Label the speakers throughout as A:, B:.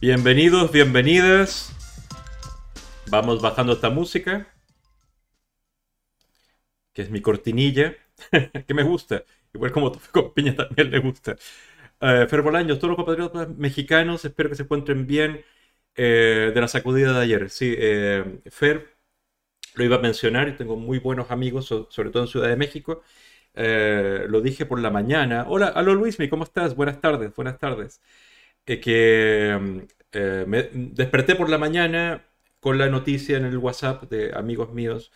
A: Bienvenidos, bienvenidas. Vamos bajando esta música, que es mi cortinilla, que me gusta. Igual como con Piña también le gusta. Uh, Fer Bolaños, todos los compatriotas mexicanos, espero que se encuentren bien eh, de la sacudida de ayer. Sí, eh, Fer lo iba a mencionar tengo muy buenos amigos, sobre todo en Ciudad de México. Eh, lo dije por la mañana. Hola, aló Luismi, ¿cómo estás? Buenas tardes, buenas tardes. Eh, que eh, me desperté por la mañana con la noticia en el WhatsApp de amigos míos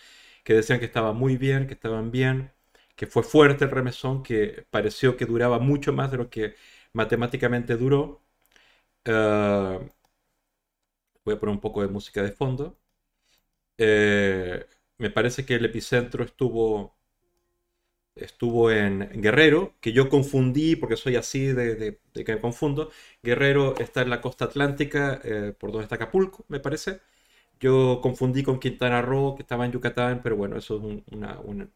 A: que decían que estaba muy bien, que estaban bien, que fue fuerte el remesón, que pareció que duraba mucho más de lo que matemáticamente duró. voy a poner un poco de música de fondo. me parece que el epicentro estuvo estuvo en Guerrero, que yo confundí, porque soy así de, que me confundo. Guerrero está en la costa atlántica, eh, por donde está Acapulco, me parece. Yo confundí con Quintana Roo, que estaba en Yucatán, pero bueno, eso es un,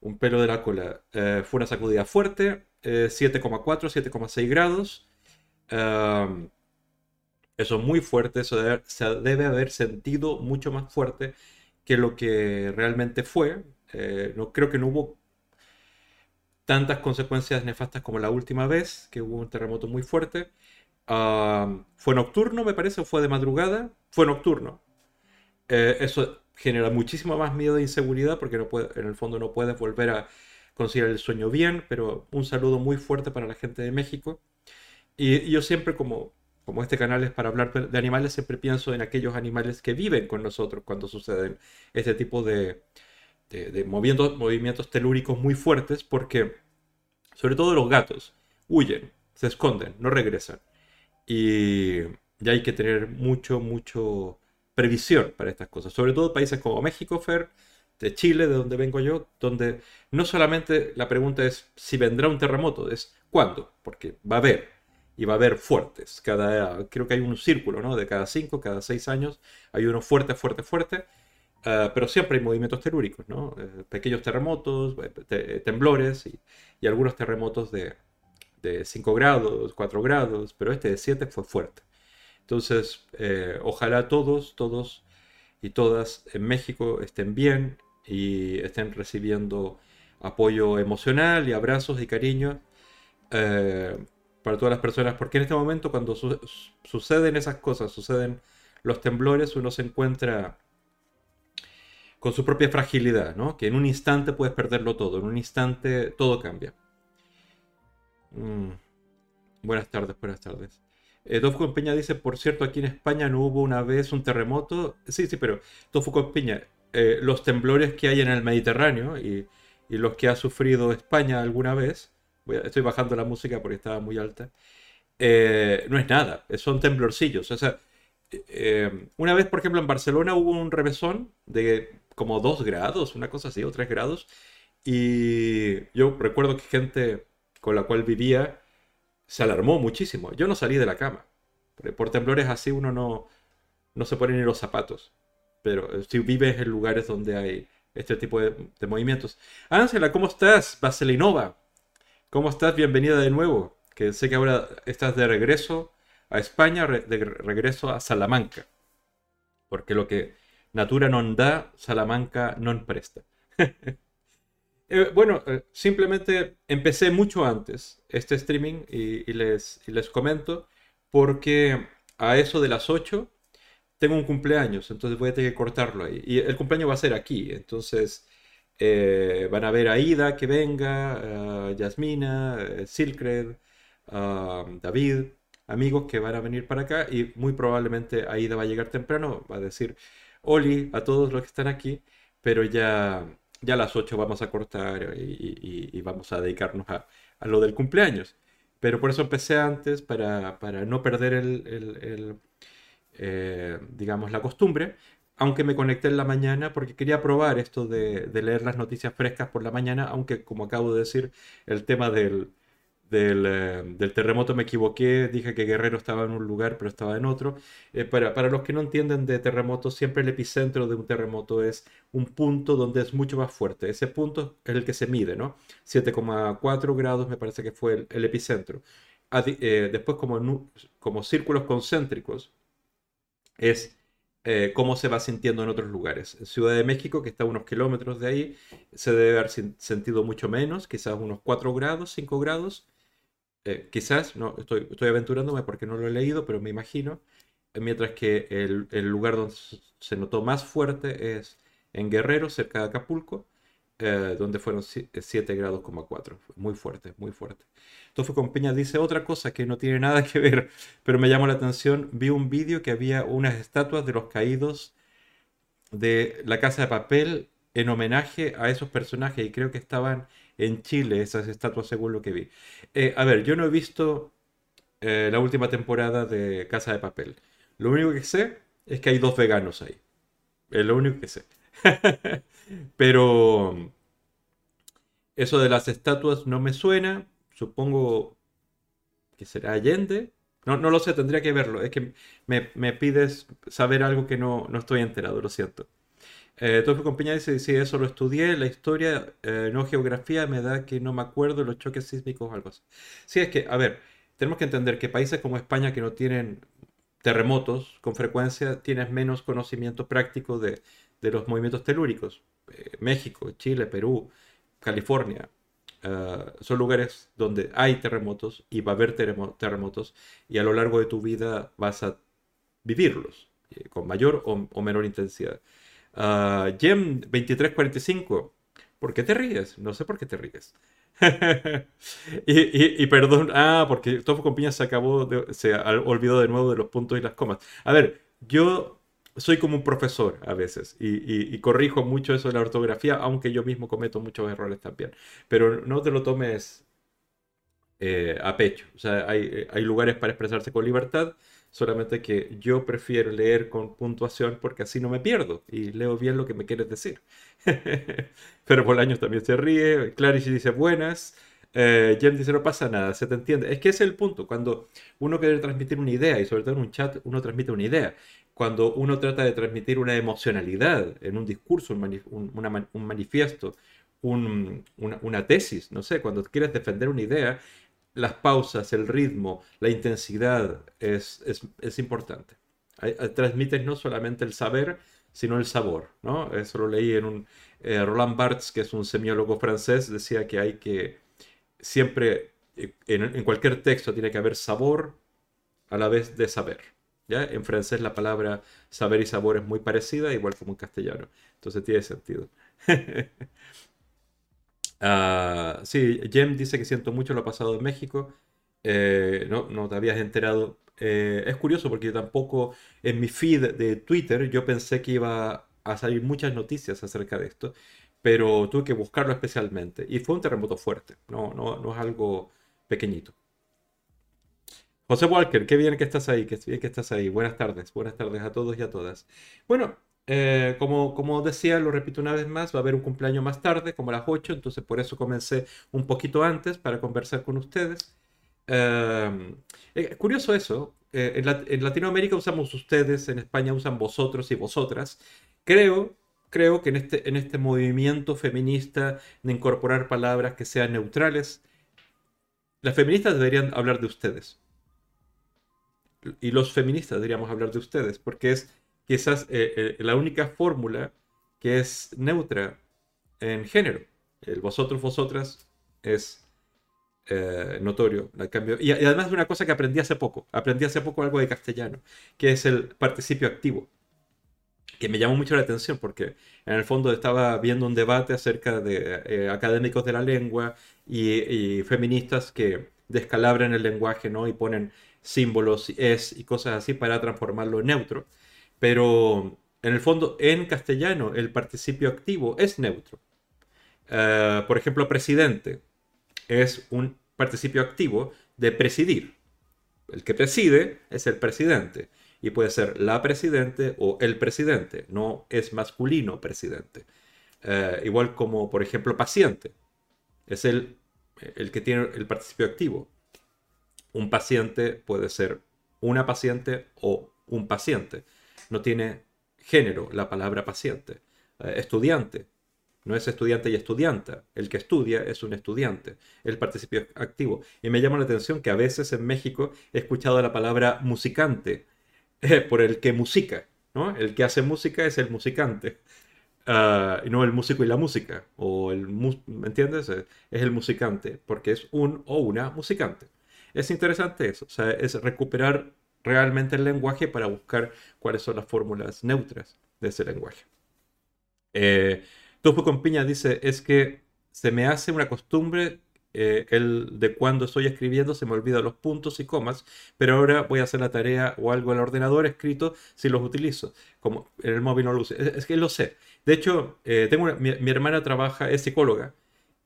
A: un pelo de la cola. Eh, fue una sacudida fuerte, 7,4, eh, 7,6 grados. eso es muy fuerte, eso se debe haber sentido mucho más fuerte que lo que realmente fue. no creo que no hubo tantas consecuencias nefastas como la última vez, que hubo un terremoto muy fuerte. fue nocturno, me parece, o fue de madrugada. Fue nocturno. Eh, eso genera muchísimo más miedo e inseguridad porque no puede, en el fondo no puedes volver a conciliar el sueño bien, pero un saludo muy fuerte para la gente de México. Y, yo siempre, como, como este canal es para hablar de animales, siempre pienso en aquellos animales que viven con nosotros cuando suceden este tipo de, de, movimientos, movimientos telúricos muy fuertes porque, sobre todo los gatos, huyen, se esconden, no regresan. Y ya hay que tener mucho, mucho previsión para estas cosas. Sobre todo países como México, Fer, de Chile, de donde vengo yo, donde no solamente la pregunta es si vendrá un terremoto, es cuándo, porque va a haber, y va a haber fuertes. Cada, creo que hay un círculo, ¿no? De cada cinco, cada seis años, hay uno fuerte, fuerte, fuerte, Ah, pero siempre hay movimientos telúricos, ¿no? Eh, pequeños terremotos, eh, temblores y, algunos terremotos de, de, 5 grados, 4 grados, pero este de 7 fue fuerte. Entonces, eh, ojalá todos, todos y todas en México estén bien y estén recibiendo apoyo emocional y abrazos y cariño para todas las personas, porque en este momento cuando suceden esas cosas, suceden los temblores, uno se encuentra con su propia fragilidad, ¿no? Que en un instante puedes perderlo todo, en un instante todo cambia. Mm. Buenas tardes, buenas tardes. Eh, Dofco Peña dice, por cierto, aquí en España no hubo una vez un terremoto. Sí, sí, pero Dofco Peña, eh, los temblores que hay en el Mediterráneo y, los que ha sufrido España alguna vez, estoy bajando la música porque estaba muy alta, eh, no es nada, son temblorcillos. O sea, eh, una vez, por ejemplo, en Barcelona hubo un revesón de como 2 grados, una cosa así, o 3 grados. Y yo recuerdo que gente con la cual vivía se alarmó muchísimo. Yo no salí de la cama. Por temblores así uno no, no se pone ni los zapatos. Pero eh, si vives en lugares donde hay este tipo de, movimientos. Ángela, ¿cómo estás? Vaselinova. ¿Cómo estás? Bienvenida de nuevo. Que sé que ahora estás de regreso a España, de regreso a Salamanca. Porque lo que Natura non da, Salamanca non presta. Eh, bueno, eh, simplemente empecé mucho antes este streaming y, les, les comento porque a eso de las 8 tengo un cumpleaños, entonces voy a tener que cortarlo ahí. Y el cumpleaños va a ser aquí, entonces eh, van a ver a Ida que venga, a Yasmina, Silkred, a David, amigos que van a venir para acá y muy probablemente Aida va a llegar temprano, va a decir, Oli a todos los que están aquí, pero ya, ya a las 8 vamos a cortar y, vamos a dedicarnos a, lo del cumpleaños. Pero por eso empecé antes, para, no perder el, eh, digamos, la costumbre, aunque me conecté en la mañana porque quería probar esto de, de, leer las noticias frescas por la mañana, aunque como acabo de decir, el tema del, eh, del, terremoto me equivoqué, dije que Guerrero estaba en un lugar, pero estaba en otro. Eh, para, para, los que no entienden de terremotos, siempre el epicentro de un terremoto es un punto donde es mucho más fuerte. Ese punto es el que se mide, ¿no? 7,4 grados me parece que fue el, epicentro. eh, después como, como círculos concéntricos, es cómo se va sintiendo en otros lugares. Ciudad de México, que está a unos kilómetros de ahí, se debe haber sentido mucho menos, quizás unos 4 grados, 5 grados. Eh, quizás, no, estoy, estoy aventurándome porque no lo he leído, pero me imagino. Mientras que el, el lugar donde se notó más fuerte es en Guerrero, cerca de Acapulco, eh, donde fueron 7 grados, 4. Muy fuerte, muy fuerte. Entonces con Peña dice otra cosa que no tiene nada que ver, pero me llamó la atención. Vi un vídeo que había unas estatuas de los caídos de la Casa de Papel en homenaje a esos personajes y creo que estaban en Chile esas estatuas según lo que vi. Eh, a ver, yo no he visto eh, la última temporada de Casa de Papel. Lo único que sé es que hay dos veganos ahí. Es lo único que sé. Pero eso de las estatuas no me suena supongo que será Allende. No, no lo sé, tendría que verlo. Es que me, pides saber algo que no, no, estoy enterado, lo siento. Eh, Tofio Compiña dice, sí, eso lo estudié, la historia, eh, no geografía, me da que no me acuerdo los choques sísmicos o algo así. Sí, es que, a ver, tenemos que entender que países como España que no tienen terremotos con frecuencia, tienen menos conocimiento práctico de, los movimientos telúricos. Eh, México, Chile, Perú, California, Ah, son lugares donde hay terremotos y va a haber terremotos y a lo largo de tu vida vas a vivirlos eh, con mayor o, menor intensidad. Uh, Gem 2345, ¿por qué te ríes? No sé por qué te ríes. y, perdón, ah, porque Tofu con Piña se acabó, se olvidó de nuevo de los puntos y las comas. A ver, yo soy como un profesor a veces y, corrijo mucho eso de la ortografía, aunque yo mismo cometo muchos errores también. Pero no te lo tomes eh, a pecho. O sea, hay, lugares para expresarse con libertad, solamente que yo prefiero leer con puntuación porque así no me pierdo y leo bien lo que me quieres decir. Pero Bolaños también se ríe, Clarice dice buenas. Eh, Jem dice, no pasa nada, se te entiende. Es que ese es el punto, cuando uno quiere transmitir una idea, y sobre todo en un chat, uno transmite una idea cuando uno trata de transmitir una emocionalidad en un discurso, un, manifiesto, una, tesis, no sé, cuando quieres defender una idea, las pausas, el ritmo, la intensidad es, importante. Transmites no solamente el saber, sino el sabor, ¿no? Eso lo leí en un... Eh, Roland Barthes, que es un semiólogo francés, decía que hay que siempre, eh, en cualquier texto tiene que haber sabor a la vez de saber. En francés la palabra saber y sabor es muy parecida, igual como en castellano. Entonces tiene sentido. Ah, sí, Jem dice que siento mucho lo pasado en México. Eh, no, no te habías enterado. Eh, es curioso porque tampoco en mi feed de Twitter yo pensé que iba a salir muchas noticias acerca de esto, pero tuve que buscarlo especialmente. Y fue un terremoto fuerte, no, no, no es algo pequeñito. José Walker, qué bien que estás ahí, qué bien que estás ahí. Buenas tardes, buenas tardes a todos y a todas. Bueno, eh, como, como decía, lo repito una vez más, va a haber un cumpleaños más tarde, como a las 8, entonces por eso comencé un poquito antes para conversar con ustedes. Eh, eh, curioso eso, en, en, Latinoamérica usamos ustedes, en España usan vosotros y vosotras. Creo, creo que en este, en este movimiento feminista de incorporar palabras que sean neutrales, las feministas deberían hablar de ustedes y los feministas deberíamos hablar de ustedes, porque es quizás eh, eh, la única fórmula que es neutra en género. El vosotros, vosotras es eh, notorio. cambio. Y, además de una cosa que aprendí hace poco, aprendí hace poco algo de castellano, que es el participio activo, que me llamó mucho la atención porque en el fondo estaba viendo un debate acerca de académicos de la lengua y, feministas que descalabran el lenguaje ¿no? y ponen símbolos, es y cosas así para transformarlo en neutro. Pero en el fondo, en castellano, el participio activo es neutro. Eh, por ejemplo, presidente es un participio activo de presidir. El que preside es el presidente. Y puede ser la presidente o el presidente. No es masculino presidente. Eh, igual como, por ejemplo, paciente. Es el, el que tiene el participio activo. Un paciente puede ser una paciente o un paciente. No tiene género la palabra paciente. Eh, estudiante no es estudiante y estudianta. El que estudia es un estudiante, el participio activo. Y me llama la atención que a veces en México he escuchado la palabra musicante, eh, por el que musica, ¿no? El que hace música es el musicante. Ah, y no el músico y la música, o el, ¿me entiendes? Es el musicante, porque es un o una musicante. Es interesante eso, o sea, es recuperar realmente el lenguaje para buscar cuáles son las fórmulas neutras de ese lenguaje. Eh, con Piña dice, es que se me hace una costumbre eh, el de cuando estoy escribiendo se me olvidan los puntos y comas, pero ahora voy a hacer la tarea o algo el ordenador escrito si los utilizo. Como en el móvil no lo uso. Es, que lo sé. De hecho, eh, tengo mi, hermana trabaja, es psicóloga,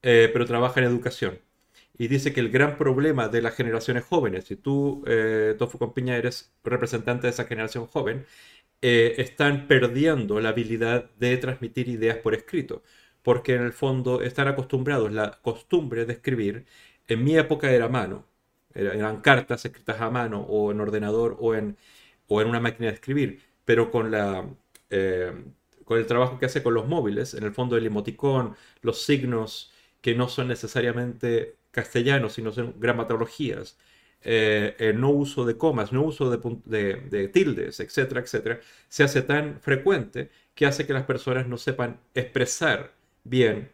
A: eh, pero trabaja en educación. Y dice que el gran problema de las generaciones jóvenes, si tú, Tofu Compiña, eres representante de esa generación joven, están perdiendo la habilidad de transmitir ideas por escrito porque en el fondo están acostumbrados, la costumbre de escribir, en mi época era a mano, eran cartas escritas a mano o en ordenador o en, o en una máquina de escribir, pero con la... Eh, con el trabajo que hace con los móviles, en el fondo el emoticón, los signos que no son necesariamente castellanos, sino son gramatologías, eh, el no uso de comas, no uso de, de, tildes, etcétera, etcétera, se hace tan frecuente que hace que las personas no sepan expresar bien,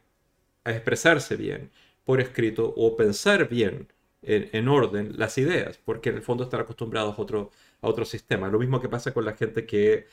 A: expresarse bien por escrito o pensar bien en, orden las ideas, porque en el fondo están acostumbrados a otro, a otro sistema. Lo mismo que pasa con la gente que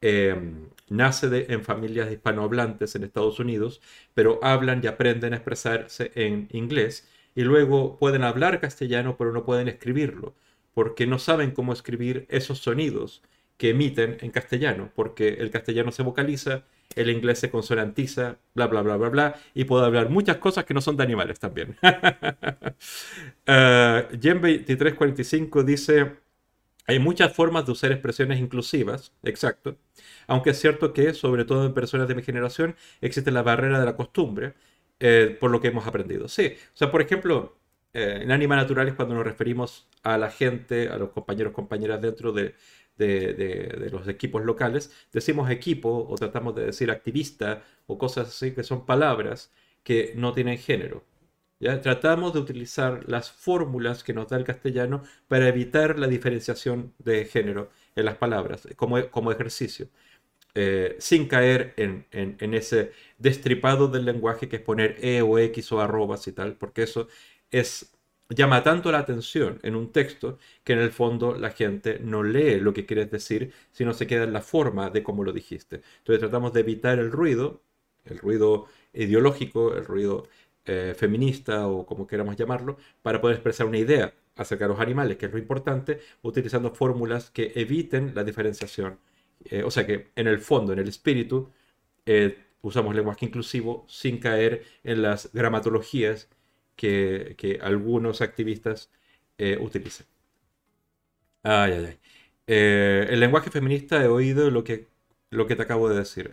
A: em, nace en familias hispanohablantes en Estados Unidos, pero hablan y aprenden a expresarse en inglés y luego pueden hablar castellano, pero no pueden escribirlo, porque no saben cómo escribir esos sonidos que emiten en castellano, porque el castellano se vocaliza el inglés se consonantiza, bla, bla, bla, bla, bla, y puedo hablar muchas cosas que no son de animales también. uh, Gen 2345 dice, hay muchas formas de usar expresiones inclusivas, exacto, aunque es cierto que, sobre todo en personas de mi generación, existe la barrera de la costumbre, eh, por lo que hemos aprendido. Sí, o sea, por ejemplo, eh, en Anima Naturales, cuando nos referimos a la gente, a los compañeros, compañeras dentro de, de, los equipos locales, decimos equipo o tratamos de decir activista o cosas así que son palabras que no tienen género. ¿ya? Tratamos de utilizar las fórmulas que nos da el castellano para evitar la diferenciación de género en las palabras como, como ejercicio. Eh, sin caer en, ese destripado del lenguaje que es poner e o x o arrobas y tal, porque eso es llama tanto la atención en un texto que en el fondo la gente no lee lo que quieres decir, sino se queda en la forma de cómo lo dijiste. Entonces tratamos de evitar el ruido, el ruido ideológico, el ruido eh, feminista o como queramos llamarlo, para poder expresar una idea acerca de los animales, que es lo importante, utilizando fórmulas que eviten la diferenciación. Eh, o sea que en el fondo, en el espíritu, eh, usamos lenguaje inclusivo sin caer en las gramatologías que, algunos activistas eh, utilizan. Ay, ay, ay. El lenguaje feminista he oído lo que, lo que te acabo de decir.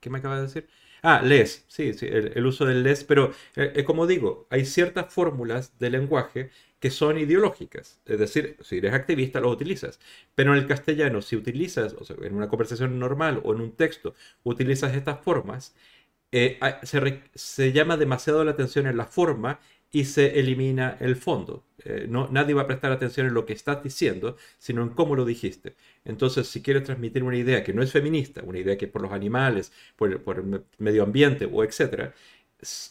A: ¿Qué me acaba de decir? Ah, les, sí, sí, el, uso del les, pero como digo, hay ciertas fórmulas de lenguaje que son ideológicas. Es decir, si eres activista, lo utilizas. Pero en el castellano, si utilizas, o sea, en una conversación normal o en un texto, utilizas estas formas, se, se, llama demasiado la atención en la forma y se elimina el fondo. Eh, no, nadie va a prestar atención en lo que estás diciendo, sino en cómo lo dijiste. Entonces, si quieres transmitir una idea que no es feminista, una idea que es por los animales, por, el medio ambiente o etcétera,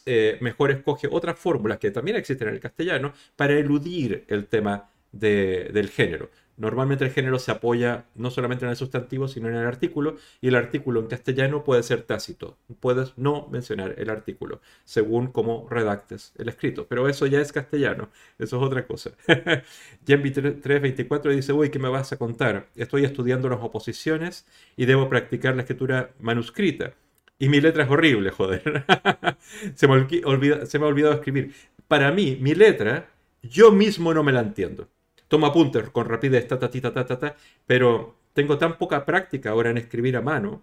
A: eh, mejor escoge otras fórmulas que también existen en el castellano para eludir el tema del género. Normalmente el género se apoya no solamente en el sustantivo, sino en el artículo, y el artículo en castellano puede ser tácito. Puedes no mencionar el artículo, según cómo redactes el escrito. Pero eso ya es castellano, eso es otra cosa. Jenvi 324 dice, uy, ¿qué me vas a contar? Estoy estudiando las oposiciones y debo practicar la escritura manuscrita. Y mi letra es horrible, joder. se, me ha olvidado escribir. Para mí, mi letra, yo mismo no me la entiendo tomo apuntes con rapidez, ta, ta, ta, ta, ta, pero tengo tan poca práctica ahora en escribir a mano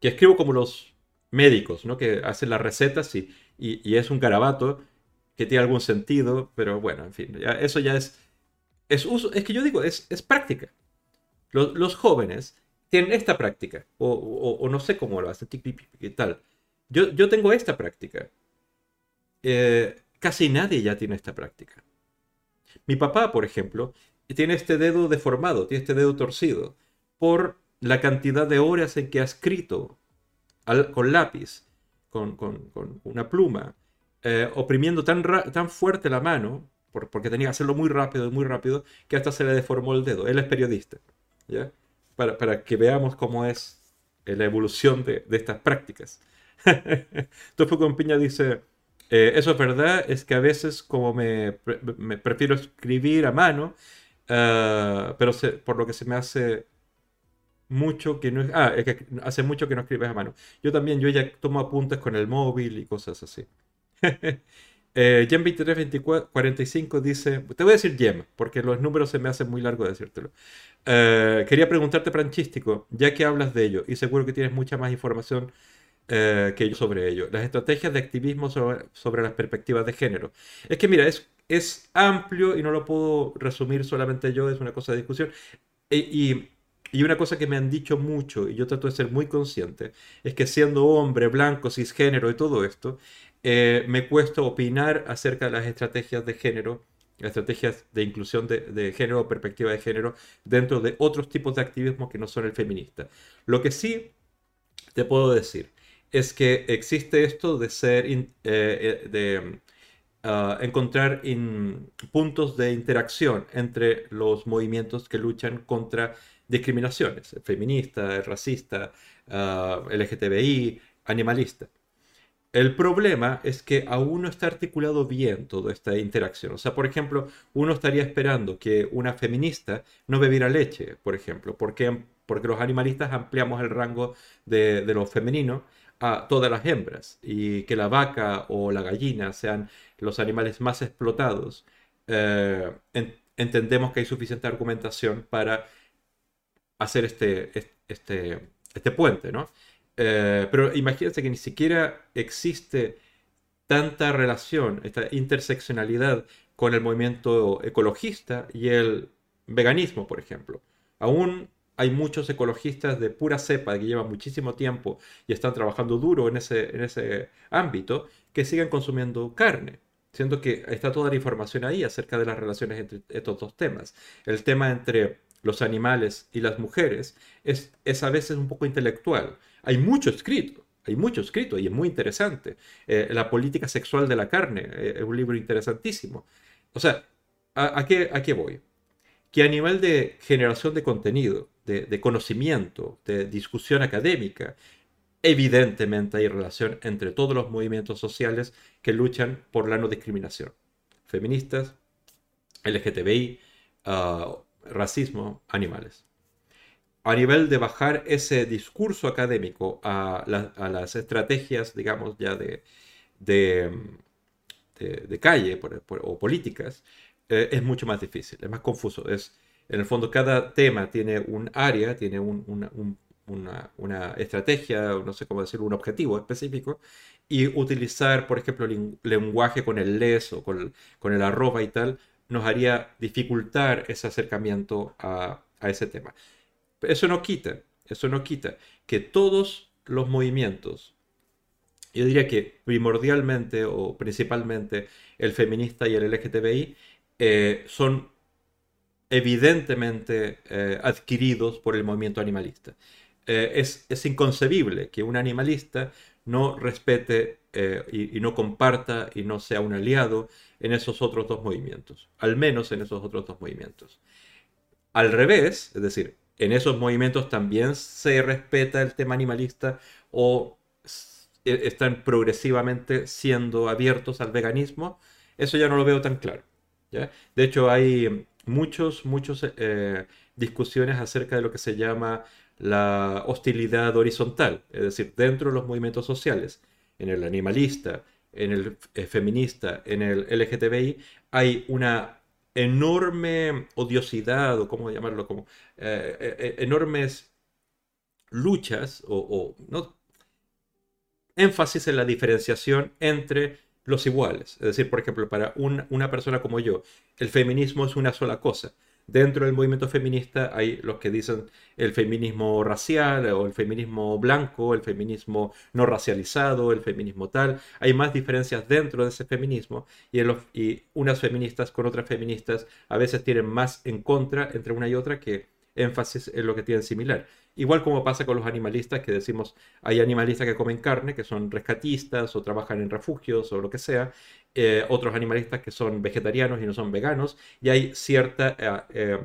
A: que escribo como los médicos, ¿no? Que hacen las recetas y, y, es un garabato que tiene algún sentido, pero bueno, en fin, eso ya es, es uso, es que yo digo, es, es práctica. Los, jóvenes tienen esta práctica, o, no sé cómo lo hacen, y tal. yo, yo tengo esta práctica. Eh, casi nadie ya tiene esta práctica. Mi papá, por ejemplo, tiene este dedo deformado, tiene este dedo torcido, por la cantidad de horas en que ha escrito con lápiz, con, una pluma, eh, oprimiendo tan, tan fuerte la mano, porque tenía que hacerlo muy rápido, muy rápido, que hasta se le deformó el dedo. Él es periodista, ¿ya? Para, que veamos cómo es la evolución de, estas prácticas. Entonces, con Piña dice, eh, eso es verdad, es que a veces como me, prefiero escribir a mano, ah, pero por lo que se me hace mucho que no ah, es que hace mucho que no escribes a mano. Yo también, yo ya tomo apuntes con el móvil y cosas así. eh, Gem2345 dice, te voy a decir Gem, porque los números se me hacen muy largo decírtelo. Eh, quería preguntarte, Franchístico, ya que hablas de ello, y seguro que tienes mucha más información eh, que yo sobre ello, las estrategias de activismo sobre, las perspectivas de género. Es que mira, es, es amplio y no lo puedo resumir solamente yo, es una cosa de discusión. E, y y una cosa que me han dicho mucho, y yo trato de ser muy consciente, es que siendo hombre, blanco, cisgénero y todo esto, eh, me cuesta opinar acerca de las estrategias de género, estrategias de inclusión de, género o perspectiva de género dentro de otros tipos de activismo que no son el feminista. Lo que sí te puedo decir es que existe esto de ser, eh, eh, de ah, encontrar puntos de interacción entre los movimientos que luchan contra discriminaciones, feminista, racista, ah, LGTBI, animalista. El problema es que aún no está articulado bien toda esta interacción. O sea, por ejemplo, uno estaría esperando que una feminista no bebiera leche, por ejemplo, porque, porque los animalistas ampliamos el rango de, lo femenino a todas las hembras y que la vaca o la gallina sean los animales más explotados. Eh, entendemos que hay suficiente argumentación para hacer este, este, este puente, ¿no? Eh, pero imagínense que ni siquiera existe tanta relación, esta interseccionalidad con el movimiento ecologista y el veganismo, por ejemplo. Aún hay muchos ecologistas de pura cepa que llevan muchísimo tiempo y están trabajando duro en ese, en ese ámbito que siguen consumiendo carne. Siento que está toda la información ahí acerca de las relaciones entre estos dos temas. El tema entre los animales y las mujeres, es, es a veces un poco intelectual. Hay mucho escrito, hay mucho escrito y es muy interesante. Eh, la política sexual de la carne eh, es un libro interesantísimo. O sea, ¿a, qué, ¿a, qué, voy? Que a nivel de generación de contenido, de, de, conocimiento, de discusión académica, evidentemente hay relación entre todos los movimientos sociales que luchan por la no discriminación. Feministas, LGTBI, uh, racismo, animales. A nivel de bajar ese discurso académico a, las estrategias, digamos, ya de, de, calle o políticas, eh, es mucho más difícil, es más confuso. Es, en el fondo, cada tema tiene un área, tiene una, estrategia, no sé cómo decirlo, un objetivo específico, y utilizar, por ejemplo, el lenguaje con el les o con, con el arroba y tal, nos haría dificultar ese acercamiento a, ese tema. Eso no quita, eso no quita que todos los movimientos, yo diría que primordialmente o principalmente el feminista y el LGTBI, eh, son evidentemente eh, adquiridos por el movimiento animalista. Eh, es, es, inconcebible que un animalista no respete y, y, no comparta y no sea un aliado en esos otros dos movimientos, al menos en esos otros dos movimientos. Al revés, es decir, en esos movimientos también se respeta el tema animalista o e, están progresivamente siendo abiertos al veganismo, eso ya no lo veo tan claro. ¿ya? De hecho, hay muchos, muchos eh, discusiones acerca de lo que se llama la hostilidad horizontal, es decir, dentro de los movimientos sociales, en el animalista, en el eh, feminista, en el LGTBI, hay una enorme odiosidad, o cómo llamarlo, como eh, eh, enormes luchas o, ¿no? énfasis en la diferenciación entre los iguales. Es decir, por ejemplo, para una persona como yo, el feminismo es una sola cosa. Dentro del movimiento feminista hay los que dicen el feminismo racial o el feminismo blanco, el feminismo no racializado, el feminismo tal. Hay más diferencias dentro de ese feminismo y, y unas feministas con otras feministas a veces tienen más en contra entre una y otra que énfasis en lo que tienen similar. Igual como pasa con los animalistas, que decimos, hay animalistas que comen carne, que son rescatistas o trabajan en refugios o lo que sea, eh, otros animalistas que son vegetarianos y no son veganos, y hay cierta eh, eh,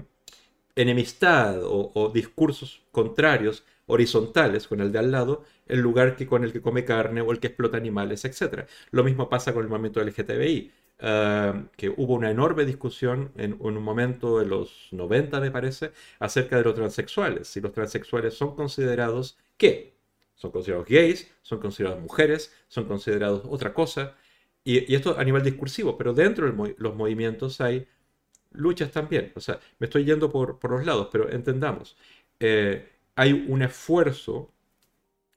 A: enemistad o, discursos contrarios horizontales con el de al lado, en lugar que con el que come carne o el que explota animales, etc. Lo mismo pasa con el movimiento LGTBI. Em, que hubo una enorme discusión en, un momento de los 90, me parece, acerca de los transexuales. Si los transexuales son considerados qué? Son considerados gays, son considerados mujeres, son considerados otra cosa. Y, esto a nivel discursivo, pero dentro de los movimientos hay luchas también. O sea, me estoy yendo por, por los lados, pero entendamos. Eh, hay un esfuerzo,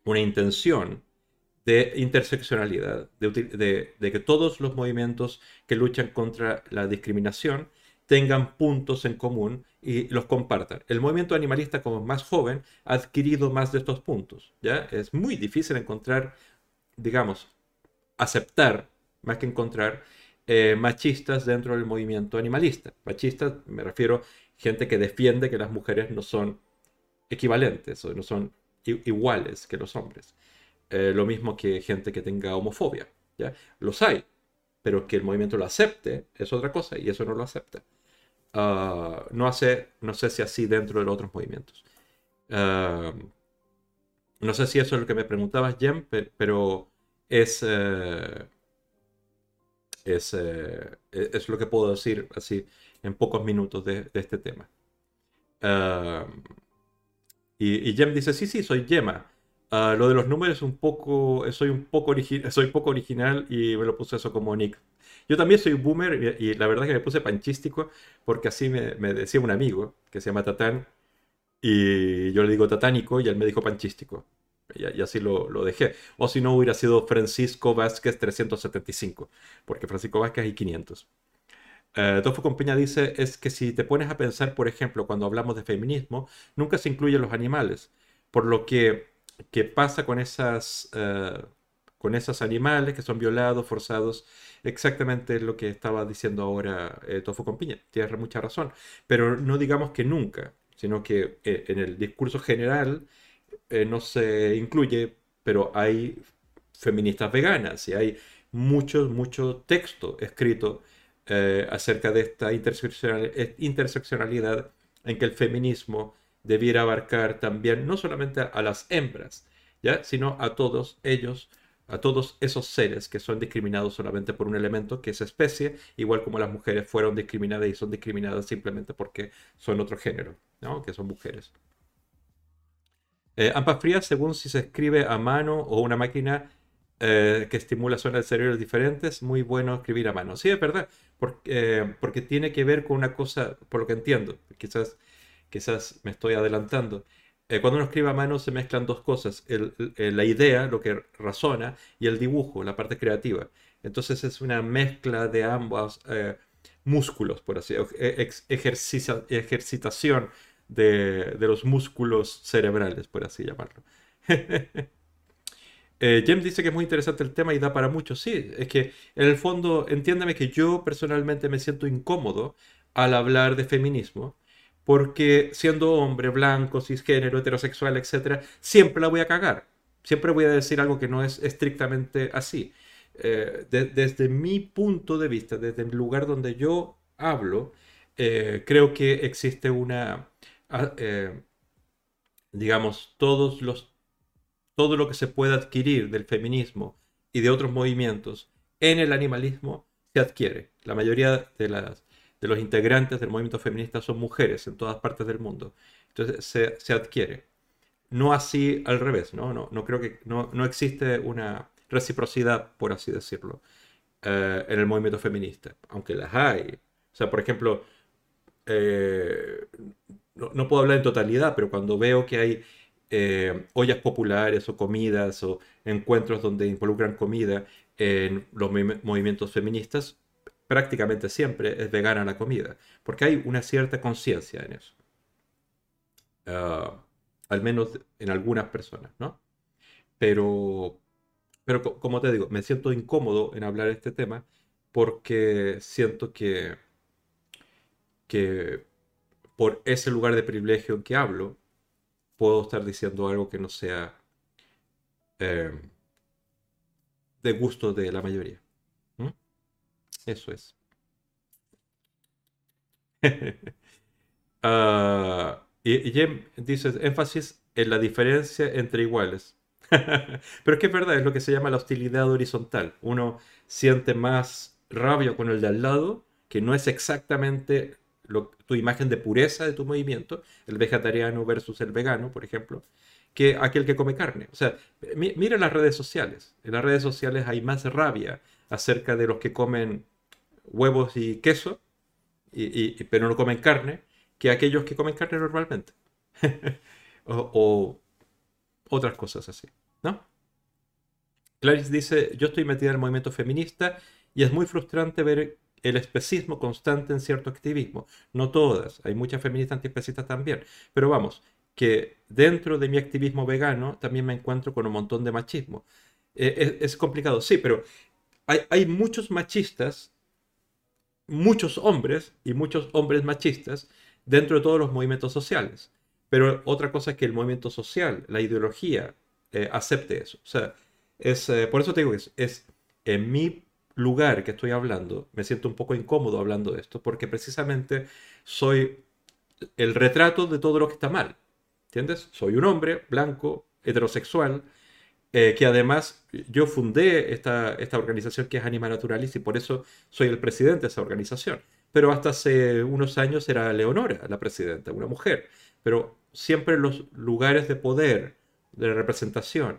A: una intención de interseccionalidad, de, que todos los movimientos que luchan contra la discriminación tengan puntos en común y los compartan. El movimiento animalista, como más joven, ha adquirido más de estos puntos. ¿ya? Es muy difícil encontrar, digamos, aceptar, más que encontrar, eh, machistas dentro del movimiento animalista. Machistas, me refiero gente que defiende que las mujeres no son equivalentes o no son iguales que los hombres. Eh, lo mismo que gente que tenga homofobia. ¿ya? Los hay, pero que el movimiento lo acepte es otra cosa y eso no lo acepta. Ah, no, hace, no sé si así dentro de los otros movimientos. Ah, no sé si eso es lo que me preguntabas, Jem, pero es, eh, es, eh, es, lo que puedo decir así en pocos minutos de, este tema. Y, y, Jem dice, sí, sí, soy Yema. Ah, lo de los números un poco, soy un poco, soy poco original y me lo puse eso como nick. Yo también soy boomer y, la verdad es que me puse panchístico porque así me, decía un amigo que se llama Tatán y yo le digo tatánico y él me dijo panchístico. Y, así lo, dejé. O si no, hubiera sido Francisco Vázquez 375, porque Francisco Vázquez hay 500. Uh, Compeña dice, es que si te pones a pensar, por ejemplo, cuando hablamos de feminismo, nunca se incluyen los animales, por lo que qué pasa con esas, eh, con esos animales que son violados, forzados, exactamente lo que estaba diciendo ahora eh, Tofo Compiña. Tienes mucha razón, pero no digamos que nunca, sino que eh, en el discurso general no se incluye, pero hay feministas veganas y hay mucho, mucho texto escrito acerca de esta interseccionalidad en que el feminismo debiera abarcar también no solamente a las hembras, ¿ya? sino a todos ellos, a todos esos seres que son discriminados solamente por un elemento que es especie, igual como las mujeres fueron discriminadas y son discriminadas simplemente porque son otro género, ¿no? que son mujeres. Eh, ambas frías, según si se escribe a mano o una máquina eh, que estimula zonas cerebro diferentes, muy bueno escribir a mano. Sí, es verdad, porque, eh, porque tiene que ver con una cosa, por lo que entiendo, quizás quizás me estoy adelantando. Eh, cuando uno escribe a mano se mezclan dos cosas, la idea, lo que razona, y el dibujo, la parte creativa. Entonces es una mezcla de ambos músculos, por así decirlo, ejercitación de, los músculos cerebrales, por así llamarlo. eh, Jem dice que es muy interesante el tema y da para mucho. Sí, es que en el fondo, entiéndeme que yo personalmente me siento incómodo al hablar de feminismo porque siendo hombre, blanco, cisgénero, heterosexual, etc., siempre la voy a cagar. Siempre voy a decir algo que no es estrictamente así. Eh, desde mi punto de vista, desde el lugar donde yo hablo, eh, creo que existe una, eh, digamos, todos los, todo lo que se puede adquirir del feminismo y de otros movimientos en el animalismo se adquiere. La mayoría de las de los integrantes del movimiento feminista son mujeres en todas partes del mundo. Entonces se, adquiere. No así al revés, ¿no? No, no creo que no, existe una reciprocidad, por así decirlo, eh, en el movimiento feminista, aunque las hay. O sea, por ejemplo, eh, no, puedo hablar en totalidad, pero cuando veo que hay eh, ollas populares o comidas o encuentros donde involucran comida en los movimientos feministas, prácticamente siempre es vegana la comida, porque hay una cierta conciencia en eso. Ah, al menos en algunas personas, ¿no? Pero, pero como te digo, me siento incómodo en hablar de este tema porque siento que, que por ese lugar de privilegio en que hablo, puedo estar diciendo algo que no sea eh, de gusto de la mayoría. Eso es. uh, y, Jem dice énfasis en la diferencia entre iguales. Pero es que es verdad, es lo que se llama la hostilidad horizontal. Uno siente más rabia con el de al lado, que no es exactamente tu imagen de pureza de tu movimiento, el vegetariano versus el vegano, por ejemplo, que aquel que come carne. O sea, mira las redes sociales. En las redes sociales hay más rabia acerca de los que comen huevos y queso, y, pero no comen carne, que aquellos que comen carne normalmente. o, otras cosas así, ¿no? Clarice dice, yo estoy metida en el movimiento feminista y es muy frustrante ver el especismo constante en cierto activismo. No todas, hay muchas feministas antiespecistas también. Pero vamos, que dentro de mi activismo vegano también me encuentro con un montón de machismo. Eh, es, complicado, sí, pero hay, hay muchos machistas, muchos hombres y muchos hombres machistas dentro de todos los movimientos sociales. Pero otra cosa es que el movimiento social, la ideología, eh, acepte eso. O sea, es, eh, por eso te digo, es, es en mi lugar que estoy hablando, me siento un poco incómodo hablando de esto, porque precisamente soy el retrato de todo lo que está mal. ¿Entiendes? Soy un hombre blanco, heterosexual, eh, que además yo fundé esta, esta organización que es Anima Naturalis y por eso soy el presidente de esa organización pero hasta hace unos años era Leonora la presidenta, una mujer. Pero siempre los lugares de poder, de representación,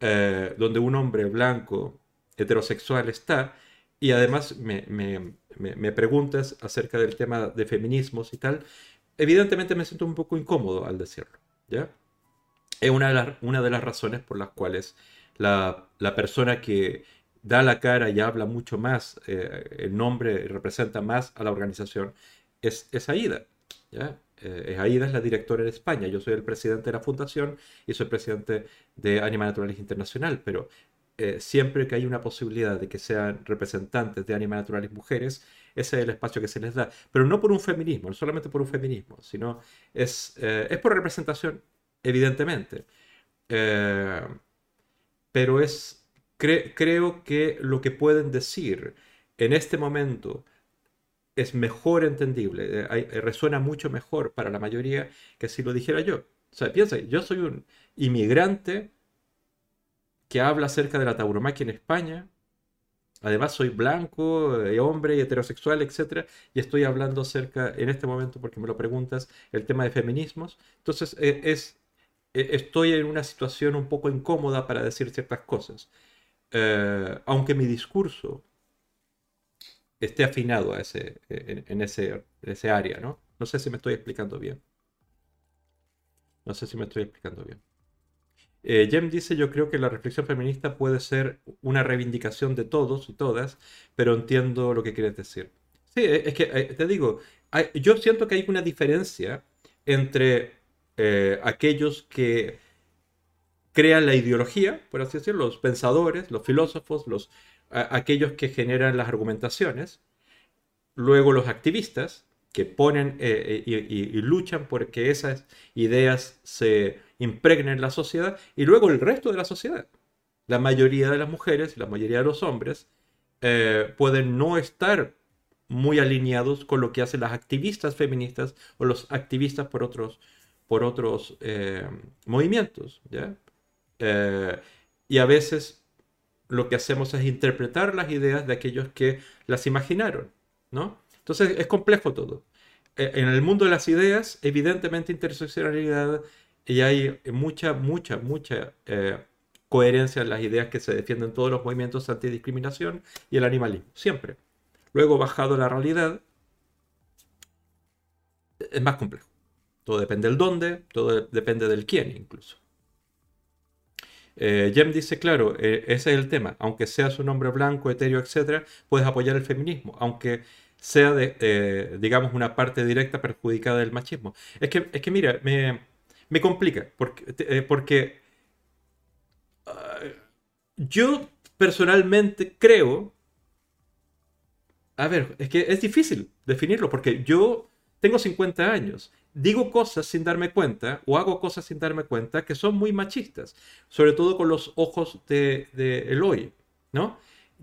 A: eh, donde un hombre blanco, heterosexual está, y además me, me, preguntas acerca del tema de feminismos y tal, evidentemente me siento un poco incómodo al decirlo. ¿ya? Es una de, las, una de las razones por las cuales la, la persona que da la cara y habla mucho más, eh, el nombre representa más a la organización, es, es AIDA. ¿ya? Eh, AIDA es la directora en España, yo soy el presidente de la fundación y soy presidente de Anima Naturalis Internacional, pero eh, siempre que hay una posibilidad de que sean representantes de Anima Naturalis mujeres, ese es el espacio que se les da. Pero no por un feminismo, no solamente por un feminismo, sino es, es por representación, evidentemente. pero es creo que lo que pueden decir en este momento es mejor entendible, eh, eh, resuena mucho mejor para la mayoría que si lo dijera yo. O sea, piensa, yo soy un inmigrante que habla acerca de la tauromaquia en España. Además, soy blanco, eh, hombre heterosexual, etc. Y estoy hablando acerca, en este momento, porque me lo preguntas, el tema de feminismos. Entonces, es, estoy en una situación un poco incómoda para decir ciertas cosas. Eh, aunque mi discurso esté afinado ese, en, ese, ese área, ¿no? No sé si me estoy explicando bien. No sé si me estoy explicando bien. Eh, Jem dice, yo creo que la reflexión feminista puede ser una reivindicación de todos y todas, pero entiendo lo que quieres decir. Sí, eh, es que te digo, yo siento que hay una diferencia entre aquellos que crean la ideología, por así decirlo, los pensadores, los filósofos, los, aquellos que generan las argumentaciones, luego los activistas, que ponen eh, eh, y, luchan por que esas ideas se impregnen en la sociedad, y luego el resto de la sociedad. La mayoría de las mujeres la mayoría de los hombres eh, pueden no estar muy alineados con lo que hacen las activistas feministas o los activistas por otros, por otros movimientos. ¿ya? Eh, y a veces lo que hacemos es interpretar las ideas de aquellos que las imaginaron, ¿no? Entonces es complejo todo. Eh, en el mundo de las ideas, evidentemente interseccionalidad y hay mucha, mucha, mucha eh, coherencia en las ideas que se defienden en todos los movimientos antidiscriminación y el animalismo, siempre. Luego, bajado la realidad, es más complejo. Todo depende del dónde, todo depende del quién incluso. Eh, Jem dice, claro, eh, ese es el tema. Aunque seas un hombre blanco, etéreo, etcétera, puedes apoyar el feminismo, aunque sea, de, eh, digamos, una parte directa perjudicada del machismo. Es que, es que mira, me, me complica, porque, eh, ah, yo personalmente creo, a ver, es que es difícil definirlo, porque yo tengo 50 años digo cosas sin darme cuenta o hago cosas sin darme cuenta que son muy machistas, sobre todo con los ojos de, Eloy, ¿no?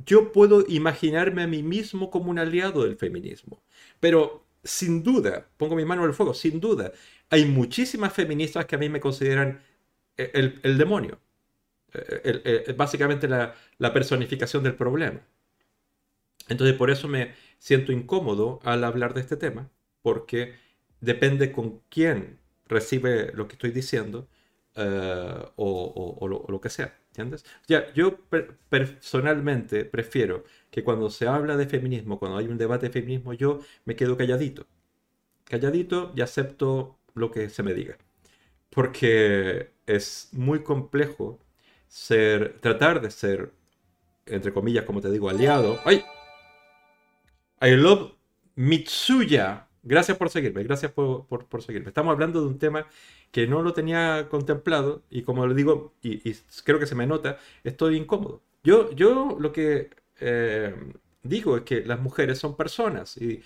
A: Yo puedo imaginarme a mí mismo como un aliado del feminismo, pero sin duda, pongo mi mano en el fuego, sin duda, hay muchísimas feministas que a mí me consideran el, demonio, básicamente la, personificación del problema. Entonces por eso me siento incómodo al hablar de este tema, porque depende con quién recibe lo que estoy diciendo eh, o, lo, que sea. ¿Entiendes? Ya, yo personalmente prefiero que cuando se habla de feminismo, cuando hay un debate de feminismo, yo me quedo calladito. Calladito y acepto lo que se me diga. Porque es muy complejo ser, tratar de ser, entre comillas, como te digo, aliado. ¡Ay! I love Mitsuya Gracias por seguirme, gracias por, seguirme. Estamos hablando de un tema que no lo tenía contemplado y como le digo, y, creo que se me nota, estoy incómodo. Yo, yo lo que eh, digo es que las mujeres son personas y,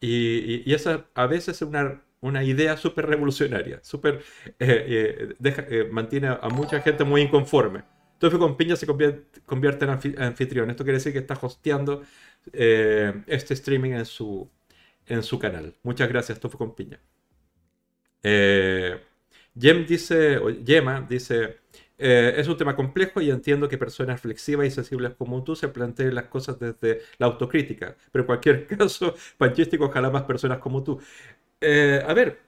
A: y, esa a veces es una, una idea súper revolucionaria, súper eh, eh, mantiene a mucha gente muy inconforme. Entonces con Piña se convierte, convierte en anfitrión. Esto quiere decir que está hosteando este streaming en su, en su canal. Muchas gracias, Tofu con Piña. Eh, Jem dice, o dice, eh, es un tema complejo y entiendo que personas flexibles y sensibles como tú se planteen las cosas desde la autocrítica, pero en cualquier caso, panchístico, ojalá más personas como tú. Eh, a ver,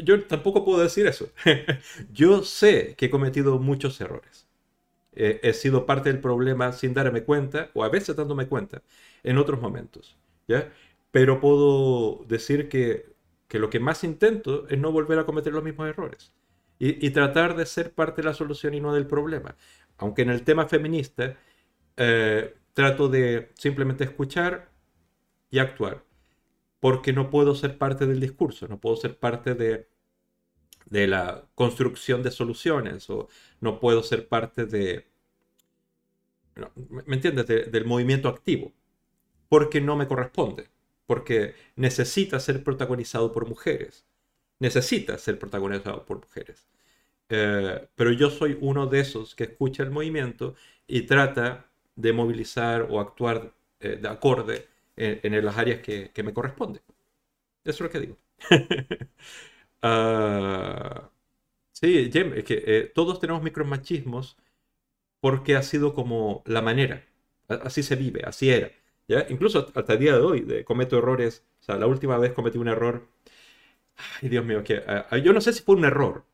A: yo, tampoco puedo decir eso. yo sé que he cometido muchos errores. he sido parte del problema sin darme cuenta, o a veces dándome cuenta, en otros momentos. ¿ya? pero puedo decir que, lo que más intento es no volver a cometer los mismos errores y, tratar de ser parte de la solución y no del problema. Aunque en el tema feminista eh, trato de simplemente escuchar y actuar, porque no puedo ser parte del discurso, no puedo ser parte de, de la construcción de soluciones o no puedo ser parte de, ¿me entiendes?, del movimiento activo, porque no me corresponde porque necesita ser protagonizado por mujeres. Necesita ser protagonizado por mujeres. Eh, pero yo soy uno de esos que escucha el movimiento y trata de movilizar o actuar eh, de acorde en, las áreas que, me corresponden. Eso es lo que digo. Ah, sí, Jem, es que eh, todos tenemos micromachismos porque ha sido como la manera. Así se vive, así era. Incluso hasta el día de hoy cometo errores. O sea, la última vez cometí un error. Ay, Dios mío, que ah, yo no sé si fue un error.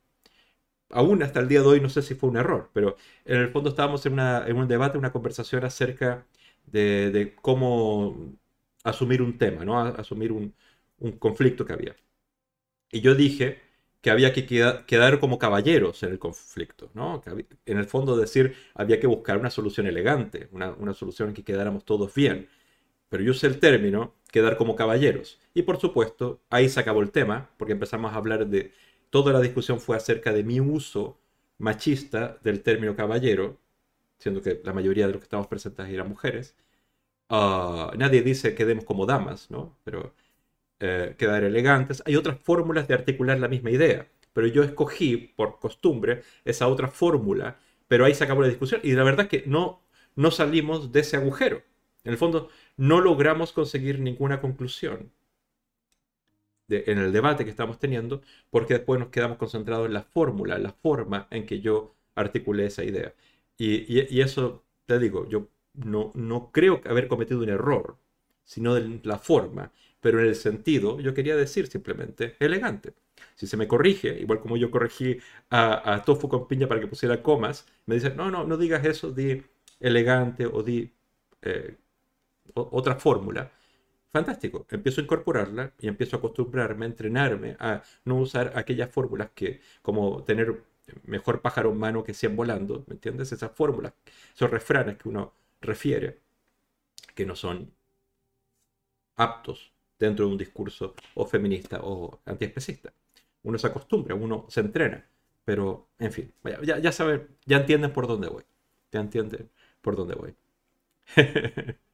A: Aún hasta el día de hoy no sé si fue un error, pero en el fondo estábamos en, un debate, una conversación acerca de, cómo asumir un tema, ¿no? asumir un, conflicto que había. Y yo dije que había que quedar, como caballeros en el conflicto, ¿no? en el fondo decir, había que buscar una solución elegante, una, una solución en que quedáramos todos bien pero yo usé el término quedar como caballeros. Y por supuesto, ahí se acabó el tema, porque empezamos a hablar de... Toda la discusión fue acerca de mi uso machista del término caballero, siendo que la mayoría de los que estamos presentes eran mujeres. Ah, nadie dice quedemos como damas, ¿no? Pero eh, quedar elegantes. Hay otras fórmulas de articular la misma idea, pero yo escogí, por costumbre, esa otra fórmula, pero ahí se acabó la discusión y la verdad es que no, no salimos de ese agujero. En el fondo, no logramos conseguir ninguna conclusión en el debate que estamos teniendo, porque después nos quedamos concentrados en la fórmula, en la forma en que yo articulé esa idea. Y, eso, te digo, yo no, no creo haber cometido un error, sino de la forma, pero en el sentido, yo quería decir simplemente elegante. Si se me corrige, igual como yo corregí a, Tofu con piña para que pusiera comas, me dicen, no, no, no digas eso, di elegante o di eh, otra fórmula, fantástico. Empiezo a incorporarla y empiezo a acostumbrarme, a entrenarme a no usar aquellas fórmulas que, como tener mejor pájaro en mano que 100 volando, ¿me entiendes? Esas fórmulas, esos refranes que uno refiere, que no son aptos dentro de un discurso o feminista o antiespecista. Uno se acostumbra, uno se entrena, pero en fin, ya, ya saben, ya entienden por dónde voy, ya entienden por dónde voy.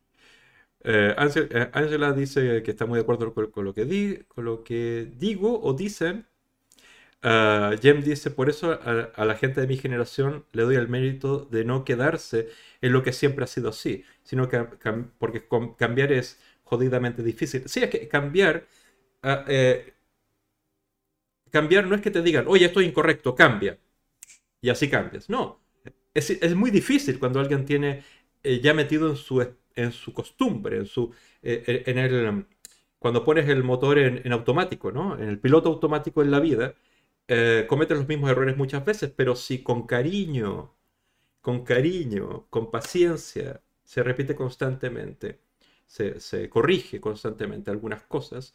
A: Eh, eh, Angela dice que está muy de acuerdo con, lo, que digo o dicen. Uh, Jem dice, por eso a, la gente de mi generación le doy el mérito de no quedarse en lo que siempre ha sido así, sino que porque cambiar es jodidamente difícil. Sí, es que cambiar, ah, eh, cambiar no es que te digan, oye, esto es incorrecto, cambia. Y así cambias. No, es, es muy difícil cuando alguien tiene ya metido en su en su costumbre, en su, eh, en el, cuando pones el motor en, automático, ¿no? En el piloto automático en la vida, eh, cometes los mismos errores muchas veces, pero si con cariño, con cariño, con paciencia, se repite constantemente, se, corrige constantemente algunas cosas,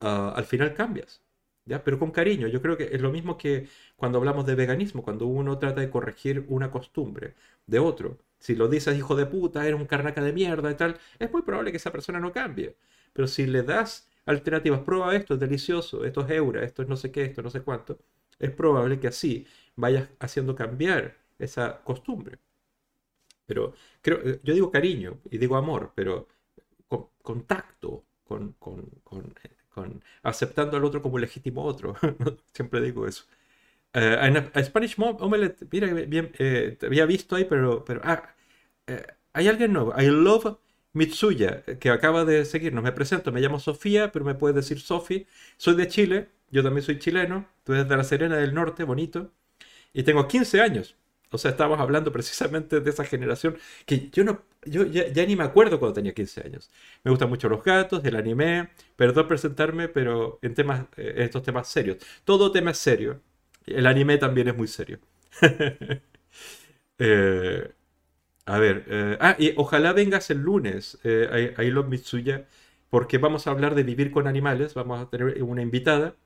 A: ah, al final cambias. ¿Ya? Pero con cariño, yo creo que es lo mismo que cuando hablamos de veganismo, cuando uno trata de corregir una costumbre de otro. Si lo dices hijo de puta, eres un carnaca de mierda y tal, es muy probable que esa persona no cambie. Pero si le das alternativas, prueba esto, es delicioso, esto es eura, esto es no sé qué, esto no sé cuánto, es probable que así vayas haciendo cambiar esa costumbre. Pero creo, eh, yo digo cariño y digo amor, pero con contacto, con, con, con, con, aceptando al otro como legítimo otro. Siempre digo eso. Uh, Spanish Omelette, mira, bien, eh, te había visto ahí, pero, pero ah, eh, hay alguien nuevo. I love Mitsuya, que acaba de seguirnos. Me presento, me llamo Sofía, pero me puedes decir Sofi. Soy de Chile, yo también soy chileno, tú eres de la Serena del Norte, bonito, y tengo 15 años. O sea, estábamos hablando precisamente de esa generación que yo no, yo ya, ni me acuerdo cuando tenía 15 años. Me gustan mucho los gatos, el anime, perdón presentarme, pero en temas, eh, en estos temas serios. Todo tema es serio. El anime también es muy serio. Eh, a ver, eh, ah, y ojalá vengas el lunes, eh, I, Love Mitsuya, porque vamos a hablar de vivir con animales. Vamos a tener una invitada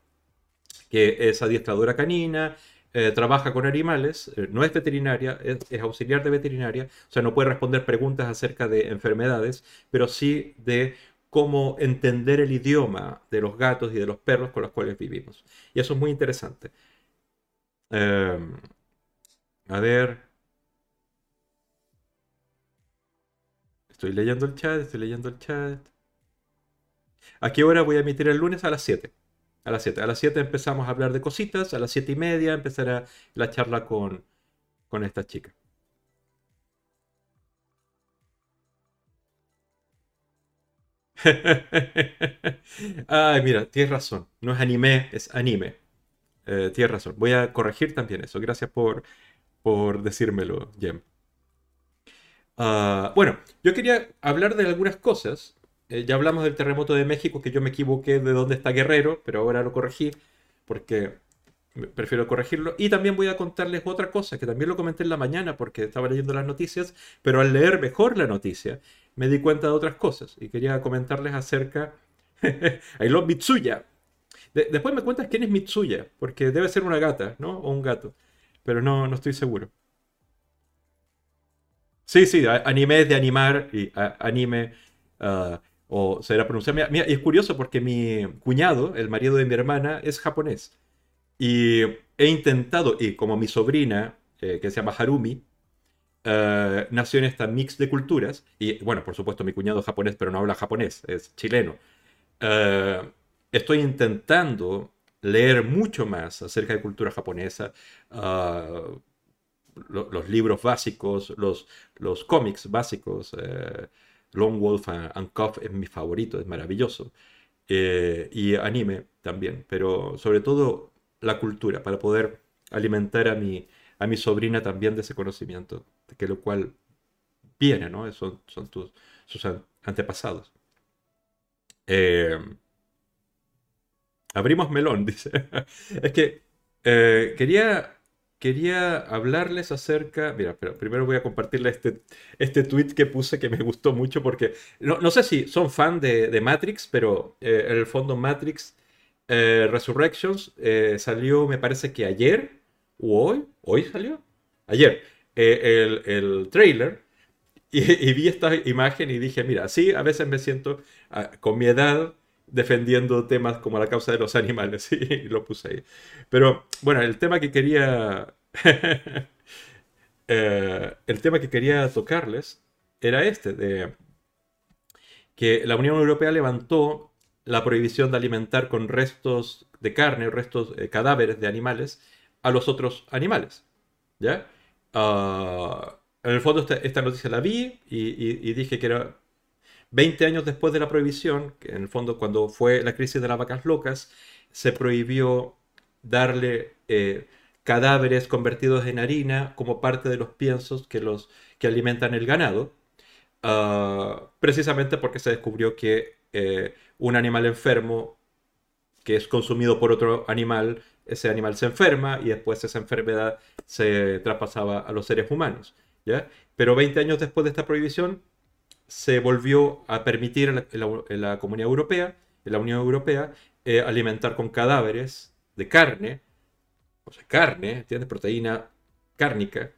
A: que es adiestradora canina, eh, trabaja con animales, no es veterinaria, es, auxiliar de veterinaria, o sea, no puede responder preguntas acerca de enfermedades, pero sí de cómo entender el idioma de los gatos y de los perros con los cuales vivimos. Y eso es muy interesante. Em, a ver. Estoy leyendo el chat, estoy leyendo el chat. ¿A qué hora voy a emitir el lunes? A las 7. A las 7. A las 7 empezamos a hablar de cositas. A las 7 y media empezará la charla con, con esta chica. Ay, mira, tienes razón. No es anime, es anime. Eh, tienes. Voy a corregir también eso. Gracias por, por decírmelo, Jem. Ah, bueno, yo quería hablar de algunas cosas. Eh, ya hablamos del terremoto de México, que yo me equivoqué de dónde está Guerrero, pero ahora lo corregí porque prefiero corregirlo. Y también voy a contarles otra cosa, que también lo comenté en la mañana porque estaba leyendo las noticias, pero al leer mejor la noticia me di cuenta de otras cosas y quería comentarles acerca... I love Mitsuya, después me cuentas quién es Mitsuya, porque debe ser una gata, ¿no? O un gato. Pero no, no estoy seguro. Sí, sí, anime es de animar y anime ah, o será pronunciado. Mira, y es curioso porque mi cuñado, el marido de mi hermana, es japonés. Y he intentado, y como mi sobrina, eh, que se llama Harumi, ah, nació en esta mix de culturas, y bueno, por supuesto mi cuñado es japonés, pero no habla japonés, es chileno. Uh, estoy intentando leer mucho más acerca de cultura japonesa, ah, los libros básicos, los, los cómics básicos. Eh, Lone Wolf and, Cuff es mi favorito, es maravilloso. Eh, y anime también, pero sobre todo la cultura, para poder alimentar a mi, a mi sobrina también de ese conocimiento, que lo cual viene, ¿no? Son, son tus, sus antepasados. Eh, Abrimos melón, dice. es que eh, quería, quería hablarles acerca. Mira, pero primero voy a compartirles este, este tweet que puse que me gustó mucho porque no, sé si son fan de, Matrix, pero eh, en el fondo Matrix eh, Resurrections salió, me parece que ayer hoy, hoy salió, ayer, eh, el, el trailer y, vi esta imagen y dije, mira, sí, a veces me siento ah, con mi edad defendiendo temas como la causa de los animales, y lo puse ahí. Pero bueno, el tema que quería, eh, el tema que quería tocarles era este, de que la Unión Europea levantó la prohibición de alimentar con restos de carne, restos, de cadáveres de animales, a los otros animales. ¿Ya? Uh, en el fondo esta, noticia la vi y, dije que era 20 años después de la prohibición, que en el fondo cuando fue la crisis de las vacas locas, se prohibió darle eh, cadáveres convertidos en harina como parte de los piensos que, los, que alimentan el ganado, ah, precisamente porque se descubrió que eh, un animal enfermo que es consumido por otro animal, ese animal se enferma y después esa enfermedad se traspasaba a los seres humanos. Pero 20 años después de esta prohibición, se volvió a permitir en la, Comunidad Europea, en la Unión Europea, eh, alimentar con cadáveres de carne, o sea, carne, ¿entiendes? Proteína cárnica,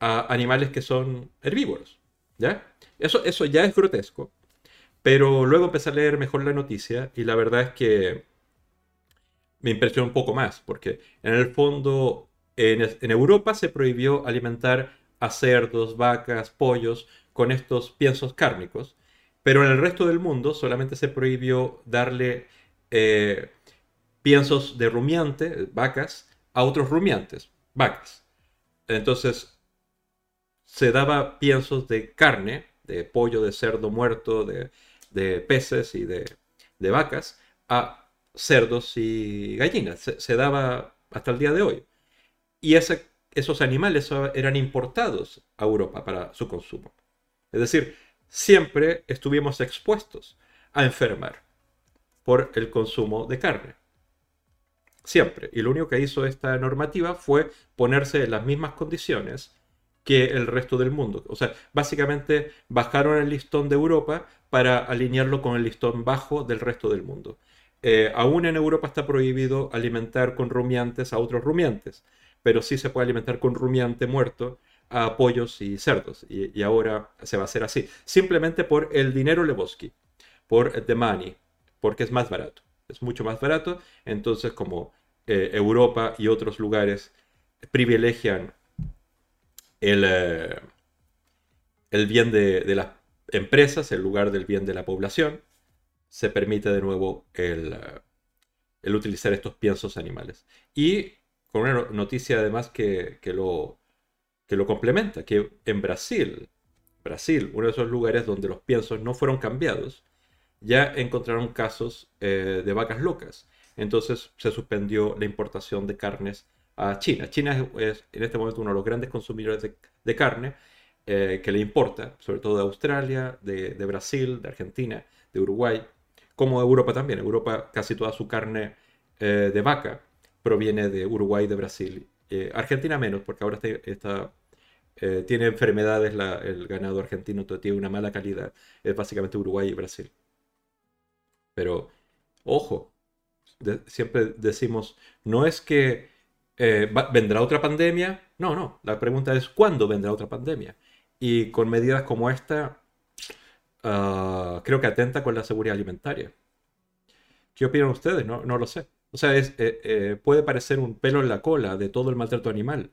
A: a animales que son herbívoros, ¿ya? Eso, eso ya es grotesco, pero luego empecé a leer mejor la noticia y la verdad es que me impresionó un poco más, porque en el fondo en, en Europa se prohibió alimentar a cerdos, vacas, pollos con estos piensos cárnicos, pero en el resto del mundo solamente se prohibió darle eh, piensos de rumiante, vacas, a otros rumiantes, vacas. Entonces, se daba piensos de carne, de pollo, de cerdo muerto, de, peces y de, vacas, a cerdos y gallinas. Se, daba hasta el día de hoy. Y esos animales eran importados a Europa para su consumo. Es decir, siempre estuvimos expuestos a enfermar por el consumo de carne. Siempre. Y lo único que hizo esta normativa fue ponerse en las mismas condiciones que el resto del mundo. O sea, básicamente bajaron el listón de Europa para alinearlo con el listón bajo del resto del mundo. Eh, aún en Europa está prohibido alimentar con rumiantes a otros rumiantes pero sí se puede alimentar con rumiante muerto a pollos y cerdos. Y, ahora se va a hacer así. Simplemente por el dinero Lebowski, por the money, porque es más barato. Es mucho más barato. Entonces, como eh, Europa y otros lugares privilegian el, eh, el bien de, las empresas en lugar del bien de la población, se permite de nuevo el, eh, el utilizar estos piensos animales. Y con una noticia además que, lo, que lo complementa, que en Brasil, Brasil, uno de esos lugares donde los piensos no fueron cambiados, ya encontraron casos eh, de vacas locas. Entonces se suspendió la importación de carnes a China. China es, en este momento uno de los grandes consumidores de, carne eh, que le importa, sobre todo de Australia, de, Brasil, de Argentina, de Uruguay, como de Europa también. Europa casi toda su carne eh, de vaca proviene de Uruguay de Brasil. Eh, Argentina menos, porque ahora está, eh, tiene enfermedades el ganado argentino, tiene una mala calidad. Es básicamente Uruguay y Brasil. Pero, ojo, siempre decimos, no es que eh, vendrá otra pandemia. No, no, la pregunta es cuándo vendrá otra pandemia. Y con medidas como esta, ah, creo que atenta con la seguridad alimentaria. ¿Qué opinan ustedes? No, no lo sé. O sea, es, eh, eh, puede parecer un pelo en la cola de todo el maltrato animal,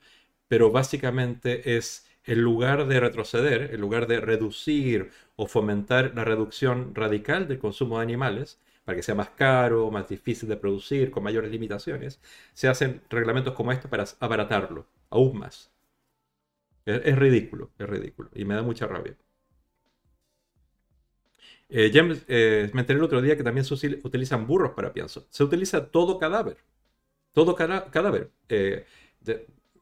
A: pero básicamente es en lugar de retroceder, en lugar de reducir o fomentar la reducción radical del consumo de animales, para que sea más caro, más difícil de producir, con mayores limitaciones, se hacen reglamentos como estos para abaratarlo, aún más. es ridículo, es ridículo, y me da mucha rabia. Eh, James, eh, me enteré el otro día que también se utilizan burros para pienso. Se utiliza todo cadáver. Todo cadáver. Eh,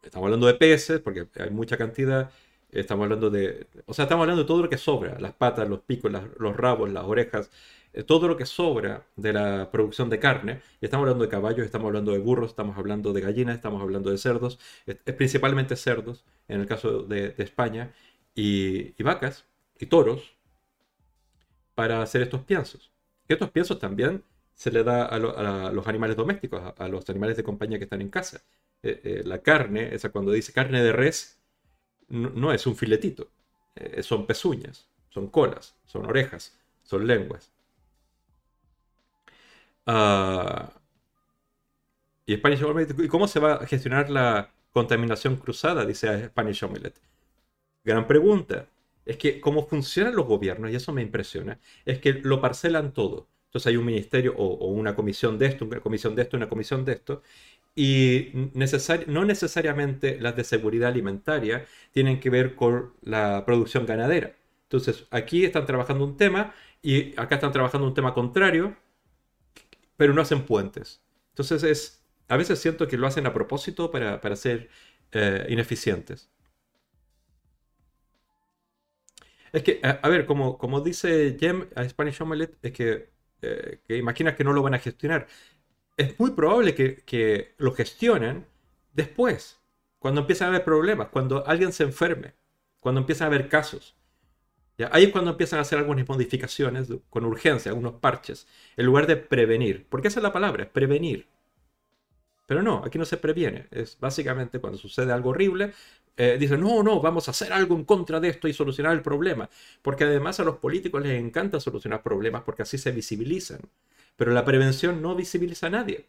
A: estamos hablando de peces, porque hay mucha cantidad. Estamos hablando de. O sea, estamos hablando de todo lo que sobra: las patas, los picos, los rabos, las orejas. todo lo que sobra de la producción de carne. Y estamos hablando de caballos, estamos hablando de burros, estamos hablando de gallinas, estamos hablando de cerdos. Es, principalmente cerdos, en el caso de, España. y vacas y toros para hacer estos piensos. Que estos piensos también se le da a, los animales domésticos, a, los animales de compañía que están en casa. la carne, esa cuando dice carne de res, no, es un filetito, son pezuñas, son colas, son orejas, son lenguas. Ah, y Spanish Omelette, ¿y cómo se va a gestionar la contaminación cruzada? Dice Spanish Omelette. Gran pregunta. Es que cómo funcionan los gobiernos, y eso me impresiona, es que lo parcelan todo. Entonces hay un ministerio o, una comisión de esto, una comisión de esto, una comisión de esto, y no necesariamente las de seguridad alimentaria tienen que ver con la producción ganadera. Entonces aquí están trabajando un tema y acá están trabajando un tema contrario, pero no hacen puentes. Entonces es, a veces siento que lo hacen a propósito para, ser eh, ineficientes. Es que, a, ver, como, como dice Jem a Spanish Omelette, es que, eh, que imaginas que no lo van a gestionar. Es muy probable que, que lo gestionen después, cuando empiezan a haber problemas, cuando alguien se enferme, cuando empiezan a haber casos. Ahí es cuando empiezan a hacer algunas modificaciones con urgencia, algunos parches, en lugar de prevenir. Porque esa es la palabra, es prevenir. Pero no, aquí no se previene. Es básicamente cuando sucede algo horrible, eh, dicen, no, no, vamos a hacer algo en contra de esto y solucionar el problema. Porque además a los políticos les encanta solucionar problemas porque así se visibilizan. Pero la prevención no visibiliza a nadie.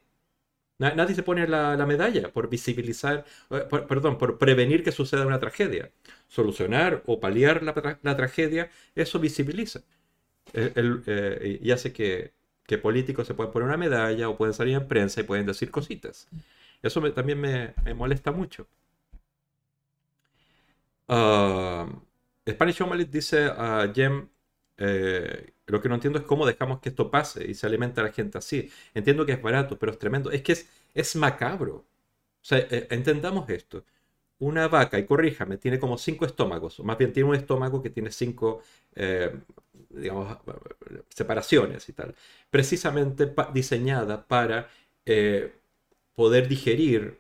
A: Nadie se pone la, medalla por visibilizar, eh, perdón, por prevenir que suceda una tragedia. Solucionar o paliar la, tragedia, eso visibiliza. Eh, y hace que, políticos se pueden poner una medalla o pueden salir en prensa y pueden decir cositas. Eso también me, molesta mucho. Uh, Spanish Omelette dice a Jem, eh, lo que no entiendo es cómo dejamos que esto pase y se alimenta a la gente así. Entiendo que es barato, pero es tremendo. Es que es, es macabro. O sea, eh, entendamos esto. Una vaca, y corríjame, tiene como cinco estómagos, o más bien tiene un estómago que tiene cinco, eh, digamos, separaciones y tal. Precisamente diseñada para poder digerir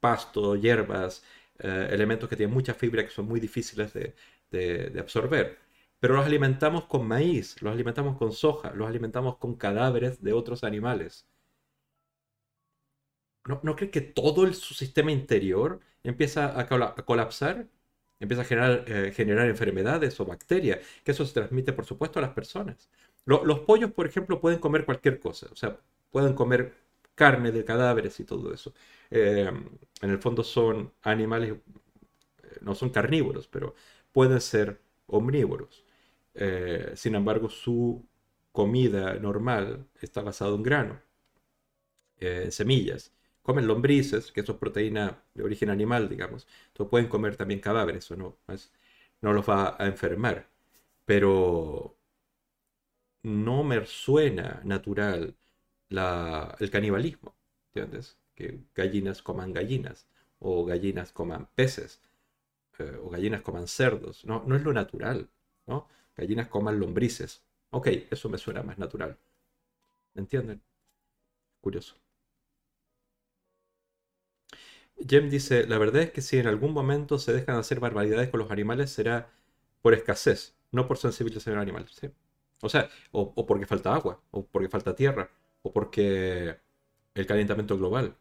A: pasto, hierbas, elementos que tienen mucha fibra que son muy difíciles de absorber pero los alimentamos con maíz, los alimentamos con soja, los alimentamos con cadáveres de otros animales. ¿No, ¿no cree que todo el, su sistema interior empieza a, colapsar? Empieza a generar, eh, generar, enfermedades o bacterias, que eso se transmite, por supuesto, a las personas. los pollos, por ejemplo, pueden comer cualquier cosa, o sea, pueden comer carne de cadáveres y todo eso. Eh, en el fondo son animales, eh, no son carnívoros, pero pueden ser omnívoros. Eh, sin embargo, su comida normal está basada en grano, en semillas. Comen lombrices, que eso es proteína de origen animal, digamos. Entonces pueden comer también cadáveres, eso no, no los va a enfermar. Pero no me suena natural el canibalismo, ¿entiendes? Que gallinas coman gallinas, o gallinas coman peces, eh, o gallinas coman cerdos. No, no es lo natural, ¿no? gallinas coman lombrices. Ok, eso me suena más natural. ¿Me entienden? Curioso. Jem dice, la verdad es que si en algún momento se dejan de hacer barbaridades con los animales será por escasez, no por sensibilización al animal. O sea, o porque falta agua, o porque falta tierra, o porque el calentamiento global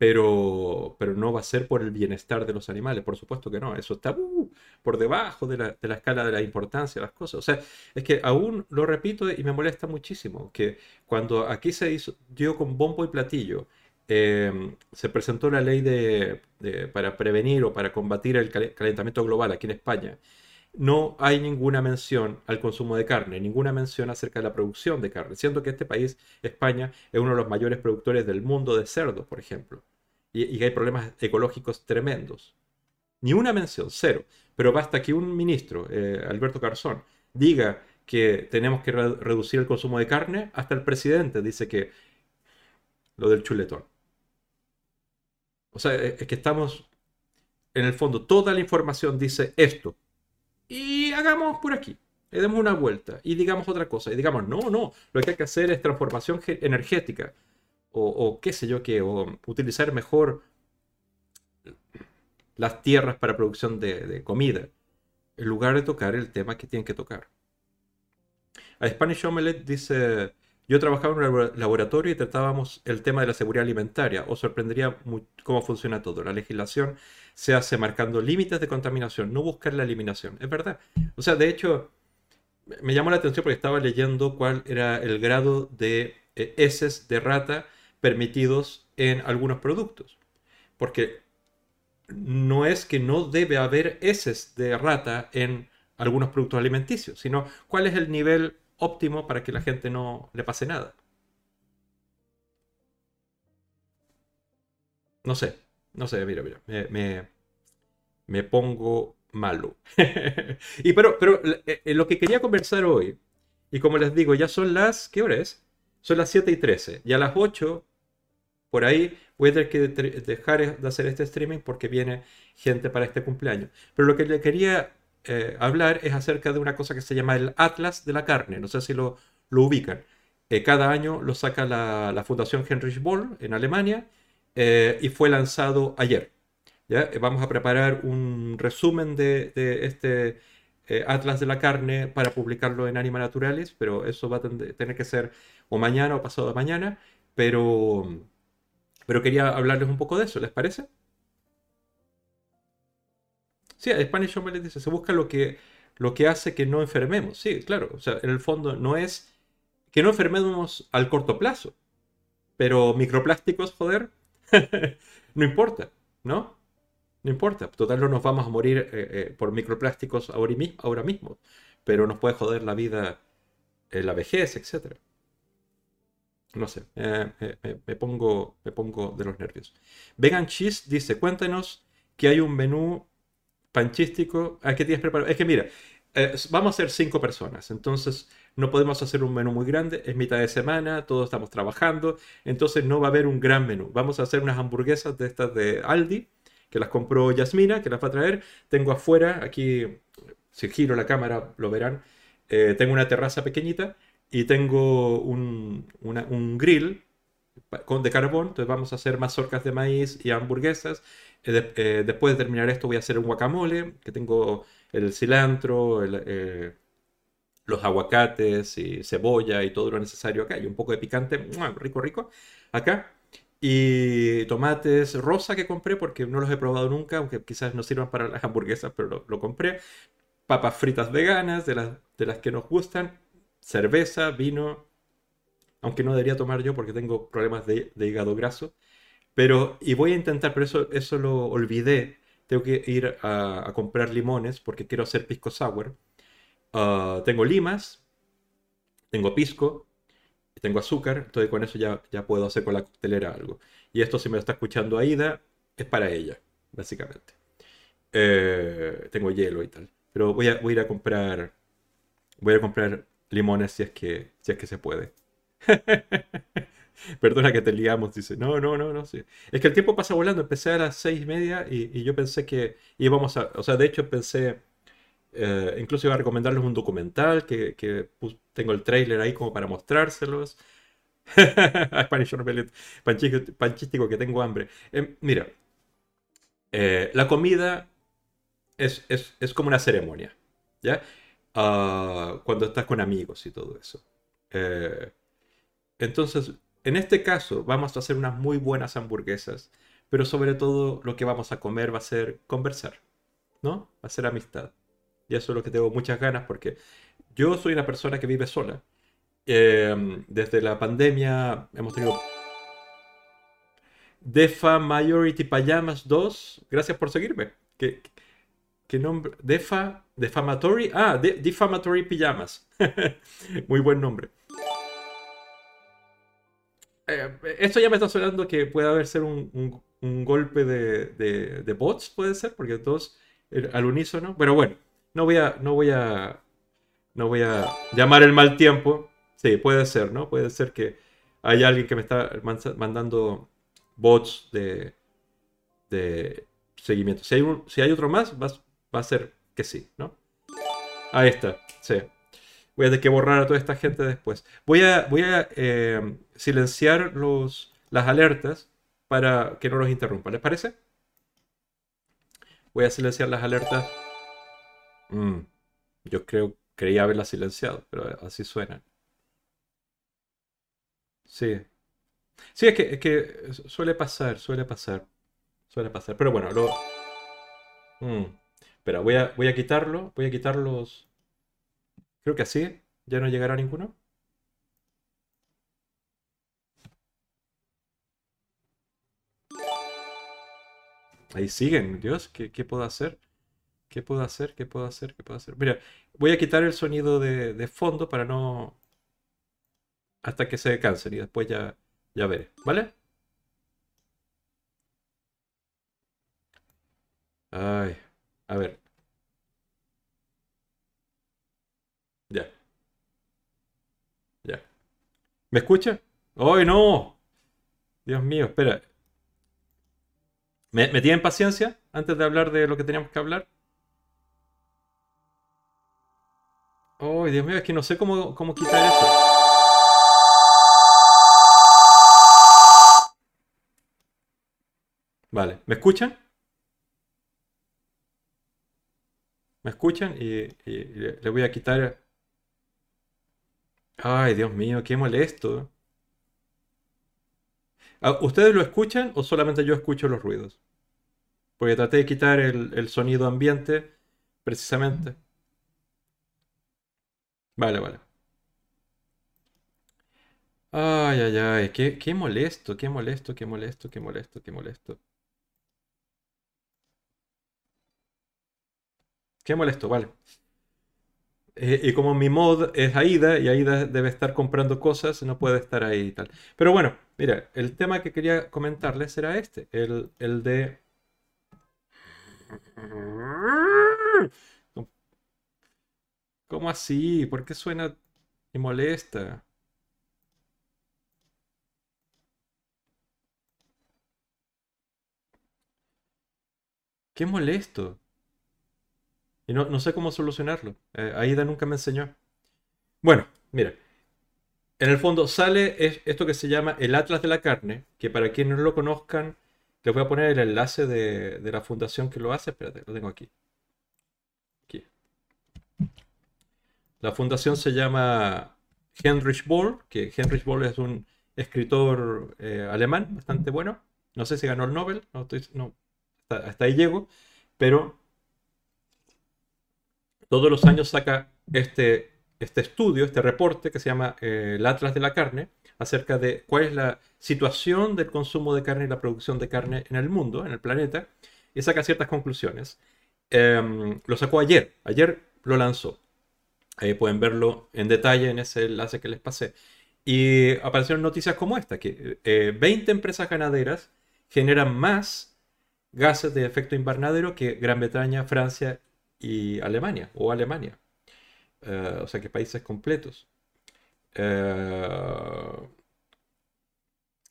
A: pero, pero no va a ser por el bienestar de los animales, por supuesto que no, eso está uh, por debajo de la, de la, escala de la importancia de las cosas. O sea, es que aún lo repito y me molesta muchísimo, que cuando aquí se hizo, dio con bombo y platillo, em, se presentó la ley de, para prevenir o para combatir el calentamiento global aquí en España, no hay ninguna mención al consumo de carne, ninguna mención acerca de la producción de carne, siendo que este país, España, es uno de los mayores productores del mundo de cerdos, por ejemplo y, hay problemas ecológicos tremendos. Ni una mención, cero. Pero basta que un ministro, eh, Alberto Garzón, diga que tenemos que reducir el consumo de carne, hasta el presidente dice que lo del chuletón. O sea, es que estamos, en el fondo, toda la información dice esto. Y hagamos por aquí. Le demos una vuelta y digamos otra cosa. Y digamos, no, no, lo que hay que hacer es transformación energética o, qué sé yo qué, o utilizar mejor las tierras para producción de, comida, en lugar de tocar el tema que tienen que tocar. A Spanish Omelette dice, Yo trabajaba en un laboratorio y tratábamos el tema de la seguridad alimentaria. Os sorprendería cómo funciona todo. La legislación se hace marcando límites de contaminación, no buscar la eliminación. Es verdad. O sea, de hecho, me llamó la atención porque estaba leyendo cuál era el grado de eh, heces de rata permitidos en algunos productos. Porque no es que no debe haber heces de rata en algunos productos alimenticios, sino cuál es el nivel óptimo para que la gente no le pase nada. No sé, no sé, mira, mira, me, me, pongo malo. y pero, pero eh, eh, lo que quería conversar hoy, y como les digo, ya son las, ¿qué hora es? Son las 7 y 13. Y a las 8, por ahí, voy a tener que dejar de hacer este streaming porque viene gente para este cumpleaños. Pero lo que le quería eh, hablar es acerca de una cosa que se llama el Atlas de la Carne. No sé si lo, ubican. Eh, cada año lo saca la, Fundación Heinrich Boll en Alemania eh, y fue lanzado ayer. Vamos a preparar un resumen de, este Atlas de la Carne para publicarlo en Anima Naturalis, pero eso va a tener que ser o mañana o pasado mañana. Pero quería hablarles un poco de eso, ¿les parece? Sí, Spanish Omelette dice, se busca lo que, lo que hace que no enfermemos. Sí, claro, o sea, en el fondo no es que no enfermemos al corto plazo, pero microplásticos, joder, no importa, ¿no? No importa, total no nos vamos a morir eh, eh, por microplásticos ahora, ahora, mismo, pero nos puede joder la vida en la vejez, etc. No sé, me, pongo, me pongo de los nervios. Vegan Cheese dice, cuéntanos que hay un menú panchístico. ¿A qué tienes preparado? Es que mira, eh, vamos a ser cinco personas, entonces no podemos hacer un menú muy grande, es mitad de semana, todos estamos trabajando, entonces no va a haber un gran menú. Vamos a hacer unas hamburguesas de estas de Aldi, que las compró Yasmina, que las va a traer. Tengo afuera, aquí, si giro la cámara lo verán, eh, tengo una terraza pequeñita y tengo un, un grill con, de carbón, entonces vamos a hacer mazorcas de maíz y hamburguesas eh, eh, después de terminar esto voy a hacer un guacamole, que tengo el cilantro, eh, los aguacates y cebolla y todo lo necesario acá. Y un poco de picante, rico, rico, acá. Y tomates rosa que compré porque no los he probado nunca, aunque quizás no sirvan para las hamburguesas, pero lo, compré. Papas fritas veganas, de las, de las que nos gustan. Cerveza, vino, aunque no debería tomar yo porque tengo problemas de hígado graso. Pero, y voy a intentar, pero eso, eso lo olvidé. Tengo que ir a, comprar limones porque quiero hacer pisco sour. Ah, tengo limas, tengo pisco, tengo azúcar, entonces con eso ya, ya puedo hacer con la coctelera algo. Y esto, si me lo está escuchando Aida, es para ella, básicamente. Eh, tengo hielo y tal. Pero voy a, voy ir a comprar. Voy a comprar limones si es que, si es que se puede. Perdona que te liamos, dice. No, no, no, no. Sí. Es que el tiempo pasa volando. Empecé a las seis y media y, yo pensé que íbamos a. O sea, de hecho pensé. Eh, incluso iba a recomendarles un documental que, tengo el trailer ahí como para mostrárselos. Spanish panchístico que tengo hambre. Em, mira, eh, la comida es, como una ceremonia, ¿ya? Ah, cuando estás con amigos y todo eso. Eh, entonces, en este caso, vamos a hacer unas muy buenas hamburguesas, pero sobre todo lo que vamos a comer va a ser conversar, ¿no? Va a ser amistad. Y eso es lo que tengo muchas ganas porque yo soy una persona que vive sola. Em, desde la pandemia hemos tenido Defa Majority Pajamas 2. Gracias por seguirme. ¿Qué, nombre? Defa, Defamatory. Ah, Defamatory Pijamas. Muy buen nombre. Eh, esto ya me está sonando que puede haber ser un, golpe de, bots, puede ser, porque todos eh, al unísono. Pero bueno, no voy a, no voy a, no voy a llamar el mal tiempo. Sí, puede ser, ¿no? Puede ser que hay alguien que me está mandando bots de, de seguimiento. Si hay, si hay otro más, va, va a ser que sí, ¿no? Ahí está, sí. Voy a tener que borrar a toda esta gente después. Voy a, voy a eh, silenciar los, las alertas para que no los interrumpa. ¿Les parece? Voy a silenciar las alertas. Mm, yo creo, creía haberlas silenciado, pero así suenan. Sí. Sí, es que, es que suele pasar, suele pasar, suele pasar. Pero bueno, lo... Mm. Espera, voy a, voy a quitarlo, voy a quitar los... Creo que así, ya no llegará ninguno. Ahí siguen, Dios, ¿qué, puedo hacer? ¿Qué puedo hacer? ¿Qué puedo hacer? ¿Qué puedo hacer? Mira, voy a quitar el sonido de, de fondo para no... hasta que se cansen y después ya, ya veré, ¿vale? Ay, a ver, ya, ya. ¿Me escucha? ¡Ay, no! Dios mío, espera. ¿Me, tienen paciencia antes de hablar de lo que teníamos que hablar? ¡Ay, Dios mío! Es que no sé cómo, cómo quitar eso. Vale, ¿me escuchan? ¿Me escuchan? Y, y le le voy a quitar... Ay, Dios mío, qué molesto. Ah, ¿Ustedes lo escuchan o solamente yo escucho los ruidos? Porque traté de quitar el, el sonido ambiente precisamente. Vale, vale. Ay, ay, ay, qué, qué molesto, qué molesto, qué molesto, qué molesto, qué molesto. Qué molesto, vale. Eh, y como mi mod es Aida y Aida debe estar comprando cosas, no puede estar ahí y tal. Pero bueno, mira, el tema que quería comentarles era este, el, el de... ¿Cómo así? ¿Por qué suena y molesta? Qué molesto. Y no, no sé cómo solucionarlo. Eh, Aida nunca me enseñó. Bueno, mira, en el fondo sale es- esto que se llama el Atlas de la Carne, que para quienes no lo conozcan, les voy a poner el enlace de, de la fundación que lo hace. Espérate, lo tengo aquí. Aquí. La fundación se llama Heinrich Boll, que Heinrich Boll es un escritor eh, alemán bastante bueno. No sé si ganó el Nobel, no estoy, no, hasta, hasta ahí llego, pero todos los años saca este, este estudio, este reporte que se llama eh, el Atlas de la Carne, acerca de cuál es la situación del consumo de carne y la producción de carne en el mundo, en el planeta, y saca ciertas conclusiones. Em, lo sacó ayer, ayer lo lanzó. Ahí pueden verlo en detalle en ese enlace que les pasé. Y aparecieron noticias como esta, que eh, 20 empresas ganaderas generan más gases de efecto invernadero que Gran Bretaña, Francia y Alemania, o Alemania. Eh, o sea que países completos. Eh,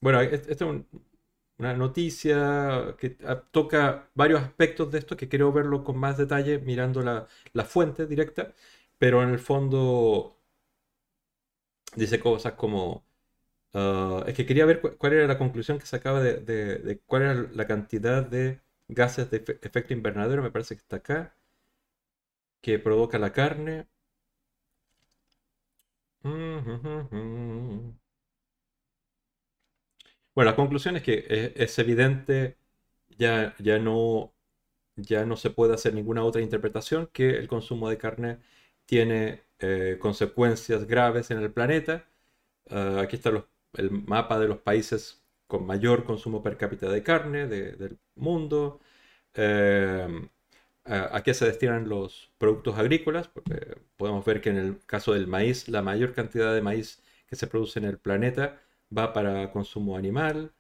A: bueno, es- esta es un- una noticia que ah, toca varios aspectos de esto que quiero verlo con más detalle mirando la, la fuente directa, pero en el fondo dice cosas como, ah, es que quería ver cu- cuál era la conclusión que sacaba de, de- cuál era la cantidad de gases de efe- efecto invernadero, me parece que está acá, que provoca la carne. Bueno, la conclusión es que es, es evidente, ya, ya no, ya no se puede hacer ninguna otra interpretación que el consumo de carne tiene eh, consecuencias graves en el planeta. Ah, aquí está el mapa de los países con mayor consumo per cápita de carne de- del mundo. Eh, a, qué se destinan los productos agrícolas. Porque podemos ver que en el caso del maíz, la mayor cantidad de maíz que se produce en el planeta va para consumo animal.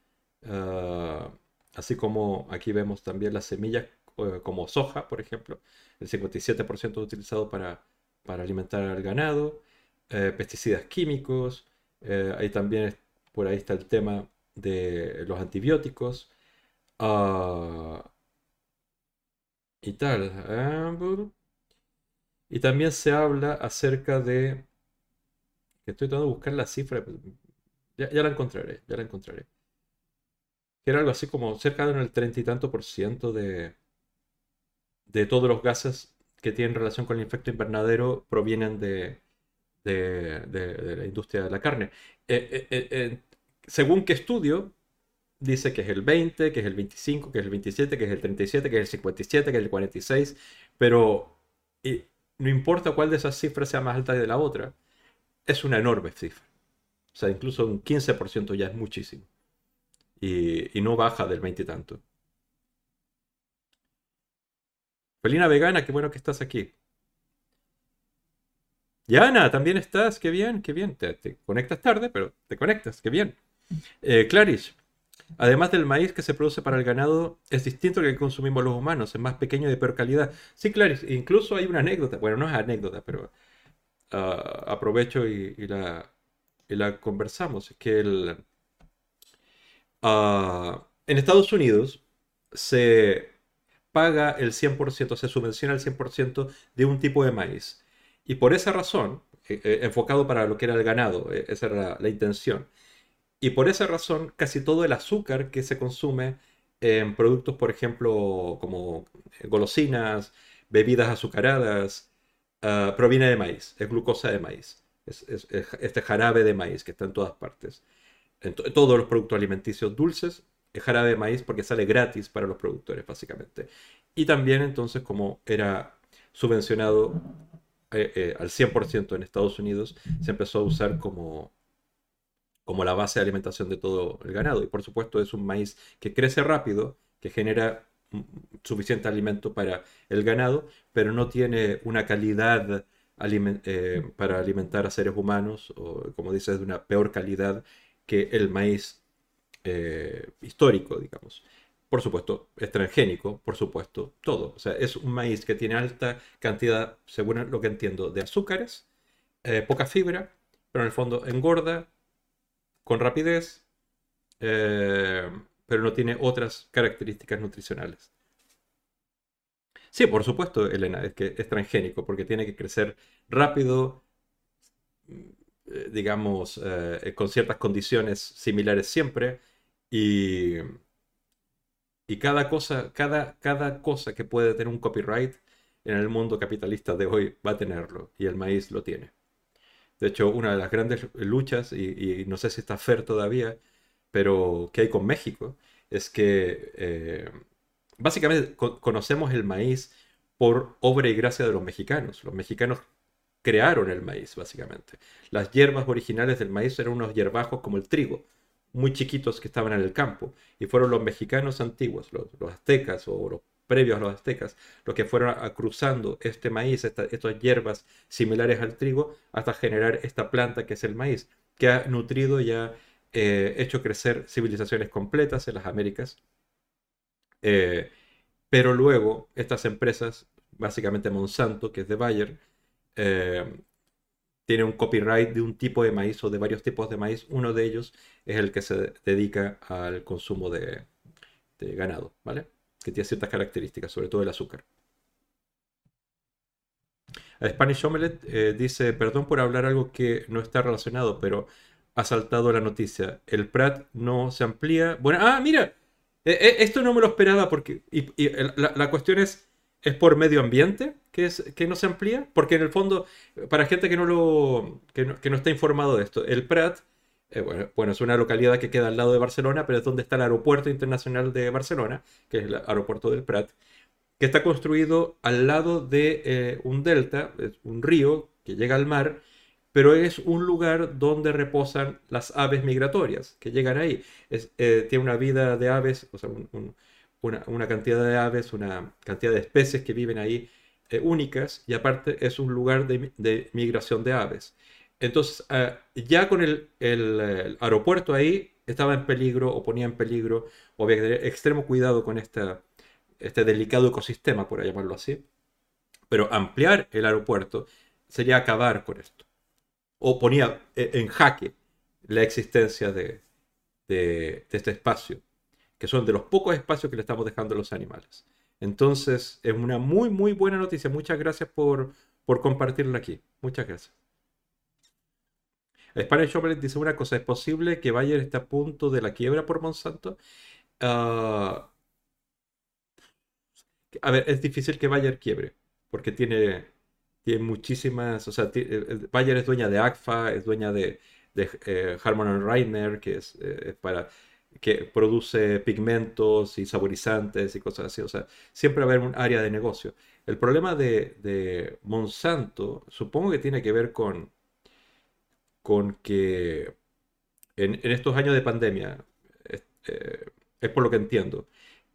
A: ah, así como aquí vemos también las semillas eh, como soja, por ejemplo. El 57% utilizado para, para alimentar al ganado. eh, pesticidas químicos. eh, ahí también por ahí está el tema de los antibióticos. ah, y tal. Y también se habla acerca de, que estoy tratando de buscar la cifra, pero ya, la encontraré, ya la encontraré. Que era algo así como cerca de el treinta y tanto por ciento de, de todos los gases que tienen relación con el efecto invernadero provienen de, de, de- la industria de la carne. Eh, eh, eh, según qué estudio, dice que es el 20, que es el 25, que es el 27, que es el 37, que es el 57, que es el 46, pero no importa cuál de esas cifras sea más alta de la otra, es una enorme cifra. O sea, incluso un 15% ya es muchísimo. Y, y no baja del 20 y tanto. Felina Vegana, qué bueno que estás aquí. Yana, también estás, qué bien, qué bien. Te, conectas tarde, pero te conectas, qué bien. Eh, Clarice, además del maíz que se produce para el ganado, es distinto al que consumimos los humanos, es más pequeño y de peor calidad. Sí, Clarice, incluso hay una anécdota, bueno, no es anécdota, pero ah, aprovecho y, la, la, conversamos. Es que el, ah, en Estados Unidos se paga el 100%, se subvenciona el 100% de un tipo de maíz. Y por esa razón, eh, eh, enfocado para lo que era el ganado, eh, esa era la, intención. Y por esa razón, casi todo el azúcar que se consume en productos, por ejemplo, como golosinas, bebidas azucaradas, ah, proviene de maíz, es glucosa de maíz. Es, este jarabe de maíz que está en todas partes. En todos los productos alimenticios dulces es jarabe de maíz porque sale gratis para los productores, básicamente. Y también entonces, como era subvencionado eh, eh, al 100% en Estados Unidos, se empezó a usar como, como la base de alimentación de todo el ganado. Y por supuesto es un maíz que crece rápido, que genera suficiente alimento para el ganado, pero no tiene una calidad eh, para alimentar a seres humanos, o como dices, de una peor calidad que el maíz histórico, digamos por supuesto, es transgénico, por supuesto, todo. O sea, es un maíz que tiene alta cantidad, según lo que entiendo, de azúcares, eh, poca fibra, pero en el fondo engorda con rapidez, eh, pero no tiene otras características nutricionales. Sí, por supuesto, Elena, es que es transgénico porque tiene que crecer rápido, eh, digamos, con ciertas condiciones similares siempre y cada cosa, cada cosa que puede tener un copyright en el mundo capitalista de hoy va a tenerlo. Y el maíz lo tiene. De hecho, una de las grandes luchas, y, no sé si está Fer todavía, pero que hay con México, es que eh, básicamente conocemos el maíz por obra y gracia de los mexicanos. Los mexicanos crearon el maíz, básicamente. Las hierbas originales del maíz eran unos hierbajos como el trigo, muy chiquitos que estaban en el campo. Y fueron los mexicanos antiguos, los, aztecas o los previos a los aztecas, los que fueron cruzando este maíz, estas hierbas similares al trigo, hasta generar esta planta que es el maíz, que ha nutrido y ha eh, hecho crecer civilizaciones completas en las Américas. Eh, pero luego estas empresas, básicamente Monsanto, que es de Bayer, eh, tiene un copyright de un tipo de maíz o de varios tipos de maíz. Uno de ellos es el que se dedica al consumo de, ganado, ¿vale? Que tiene ciertas características, sobre todo el azúcar. Spanish Omelette eh, dice, perdón por hablar algo que no está relacionado, pero ha saltado la noticia. El Prat no se amplía. Bueno, ah, mira, eh, eh, esto no me lo esperaba porque y, la, cuestión es, ¿es por medio ambiente que, es, que no se amplía? Porque en el fondo, para gente que no, lo, que no, está informado de esto, el Prat eh, bueno, es una localidad que queda al lado de Barcelona, pero es donde está el aeropuerto internacional de Barcelona, que es el aeropuerto del Prat, que está construido al lado de eh, un delta, es un río que llega al mar, pero es un lugar donde reposan las aves migratorias que llegan ahí. Eh, tiene una vida de aves, o sea, una, cantidad de aves, una cantidad de especies que viven ahí únicas, y aparte es un lugar de migración de aves. Entonces, ah, ya con el, aeropuerto ahí estaba en peligro o ponía en peligro, o había que tener extremo cuidado con este delicado ecosistema, por llamarlo así. Pero ampliar el aeropuerto sería acabar con esto. O ponía eh, en jaque la existencia de, este espacio, que son de los pocos espacios que le estamos dejando a los animales. Entonces, es una muy, muy buena noticia. Muchas gracias por, por compartirla aquí. Muchas gracias. Spanish Omelette dice una cosa, ¿es posible que Bayer esté a punto de la quiebra por Monsanto? Ah, a ver, es difícil que Bayer quiebre, porque tiene, tiene muchísimas, o sea, Bayer es dueña de ACFA, es dueña de, de eh, Harman Reiner, que es para que produce pigmentos y saborizantes y cosas así. O sea, siempre va a haber un área de negocio. El problema de, Monsanto supongo que tiene que ver con, con que en, estos años de pandemia, eh, es por lo que entiendo,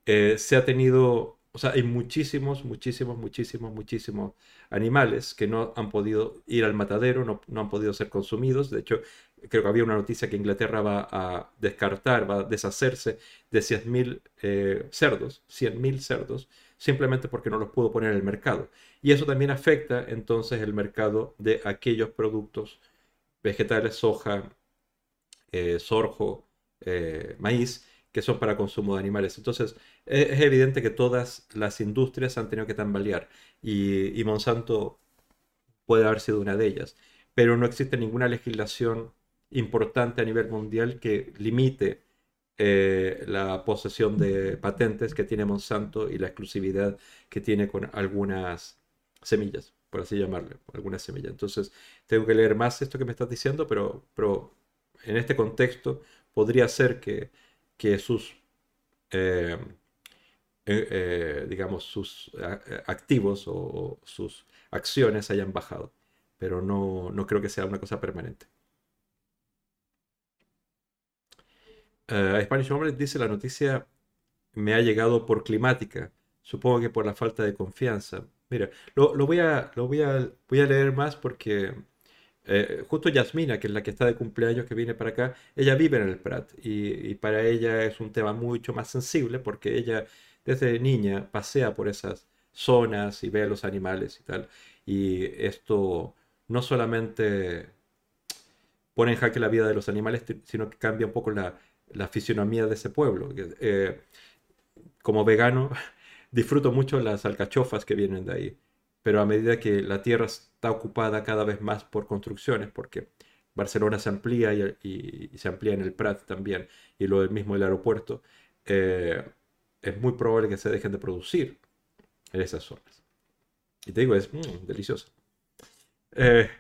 A: eh, se ha tenido, o sea, hay muchísimos, muchísimos, muchísimos, muchísimos animales que no han podido ir al matadero, no, no han podido ser consumidos. De hecho, creo que había una noticia que Inglaterra va a descartar, va a deshacerse de 100.000 eh, cerdos, 100.000 cerdos, simplemente porque no los pudo poner en el mercado. Y eso también afecta entonces el mercado de aquellos productos vegetales, soja, eh, sorjo, eh, maíz, que son para consumo de animales. Entonces, e, es, evidente que todas las industrias han tenido que tambalear y, y Monsanto puede haber sido una de ellas, pero no existe ninguna legislación importante a nivel mundial que limite eh, la posesión de patentes que tiene Monsanto y la exclusividad que tiene con algunas semillas, por así llamarle, algunas semillas. Entonces, tengo que leer más esto que me estás diciendo, pero, pero en este contexto podría ser que, que sus, eh, eh, digamos, sus activos o sus acciones hayan bajado, pero no, no creo que sea una cosa permanente. Uh, Spanish dice la noticia me ha llegado por climática. Supongo que por la falta de confianza. Mira, lo, voy, a, lo voy, a, voy a leer más porque eh, justo Yasmina, que es la que está de cumpleaños que viene para acá, ella vive en el Prat y, para ella es un tema mucho más sensible porque ella desde niña pasea por esas zonas y ve a los animales y tal. Y esto no solamente pone en jaque la vida de los animales, sino que cambia un poco la, la fisionomía de ese pueblo. Eh, como vegano, disfruto mucho las alcachofas que vienen de ahí, pero a medida que la tierra está ocupada cada vez más por construcciones, porque Barcelona se amplía y, se amplía en el Prat también, y lo mismo el aeropuerto, eh, es muy probable que se dejen de producir en esas zonas. Y te digo, es mm, delicioso. Eh,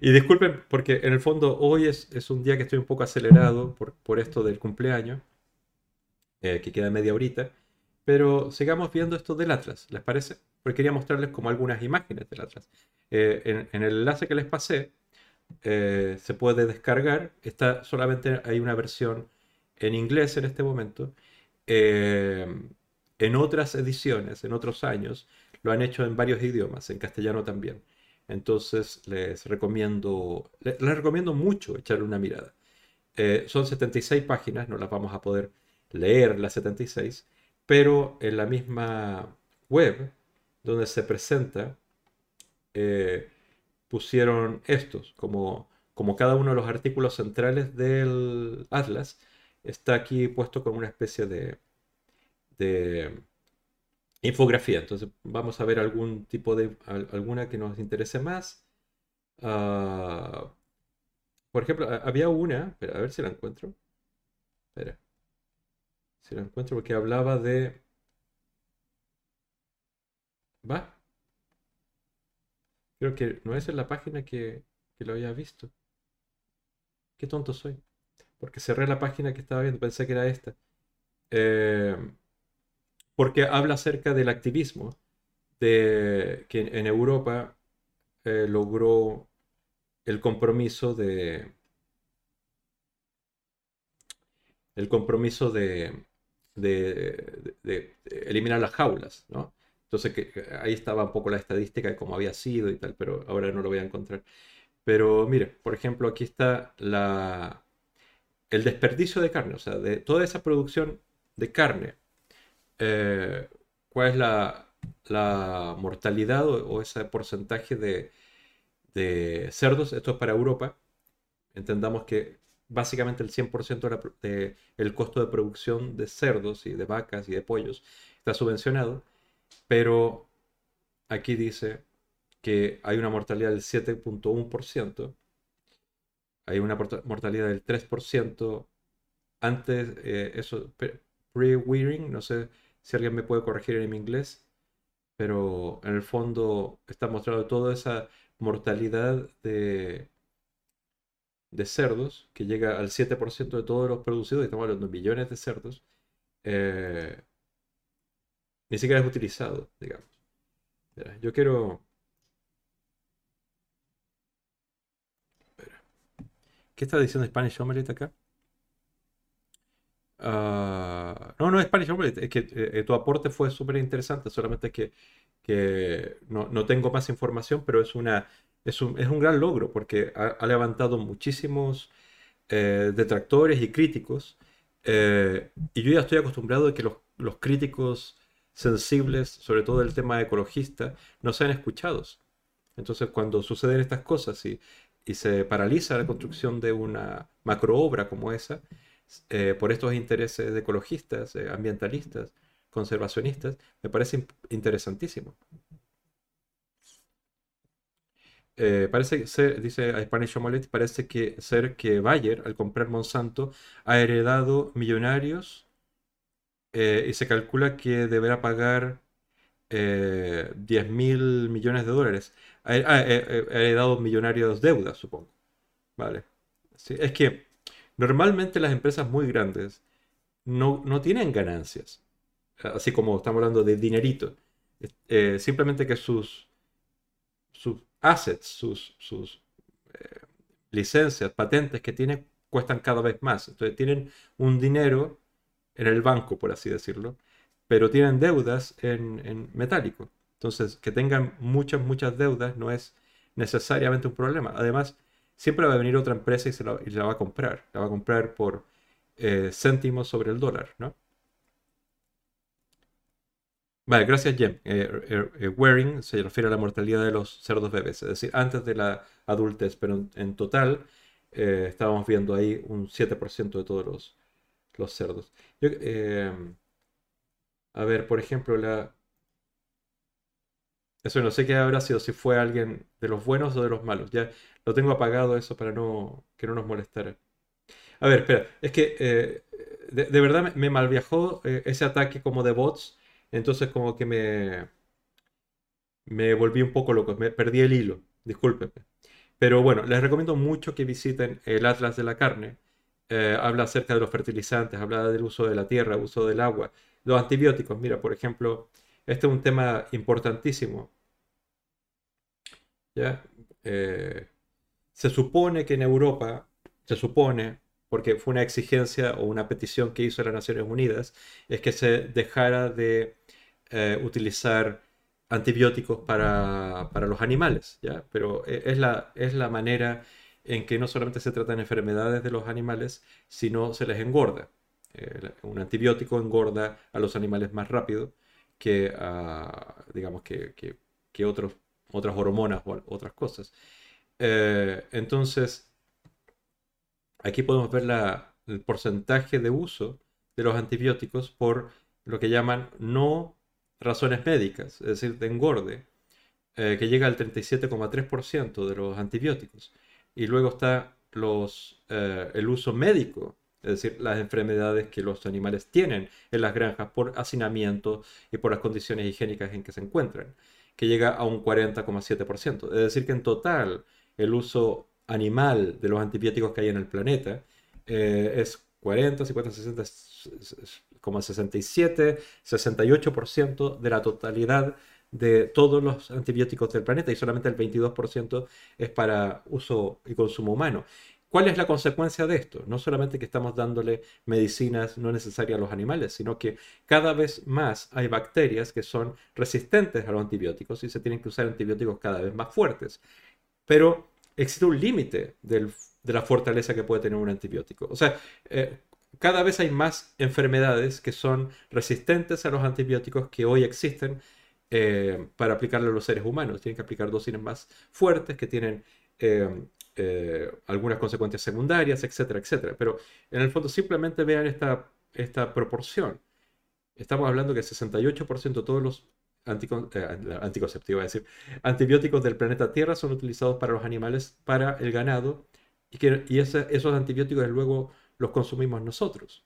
A: y disculpen, porque en el fondo hoy es, es, un día que estoy un poco acelerado por, por esto del cumpleaños, eh, que queda media horita, pero sigamos viendo esto del Atlas, ¿les parece? Porque quería mostrarles como algunas imágenes del Atlas. Eh, en, en, el enlace que les pasé, eh, se puede descargar, está solamente hay una versión en inglés en este momento. en otras ediciones, en otros años, lo han hecho en varios idiomas, en castellano también. Entonces les recomiendo, les, recomiendo mucho echarle una mirada. Eh, son 76 páginas, no las vamos a poder leer las 76, pero en la misma web donde se presenta, eh, pusieron estos, como, como cada uno de los artículos centrales del Atlas, está aquí puesto con una especie de, de infografía. Entonces vamos a ver algún tipo de, alguna que nos interese más. Ah, por ejemplo, había una, a ver si la encuentro. Espera. Si la encuentro porque hablaba de... ¿Va? Creo que no es en la página que, que lo había visto. Qué tonto soy. Porque cerré la página que estaba viendo, pensé que era esta. Eh, porque habla acerca del activismo de, que en Europa eh, logró el compromiso de el compromiso de, eliminar las jaulas, ¿no? Entonces que, ahí estaba un poco la estadística de cómo había sido y tal, pero ahora no lo voy a encontrar. Pero mire, por ejemplo, aquí está la, el desperdicio de carne, o sea, de toda esa producción de carne eh, cuál es la, mortalidad o, ese porcentaje de, de, cerdos. Esto es para Europa. Entendamos que básicamente el 100% del costo de producción de cerdos y de vacas y de pollos está subvencionado, pero aquí dice que hay una mortalidad del 7.1%, hay una mortalidad del 3% antes, eh, eso, pre-wearing, no sé si alguien me puede corregir en inglés, pero en el fondo está mostrando toda esa mortalidad de, de cerdos, que llega al 7% de todos los producidos, y estamos hablando de millones de cerdos, eh, ni siquiera es utilizado, digamos. Yo quiero... ¿Qué está diciendo Spanish Omelette acá? Ah, no, no Spanish Omelette, es que eh, tu aporte fue súper interesante, solamente que, que no, no, tengo más información, pero es, una, es, un, es un gran logro porque ha, levantado muchísimos eh, detractores y críticos. Eh, y yo ya estoy acostumbrado a que los, los críticos sensibles, sobre todo el tema ecologista, no sean escuchados. Entonces, cuando suceden estas cosas y, y se paraliza la construcción de una macroobra como esa, eh, por estos intereses ecologistas, eh, ambientalistas, conservacionistas, me parece interesantísimo. Eh, parece ser, dice Spanish Omelette, parece que ser que Bayer, al comprar Monsanto, ha heredado millonarios y se calcula que deberá pagar 10 mil millones de dólares. Ha, heredado millonarios deudas, supongo. Vale. es que Normalmente las empresas muy grandes no, no tienen ganancias, así como estamos hablando de dinerito. Eh, simplemente que sus, sus assets, sus, sus eh, licencias, patentes que tienen cuestan cada vez más. Entonces tienen un dinero en el banco, por así decirlo, pero tienen deudas en, en metálico. Entonces, que tengan muchas, muchas deudas no es necesariamente un problema. Además, siempre va a venir otra empresa y, se la, va a comprar. La va a comprar por eh, céntimos sobre el dólar, ¿no? Vale, gracias, Jem. Eh, eh, wearing se refiere a la mortalidad de los cerdos bebés, es decir, antes de la adultez, pero en, total estábamos viendo ahí un 7% de todos los, los cerdos. a ver, por ejemplo, la, eso no sé qué habrá sido, si fue alguien de los buenos o de los malos. Ya lo tengo apagado eso para no, que no nos molestara. A ver, espera, es que eh, de, verdad me, malviajó eh, ese ataque como de bots, entonces como que me, me volví un poco loco, me perdí el hilo, discúlpenme. Pero bueno, les recomiendo mucho que visiten el Atlas de la Carne. Eh, habla acerca de los fertilizantes, habla del uso de la tierra, uso del agua, los antibióticos. Mira, por ejemplo, este es un tema importantísimo. ¿Ya? Se supone que en Europa, se supone, porque fue una exigencia o una petición que hizo las Naciones Unidas, es que se dejara de eh, utilizar antibióticos para, los animales, ¿ya? Pero eh, es la, es la manera en que no solamente se tratan enfermedades de los animales, sino se les engorda. Un antibiótico engorda a los animales más rápido que, digamos, que, que otros, otras hormonas o otras cosas. Eh, entonces, aquí podemos ver el porcentaje de uso de los antibióticos por lo que llaman no razones médicas, es decir, de engorde, eh, que llega al 37,3% de los antibióticos. Y luego está los, eh, el uso médico, es decir, las enfermedades que los animales tienen en las granjas por hacinamiento y por las condiciones higiénicas en que se encuentran, que llega a un 40,7%. Es decir, que en total el uso animal de los antibióticos que hay en el planeta eh, es 40, 50, 60, como 67, 68% de la totalidad de todos los antibióticos del planeta y solamente el 22% es para uso y consumo humano. ¿Cuál es la consecuencia de esto? No solamente que estamos dándole medicinas no necesarias a los animales, sino que cada vez más hay bacterias que son resistentes a los antibióticos y se tienen que usar antibióticos cada vez más fuertes pero existe un límite de la fortaleza que puede tener un antibiótico. O sea, eh, cada vez hay más enfermedades que son resistentes a los antibióticos que hoy existen eh, para aplicarle a los seres humanos. Tienen que aplicar dosis más fuertes que tienen eh, algunas consecuencias secundarias, etcétera, etcétera. Pero en el fondo simplemente vean esta, esta proporción. Estamos hablando que el 68% de todos los eh, anticonceptivos, es decir, antibióticos del planeta Tierra son utilizados para los animales, para el ganado, y, que, y esos antibióticos luego los consumimos nosotros.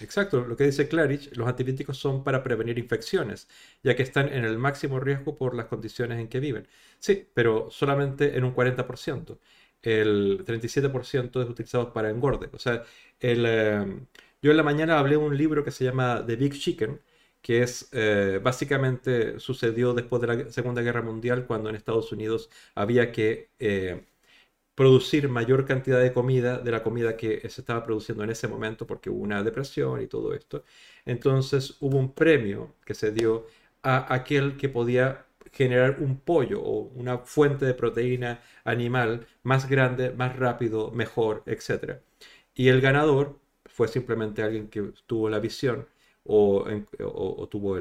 A: Exacto, lo que dice Clarich, los antibióticos son para prevenir infecciones, ya que están en el máximo riesgo por las condiciones en que viven. Sí, pero solamente en un 40%. El 37% es utilizado para engorde. O sea, el, eh, yo en la mañana hablé de un libro que se llama The Big Chicken, que es eh, básicamente sucedió después de la Segunda Guerra Mundial, cuando en Estados Unidos había que eh, producir mayor cantidad de comida de la comida que se estaba produciendo en ese momento porque hubo una depresión y todo esto. Entonces hubo un premio que se dio a aquel que podía generar un pollo o una fuente de proteína animal más grande, más rápido, mejor, etc. Y el ganador fue simplemente alguien que tuvo la visión o, tuvo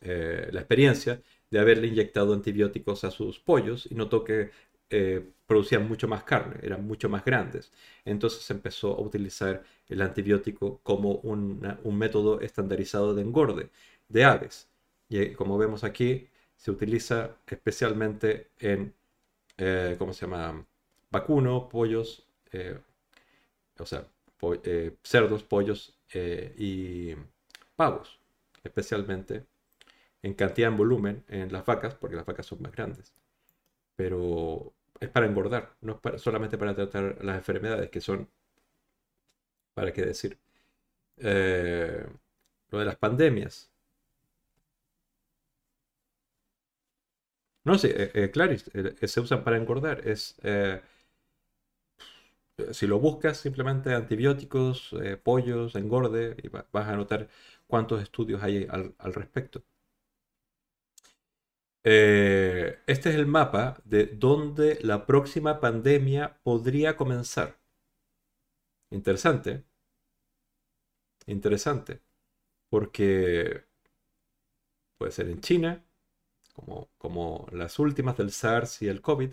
A: eh, la experiencia de haberle inyectado antibióticos a sus pollos y notó que eh, producían mucho más carne, eran mucho más grandes. Entonces empezó a utilizar el antibiótico como un método estandarizado de engorde de aves. Y eh, como vemos aquí, se utiliza especialmente en, ¿cómo se llama? Vacuno, pollos, o sea, cerdos, pollos y pavos, especialmente en cantidad en volumen en las vacas, porque las vacas son más grandes pero es para engordar, no es solamente para tratar las enfermedades que son, ¿para qué decir? Eh, lo de las pandemias. No sé, eh, eh, Claris, se usan para engordar. Es, si lo buscas, simplemente antibióticos, pollos, engorde, y vas a notar cuántos estudios hay al respecto. Eh, este es el mapa de dónde la próxima pandemia podría comenzar. Interesante. Interesante. Porque puede ser en China, como, como las últimas del SARS y el COVID,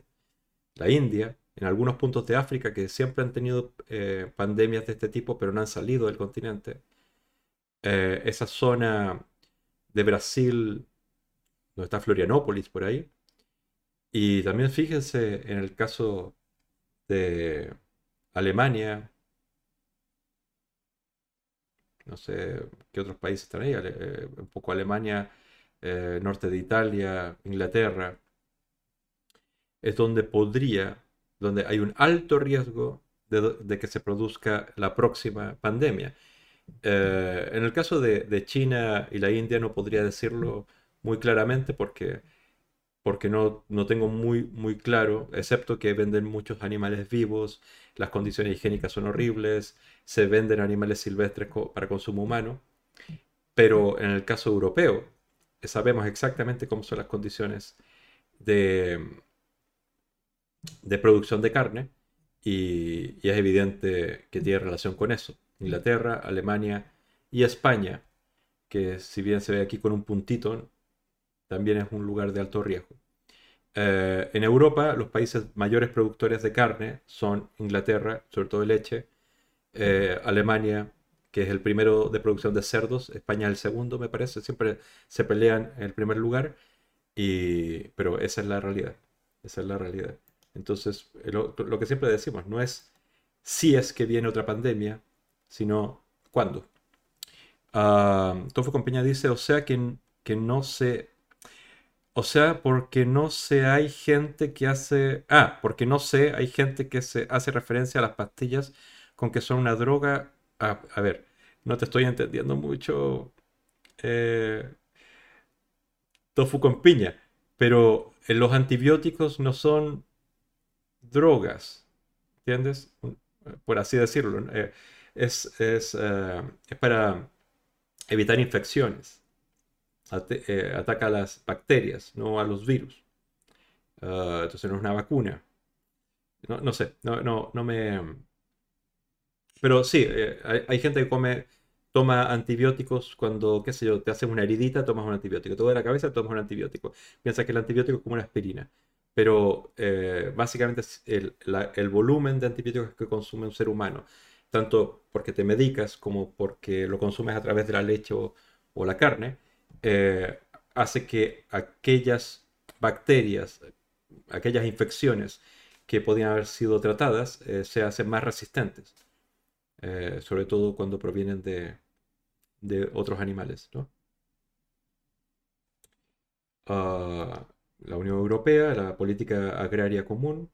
A: la India, en algunos puntos de África que siempre han tenido eh, pandemias de este tipo, pero no han salido del continente. Eh, esa zona de Brasil donde está Florianópolis por ahí. Y también fíjense en el caso de Alemania, no sé qué otros países están ahí, eh, un poco Alemania, norte de Italia, Inglaterra, es donde podría, donde hay un alto riesgo de, que se produzca la próxima pandemia. Eh, en el caso de, China y la India no podría decirlo muy claramente porque, porque no, no tengo muy, muy claro, excepto que venden muchos animales vivos, las condiciones higiénicas son horribles, se venden animales silvestres para consumo humano, pero en el caso europeo sabemos exactamente cómo son las condiciones de, de producción de carne y, es evidente que tiene relación con eso. Inglaterra, Alemania y España, que si bien se ve aquí con un puntito, también es un lugar de alto riesgo. Eh, en Europa, los países mayores productores de carne son Inglaterra, sobre todo de leche, eh, Alemania, que es el primero de producción de cerdos, España el segundo, me parece, siempre se pelean en el primer lugar, y, pero esa es la realidad, esa es la realidad. Entonces, lo, que siempre decimos, no es si es que viene otra pandemia, sino cuándo. Uh, Tofo Compañía dice, o sea que, que no se o sea, porque no sé, hay gente que hace... Ah, porque no sé, hay gente que se hace referencia a las pastillas con que son una droga... Ah, a ver, no te estoy entendiendo mucho. Eh, tofu con piña. Pero eh, los antibióticos no son drogas. ¿Entiendes? Por así decirlo. Eh, es, es, es para evitar infecciones. Eh, ataca a las bacterias, no a los virus. Ah, entonces no es una vacuna. No, sé, no, no, no me... Pero sí, eh, hay, gente que come, toma antibióticos cuando, qué sé yo, te haces una heridita, tomas un antibiótico. Te duele la cabeza, tomas un antibiótico. Piensa que el antibiótico es como una aspirina. Pero eh, básicamente el, volumen de antibióticos que consume un ser humano, tanto porque te medicas como porque lo consumes a través de la leche o, la carne, eh, hace que aquellas bacterias, aquellas infecciones que podían haber sido tratadas, eh, se hacen más resistentes. eh, sobre todo cuando provienen de, de otros animales. ¿no? Ah, la Unión Europea, la política agraria común.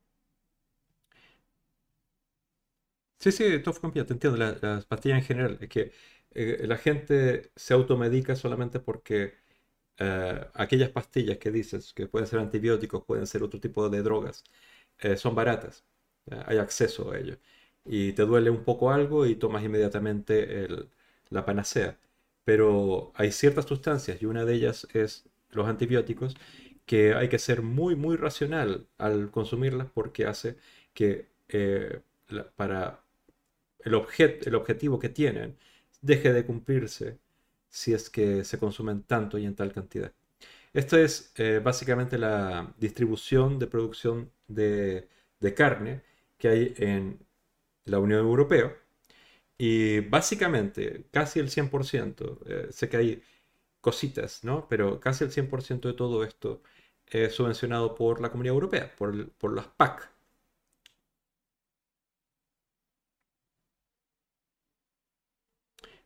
A: Sí, sí, todo fue te entiendo. las pastillas en general, es que eh, la gente se automedica solamente porque eh, aquellas pastillas que dices que pueden ser antibióticos, pueden ser otro tipo de drogas, eh, son baratas. Hay acceso a ello. Y te duele un poco algo y tomas inmediatamente la panacea. Pero hay ciertas sustancias y una de ellas es los antibióticos que hay que ser muy, muy racional al consumirlas porque hace que eh, para el, el objetivo que tienen deje de cumplirse si es que se consumen tanto y en tal cantidad. Esto es eh, básicamente la distribución de producción de, carne que hay en la Unión Europea. Y básicamente, casi el 100%, eh, sé que hay cositas, ¿no? Pero casi el 100% de todo esto es subvencionado por la Comunidad Europea, por, por las PAC.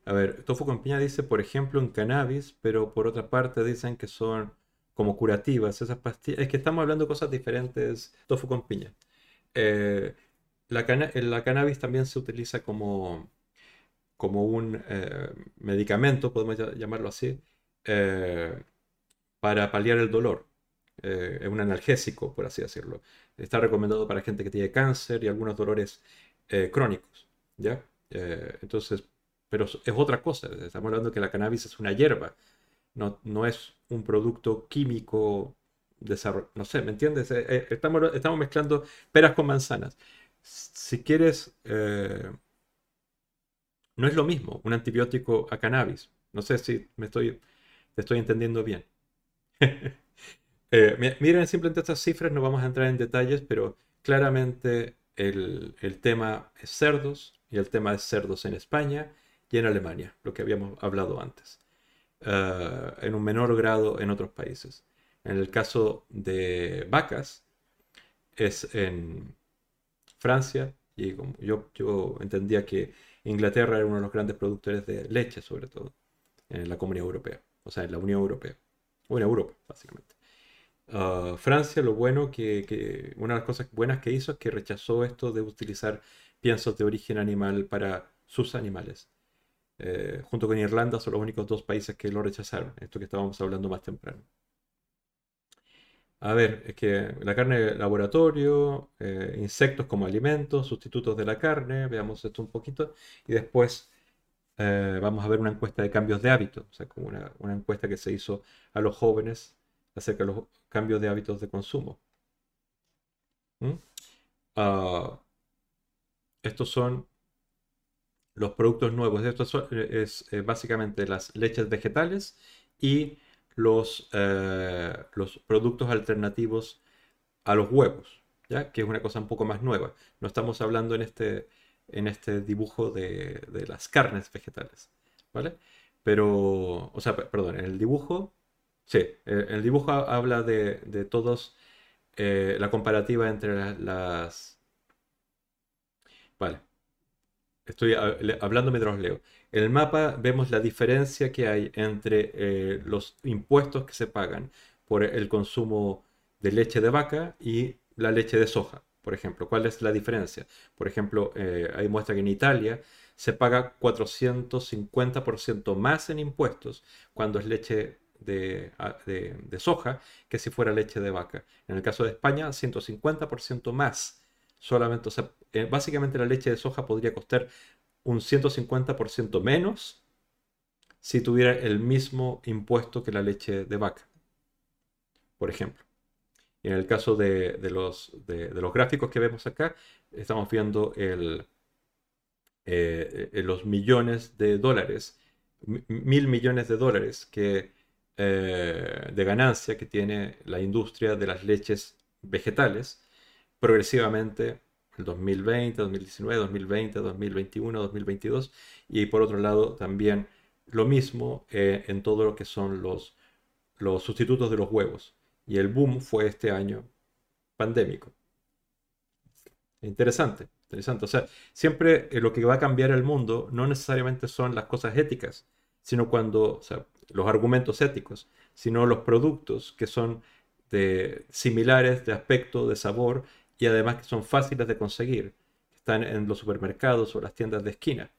A: A ver, tofu con piña dice, por ejemplo, en cannabis, pero por otra parte dicen que son como curativas esas pastillas. Es que estamos hablando de cosas diferentes, tofu con piña. Eh, la, la, cannabis también se utiliza como, como un eh, medicamento, podemos llamarlo así, eh, para paliar el dolor. Es un analgésico, por así decirlo. Está recomendado para gente que tiene cáncer y algunos dolores crónicos. ¿ya? entonces, pero es otra cosa. Estamos hablando que la cannabis es una hierba, no, no es un producto químico No sé, ¿me entiendes? Eh, eh, estamos, estamos mezclando peras con manzanas. Si quieres, eh, no es lo mismo un antibiótico a cannabis. No sé si me estoy, te estoy entendiendo bien. miren simplemente estas cifras, no vamos a entrar en detalles, pero claramente el, tema es cerdos y el tema es cerdos en España y en Alemania, lo que habíamos hablado antes, eh, en un menor grado en otros países. En el caso de vacas, es en Francia, y yo, yo entendía que Inglaterra era uno de los grandes productores de leche, sobre todo, en la Comunidad Europea, o sea, en la Unión Europea, o en Europa, básicamente. Uh, Francia, lo bueno que, una de las cosas buenas que hizo es que rechazó esto de utilizar piensos de origen animal para sus animales. Eh, junto con Irlanda son los únicos dos países que lo rechazaron, esto que estábamos hablando más temprano. A ver, es que la carne de laboratorio, eh, insectos como alimentos, sustitutos de la carne, veamos esto un poquito, y después eh, vamos a ver una encuesta de cambios de hábitos, o sea, como una, encuesta que se hizo a los jóvenes acerca de los cambios de hábitos de consumo. ¿Mm? Ah, estos son los productos nuevos. Esto es, eh, básicamente las leches vegetales y los, eh, los productos alternativos a los huevos, ¿ya? que es una cosa un poco más nueva. No estamos hablando en este, en este dibujo de, las carnes vegetales, ¿vale? Pero, o sea, perdón, en el dibujo, sí, el, dibujo habla de, de todos, eh, la comparativa entre las... Vale, Estoy hablando mientras leo. En el mapa vemos la diferencia que hay entre eh, los impuestos que se pagan por el consumo de leche de vaca y la leche de soja, por ejemplo. ¿Cuál es la diferencia? Por ejemplo, eh, ahí muestra que en Italia se paga 450% más en impuestos cuando es leche de, soja que si fuera leche de vaca. En el caso de España, 150% más solamente, eh, básicamente la leche de soja podría costar un 150% menos si tuviera el mismo impuesto que la leche de vaca, por ejemplo. En el caso de, los, de, los, gráficos que vemos acá, estamos viendo el, eh, eh, los millones de dólares, mil millones de dólares que, de ganancia que tiene la industria de las leches vegetales progresivamente el 2020, 2019, 2020, 2021, 2022 y por otro lado también lo mismo eh, en todo lo que son los, los sustitutos de los huevos. Y el boom fue este año pandémico. Interesante. Interesante. O sea, siempre eh, lo que va a cambiar el mundo no necesariamente son las cosas éticas, sino cuando, o sea, los argumentos éticos, sino los productos que son similares de aspecto, de sabor y además que son fáciles de conseguir. Están en los supermercados o las tiendas de esquina.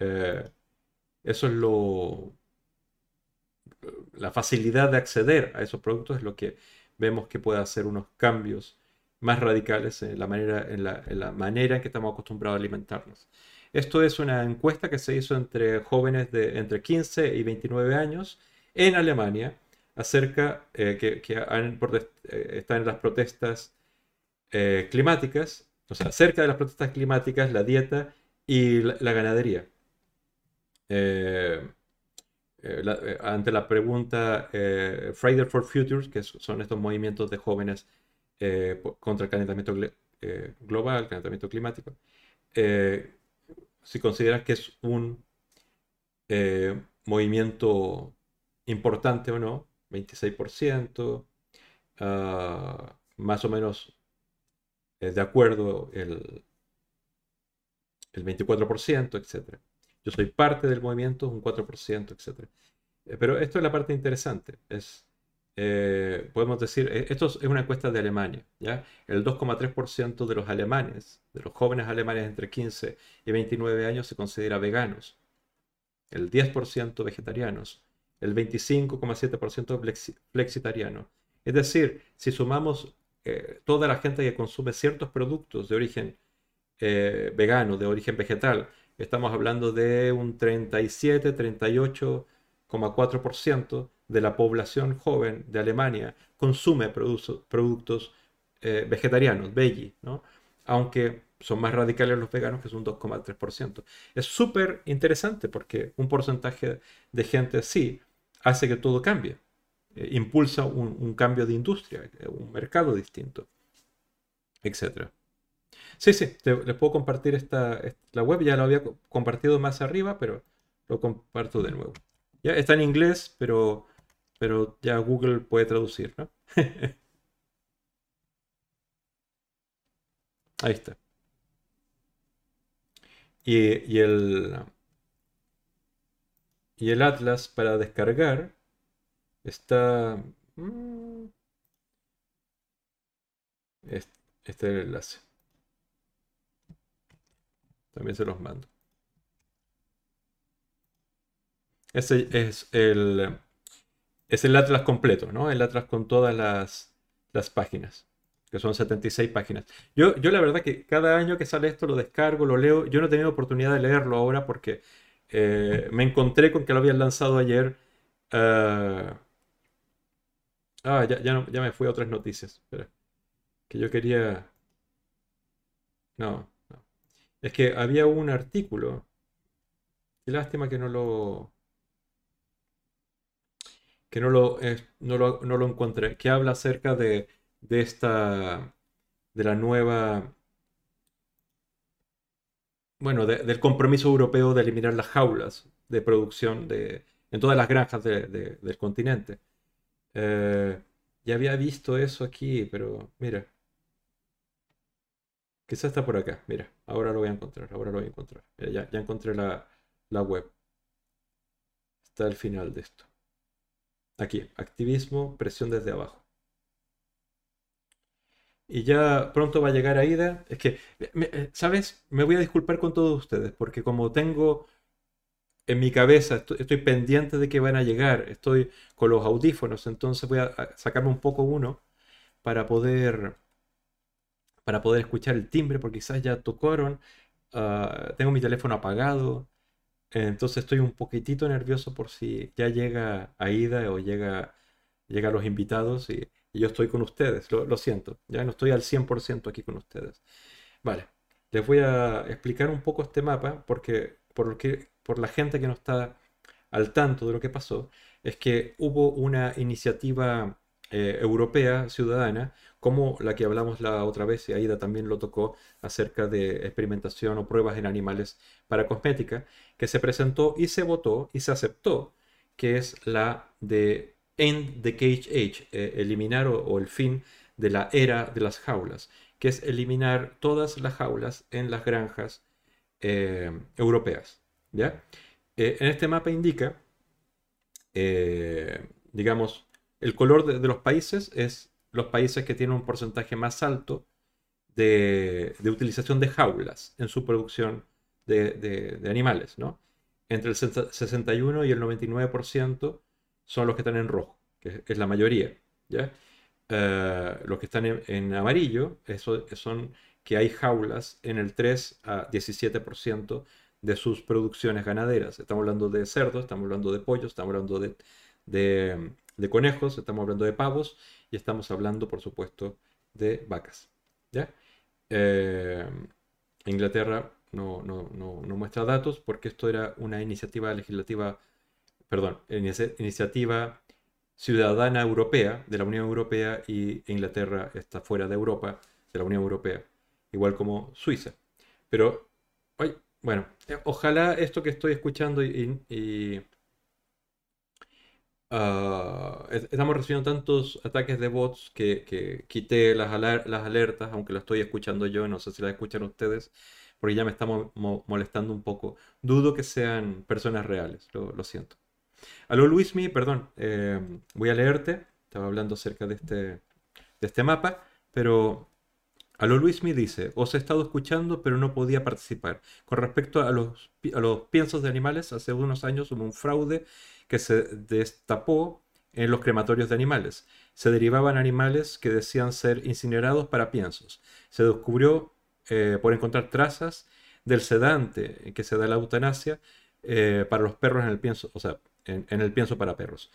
A: Eh, eso es lo... La facilidad de acceder a esos productos es lo que vemos que puede hacer unos cambios más radicales en la manera en, la, manera en que estamos acostumbrados a alimentarnos. Esto es una encuesta que se hizo entre jóvenes de entre 15 y 29 años en Alemania acerca eh, que, eh, están en las protestas eh, climáticas, o sea, cerca de las protestas climáticas, la dieta y la, ganadería. ante la pregunta Friday for Futures, que son estos movimientos de jóvenes contra el calentamiento global, el calentamiento climático, si consideras que es un movimiento importante o no, 26%, ah, más o menos eh, de acuerdo el, el 24%, etc. Yo soy parte del movimiento, un 4%, etc. Eh, pero esto es la parte interesante. Es, eh, podemos decir, esto es una encuesta de Alemania. ¿ya? El 2,3% de los alemanes, de los jóvenes alemanes entre 15 y 29 años, se considera veganos. El 10% vegetarianos el 25,7% flexitariano. Es decir, si sumamos eh, toda la gente que consume ciertos productos de origen eh, vegano, de origen vegetal, estamos hablando de un 37, 38,4% de la población joven de Alemania consume productos eh, vegetarianos, veggie, ¿no? aunque son más radicales los veganos, que es un 2,3%. Es súper interesante porque un porcentaje de gente sí hace que todo cambie, eh, impulsa un, cambio de industria, eh, un mercado distinto, etc. Sí, sí, les puedo compartir esta, la web, ya lo había compartido más arriba, pero lo comparto de nuevo. Ya está en inglés, pero, pero ya Google puede traducir, ¿no? Ahí está. y el, y el atlas para descargar está... Mm, este, es el enlace. También se los mando. Ese es el, es el atlas completo, ¿no? El atlas con todas las, las páginas, que son 76 páginas. Yo, yo la verdad que cada año que sale esto lo descargo, lo leo. Yo no he tenido oportunidad de leerlo ahora porque eh, me encontré con que lo habían lanzado ayer. Eh, ah, ya, ya, me fui a otras noticias. Espera. Que yo quería... No, no. Es que había un artículo. Qué lástima que no lo... Que no lo, no lo, no lo encontré. Que habla acerca de, de esta... De la nueva bueno, del compromiso europeo de eliminar las jaulas de producción de, en todas las granjas del continente. Eh, ya había visto eso aquí, pero mira. Quizás está por acá. Mira, ahora lo voy a encontrar. Ahora lo voy a encontrar. ya, ya encontré la, la web. Está al final de esto. Aquí, activismo, presión desde abajo y ya pronto va a llegar Aida. Es que, eh, ¿sabes? Me voy a disculpar con todos ustedes, porque como tengo en mi cabeza, estoy, pendiente de que van a llegar, estoy con los audífonos, entonces voy a, sacarme un poco uno para poder, para poder escuchar el timbre, porque quizás ya tocaron, ah, tengo mi teléfono apagado, entonces estoy un poquitito nervioso por si ya llega Aida o llega, llega los invitados y yo estoy con ustedes, lo, siento, ya no estoy al 100% aquí con ustedes. Vale, les voy a explicar un poco este mapa porque por, que, por la gente que no está al tanto de lo que pasó, es que hubo una iniciativa eh, europea ciudadana, como la que hablamos la otra vez, y Aida también lo tocó, acerca de experimentación o pruebas en animales para cosmética, que se presentó y se votó y se aceptó, que es la de End the Cage Age, eh, eliminar o, el fin de la era de las jaulas, que es eliminar todas las jaulas en las granjas eh, europeas. ¿ya? Eh, en este mapa indica, digamos, el color de, los países es los países que tienen un porcentaje más alto de, utilización de jaulas en su producción de, animales. ¿no? Entre el 61 y el 99% son los que están en rojo, que es la mayoría. ¿ya? los que están en, amarillo eso, son que hay jaulas en el 3 a 17% de sus producciones ganaderas. Estamos hablando de cerdos, estamos hablando de pollos, estamos hablando de, conejos, estamos hablando de pavos y estamos hablando, por supuesto, de vacas. ¿ya? Eh, Inglaterra no, no, no, muestra datos porque esto era una iniciativa legislativa, perdón, iniciativa ciudadana europea de la Unión Europea y Inglaterra está fuera de Europa, de la Unión Europea igual como Suiza. Pero, bueno, eh, ojalá esto que estoy escuchando y... Ah, estamos recibiendo tantos ataques de bots que, quité las, alertas, aunque lo estoy escuchando yo, no sé si las escuchan ustedes, porque ya me estamos molestando un poco. Dudo que sean personas reales, lo, siento. Aló Luismi, perdón, eh, voy a leerte, estaba hablando acerca de este, de este mapa, pero a lo Luis me dice, os he estado escuchando pero no podía participar. Con respecto a los, a los piensos de animales, hace unos años hubo un fraude que se destapó en los crematorios de animales. Se derivaban animales que decían ser incinerados para piensos. Se descubrió eh, por encontrar trazas del sedante que se da la eutanasia eh, para los perros en el pienso, o sea, en el pienso para perros.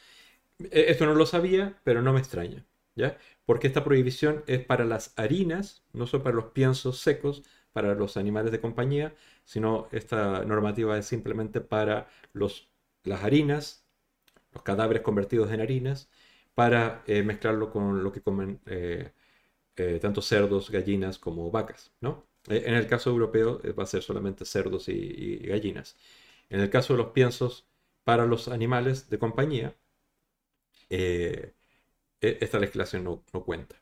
A: E, esto no lo sabía, pero no me extraña. ¿ya? Porque esta prohibición es para las harinas, no solo para los piensos secos, para los animales de compañía, sino esta normativa es simplemente para los, las harinas, los cadáveres convertidos en harinas, para eh, mezclarlo con lo que comen eh, eh, tanto cerdos, gallinas como vacas, ¿no? en el caso europeo va a ser solamente cerdos y gallinas. En el caso de los piensos para los animales de compañía, e, esta legislación no, cuenta.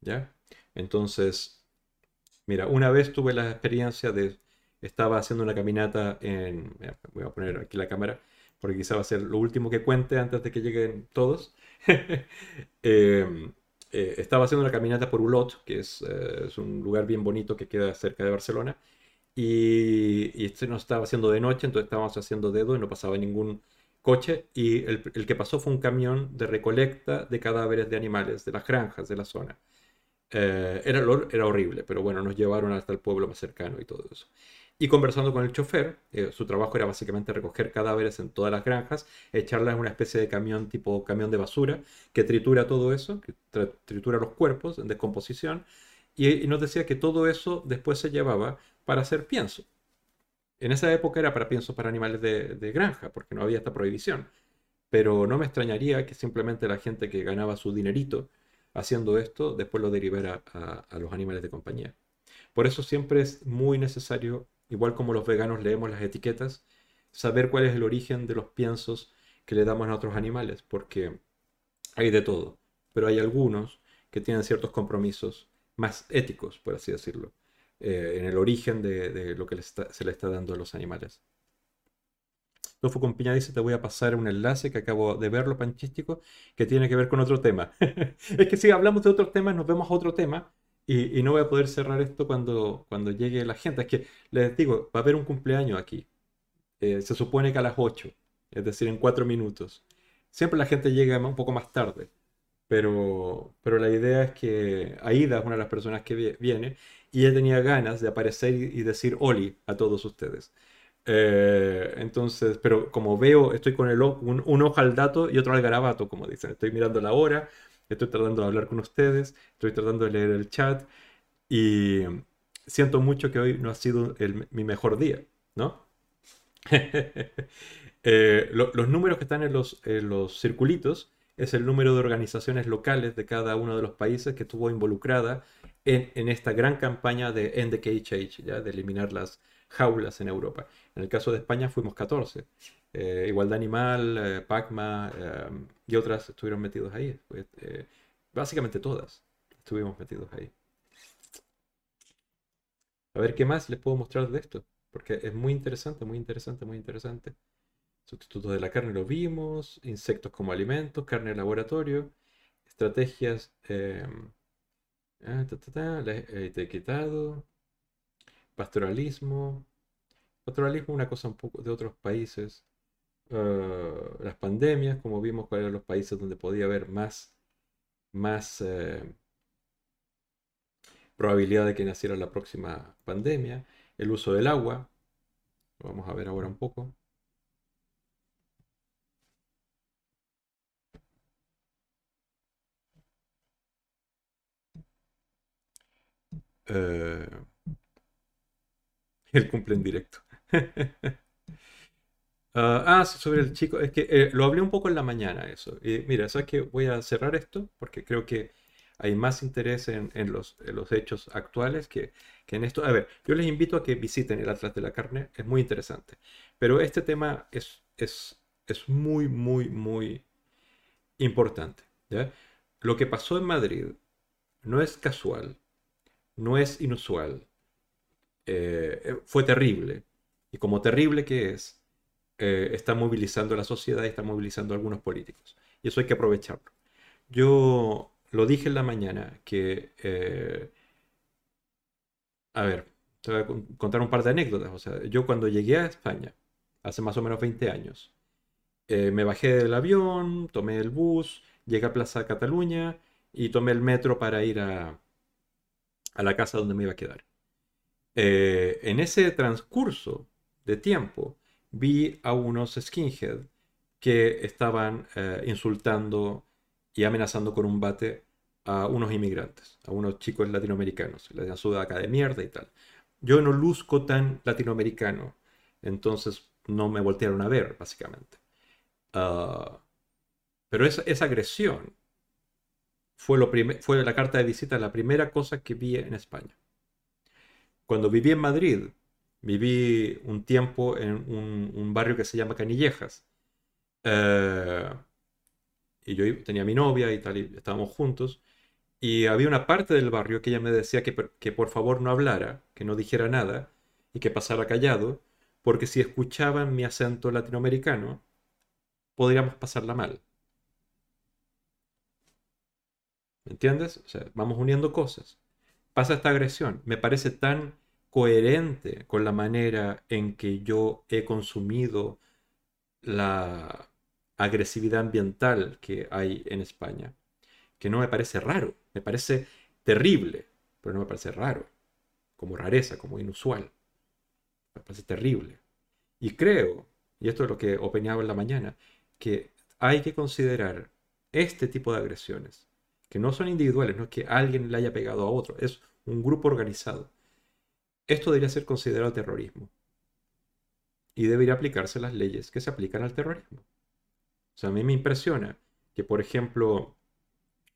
A: ¿Ya? Entonces, mira, una vez tuve la experiencia de, estaba haciendo una caminata en, voy a poner aquí la cámara, porque quizá va a ser lo último que cuente antes de que lleguen todos. Em, eh, estaba haciendo una caminata por Ulot, que es, eh, es, un lugar bien bonito que queda cerca de Barcelona, y, y este no estaba haciendo de noche, entonces estábamos haciendo dedo y no pasaba ningún coche y el, que pasó fue un camión de recolecta de cadáveres de animales de las granjas de la zona. Eh, era, era horrible, pero bueno, nos llevaron hasta el pueblo más cercano y todo eso. Y conversando con el chofer, eh, su trabajo era básicamente recoger cadáveres en todas las granjas, echarlas en una especie de camión tipo camión de basura que tritura todo eso, que tritura los cuerpos en descomposición, y nos decía que todo eso después se llevaba para hacer pienso. En esa época era para pienso para animales de, granja, porque no había esta prohibición. Pero no me extrañaría que simplemente la gente que ganaba su dinerito haciendo esto, después lo derivara a, los animales de compañía. Por eso siempre es muy necesario, igual como los veganos leemos las etiquetas, saber cuál es el origen de los piensos que le damos a otros animales, porque hay de todo, pero hay algunos que tienen ciertos compromisos más éticos, por así decirlo. Eh, en el origen de, lo que se le está dando a los animales. Tofu con piña dice, te voy a pasar un enlace que acabo de verlo, panchístico, que tiene que ver con otro tema. es que si hablamos de otros temas, nos vemos a otro tema y, no voy a poder cerrar esto cuando, cuando llegue la gente. Es que les digo, va a haber un cumpleaños aquí. Eh, se supone que a las 8, es decir, en 4 minutos. Siempre la gente llega un poco más tarde. Pero, pero la idea es que Aida es una de las personas que viene y ella tenía ganas de aparecer y, decir Oli a todos ustedes. Eh, entonces, pero como veo, estoy con el, un, un, ojo al dato y otro al garabato, como dicen. Estoy mirando la hora, estoy tratando de hablar con ustedes, estoy tratando de leer el chat y siento mucho que hoy no ha sido mi mejor día, ¿no? Eh, los números que están en los, en los circulitos es el número de organizaciones locales de cada uno de los países que estuvo involucrada en, esta gran campaña de End the Cage ¿ya? de eliminar las jaulas en Europa. En el caso de España fuimos 14. Eh, Igualdad Animal, eh, PACMA eh, y otras estuvieron metidos ahí. básicamente todas estuvimos metidos ahí. A ver qué más les puedo mostrar de esto, porque es muy interesante, muy interesante, muy interesante. Sustitutos de la carne lo vimos, insectos como alimentos, carne de laboratorio, estrategias, eh, ah, etiquetado, pastoralismo. Pastoralismo una cosa un poco de otros países. Ah, las pandemias, como vimos, cuáles eran los países donde podía haber más, más eh, probabilidad de que naciera la próxima pandemia. El uso del agua, lo vamos a ver ahora un poco. Eh, el cumple en directo. ah, ah sobre el chico, es que eh, lo hablé un poco en la mañana eso. Y mira, ¿sabes que Voy a cerrar esto porque creo que hay más interés en, los, hechos actuales que, en esto. A ver, yo les invito a que visiten el Atlas de la Carne, es muy interesante. Pero este tema es, es, es muy, muy, muy importante. Lo que pasó en Madrid no es casual, no es inusual, eh, eh, fue terrible. Y como terrible que es, eh, está movilizando a la sociedad y está movilizando a algunos políticos. Y eso hay que aprovecharlo. Yo lo dije en la mañana que, a ver, te voy a contar un par de anécdotas. O sea, yo cuando llegué a España, hace más o menos 20 años, me bajé del avión, tomé el bus, llegué a Plaza Cataluña y tomé el metro para ir a, a la casa donde me iba a quedar. Eh, en ese transcurso de tiempo vi a unos skinhead que estaban eh, insultando y amenazando con un bate a unos inmigrantes, a unos chicos latinoamericanos, les dan acá de mierda y tal. Yo no luzco tan latinoamericano, entonces no me voltearon a ver, básicamente. Ah, pero esa, agresión fue la carta de visita, la primera cosa que vi en España. Cuando viví en Madrid, viví un tiempo en un, barrio que se llama Canillejas. Eh, y yo tenía mi novia y estábamos juntos. Y había una parte del barrio que ella me decía que, que por favor no hablara, que no dijera nada y que pasara callado, porque si escuchaban mi acento latinoamericano, podríamos pasarla mal. ¿Me entiendes? O sea, vamos uniendo cosas. Pasa esta agresión. Me parece tan coherente con la manera en que yo he consumido la agresividad ambiental que hay en España, que no me parece raro, me parece terrible, pero no me parece raro, como rareza, como inusual. Me parece terrible. Y creo, y esto es lo que opinaba en la mañana, que hay que considerar este tipo de agresiones que no son individuales, no es que alguien le haya pegado a otro, es un grupo organizado. Esto debería ser considerado terrorismo. Y debería aplicarse las leyes que se aplican al terrorismo. O sea, a mí me impresiona que, por ejemplo,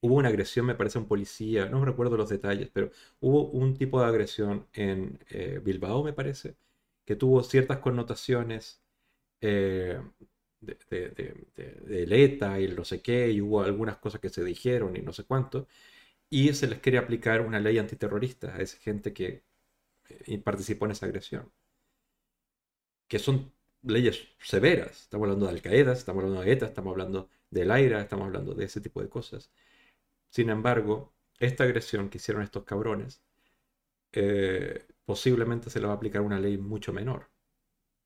A: hubo una agresión, me parece, a un policía, no recuerdo los detalles, pero hubo un tipo de agresión en eh, Bilbao, me parece, que tuvo ciertas connotaciones eh, de, de, ETA y no sé qué, y hubo algunas cosas que se dijeron y no sé cuánto, y se les quiere aplicar una ley antiterrorista a esa gente que eh, participó en esa agresión. Que son leyes severas. Estamos hablando de Al-Qaeda, estamos hablando de ETA, estamos hablando del AIRA, estamos hablando de ese tipo de cosas. Sin embargo, esta agresión que hicieron estos cabrones, eh, posiblemente se le va a aplicar una ley mucho menor.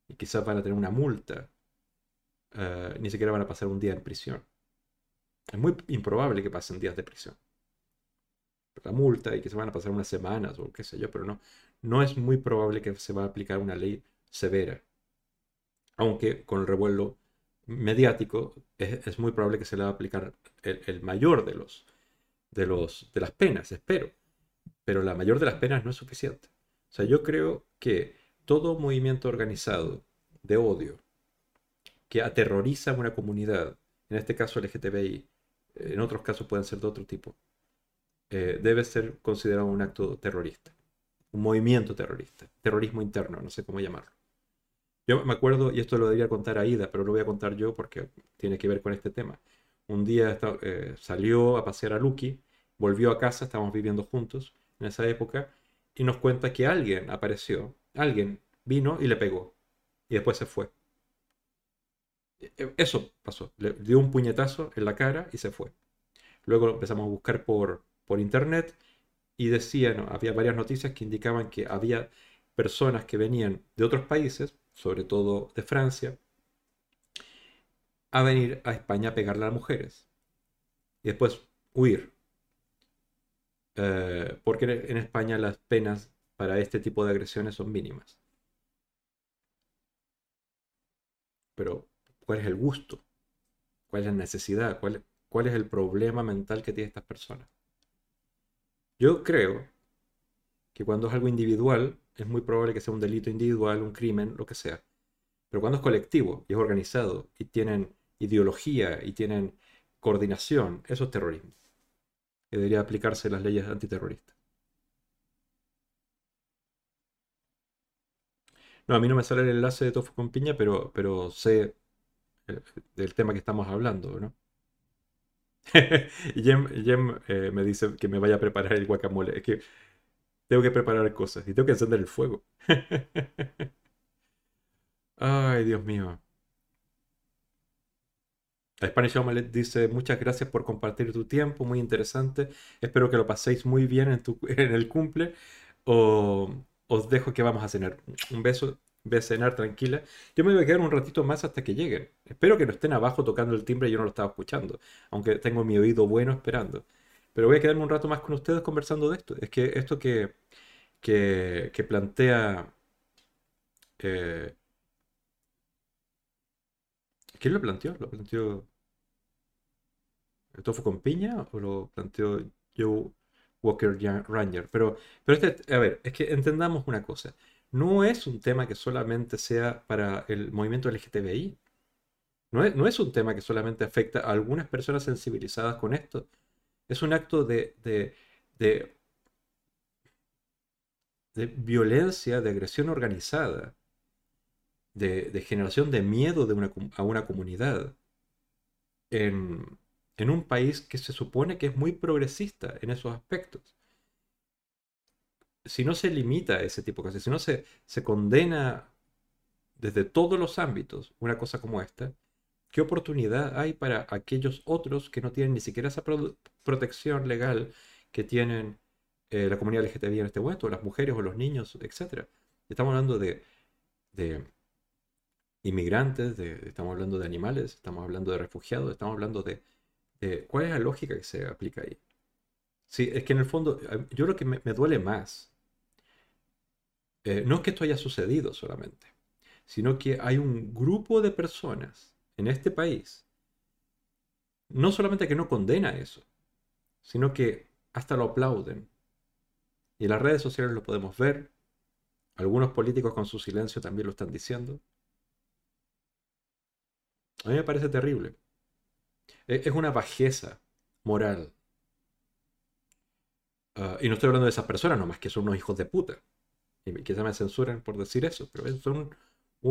A: Y quizás van a tener una multa eh, ni siquiera van a pasar un día en prisión. Es muy improbable que pasen días de prisión. La multa y que se van a pasar unas semanas o qué sé yo, pero no, no es muy probable que se va a aplicar una ley severa. Aunque con el revuelo mediático es, muy probable que se le va a aplicar el, mayor de los, de los de las penas, espero. Pero la mayor de las penas no es suficiente. O sea, yo creo que todo movimiento organizado de odio que aterroriza a una comunidad, en este caso LGTBI, en otros casos pueden ser de otro tipo, eh, debe ser considerado un acto terrorista, un movimiento terrorista, terrorismo interno, no sé cómo llamarlo. Yo me acuerdo, y esto lo debería contar Aida, pero lo voy a contar yo porque tiene que ver con este tema. Un día eh, salió a pasear a Lucky, volvió a casa, estábamos viviendo juntos en esa época, y nos cuenta que alguien apareció, alguien vino y le pegó y después se fue. E, e, eso pasó, le dio un puñetazo en la cara y se fue. Luego empezamos a buscar por, por internet y decían, había varias noticias que indicaban que había personas que venían de otros países, sobre todo de Francia, a venir a España a pegarle a las mujeres y después huir. Eh, porque en España las penas para este tipo de agresiones son mínimas. Pero, ¿cuál es el gusto? ¿Cuál es la necesidad? ¿Cuál, cuál es el problema mental que tienen estas personas? Yo creo que cuando es algo individual, es muy probable que sea un delito individual, un crimen, lo que sea. Pero cuando es colectivo y es organizado y tienen ideología y tienen coordinación, eso es terrorismo. Y debería aplicarse las leyes antiterroristas. No, a mí no me sale el enlace de tofu con piña, pero, pero sé del tema que estamos hablando, ¿no? Jem, eh, me dice que me vaya a preparar el guacamole. Es que tengo que preparar cosas y tengo que encender el fuego. Ay, Dios mío. Spanish Omelette dice, muchas gracias por compartir tu tiempo, muy interesante. Espero que lo paséis muy bien en, tu, en el cumple. O os dejo que vamos a cenar. Un beso, ve a cenar tranquila. Yo me voy a quedar un ratito más hasta que lleguen. Espero que no estén abajo tocando el timbre y yo no lo estaba escuchando, aunque tengo mi oído bueno esperando. Pero voy a quedarme un rato más con ustedes conversando de esto. Es que esto que, que, plantea... Eh, ¿Quién lo planteó? ¿Lo planteó fue con piña o lo planteó Joe Walker Ranger? Pero, pero este, a ver, es que entendamos una cosa. No es un tema que solamente sea para el movimiento LGTBI. No es, no es un tema que solamente afecta a algunas personas sensibilizadas con esto. Es un acto de, de, de, violencia, de agresión organizada, de, generación de miedo de una, a una comunidad en, en un país que se supone que es muy progresista en esos aspectos. Si no se limita a ese tipo de cosas, si no se, se condena desde todos los ámbitos una cosa como esta, ¿qué oportunidad hay para aquellos otros que no tienen ni siquiera esa protección legal que tienen eh, la comunidad LGTBI en este momento, las mujeres o los niños, etcétera? Estamos hablando de, de inmigrantes, estamos hablando de animales, estamos hablando de refugiados, estamos hablando de, cuál es la lógica que se aplica ahí. Sí, es que en el fondo, yo lo que me, duele más, eh, no es que esto haya sucedido solamente, sino que hay un grupo de personas en este país, no solamente que no condena eso, sino que hasta lo aplauden. Y en las redes sociales lo podemos ver, algunos políticos con su silencio también lo están diciendo. A mí me parece terrible. E, es una bajeza moral. Ah, y no estoy hablando de esas personas nomás, que son unos hijos de puta. Y quizá me censuran por decir eso, pero son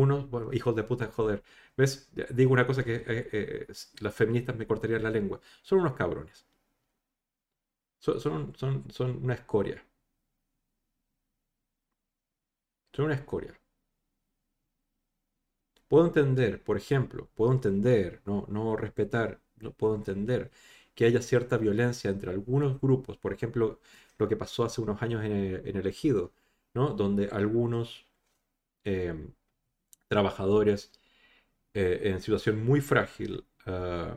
A: unos hijos de puta, joder. ¿Ves? Digo una cosa que eh, eh, las feministas me cortarían la lengua. Son unos cabrones. Son, son, son, son una escoria. Son una escoria. Puedo entender, por ejemplo, puedo entender, no, no respetar, no puedo entender que haya cierta violencia entre algunos grupos, por ejemplo, lo que pasó hace unos años en el, Ejido, ¿no? donde algunos em, trabajadores eh, en situación muy frágil ah,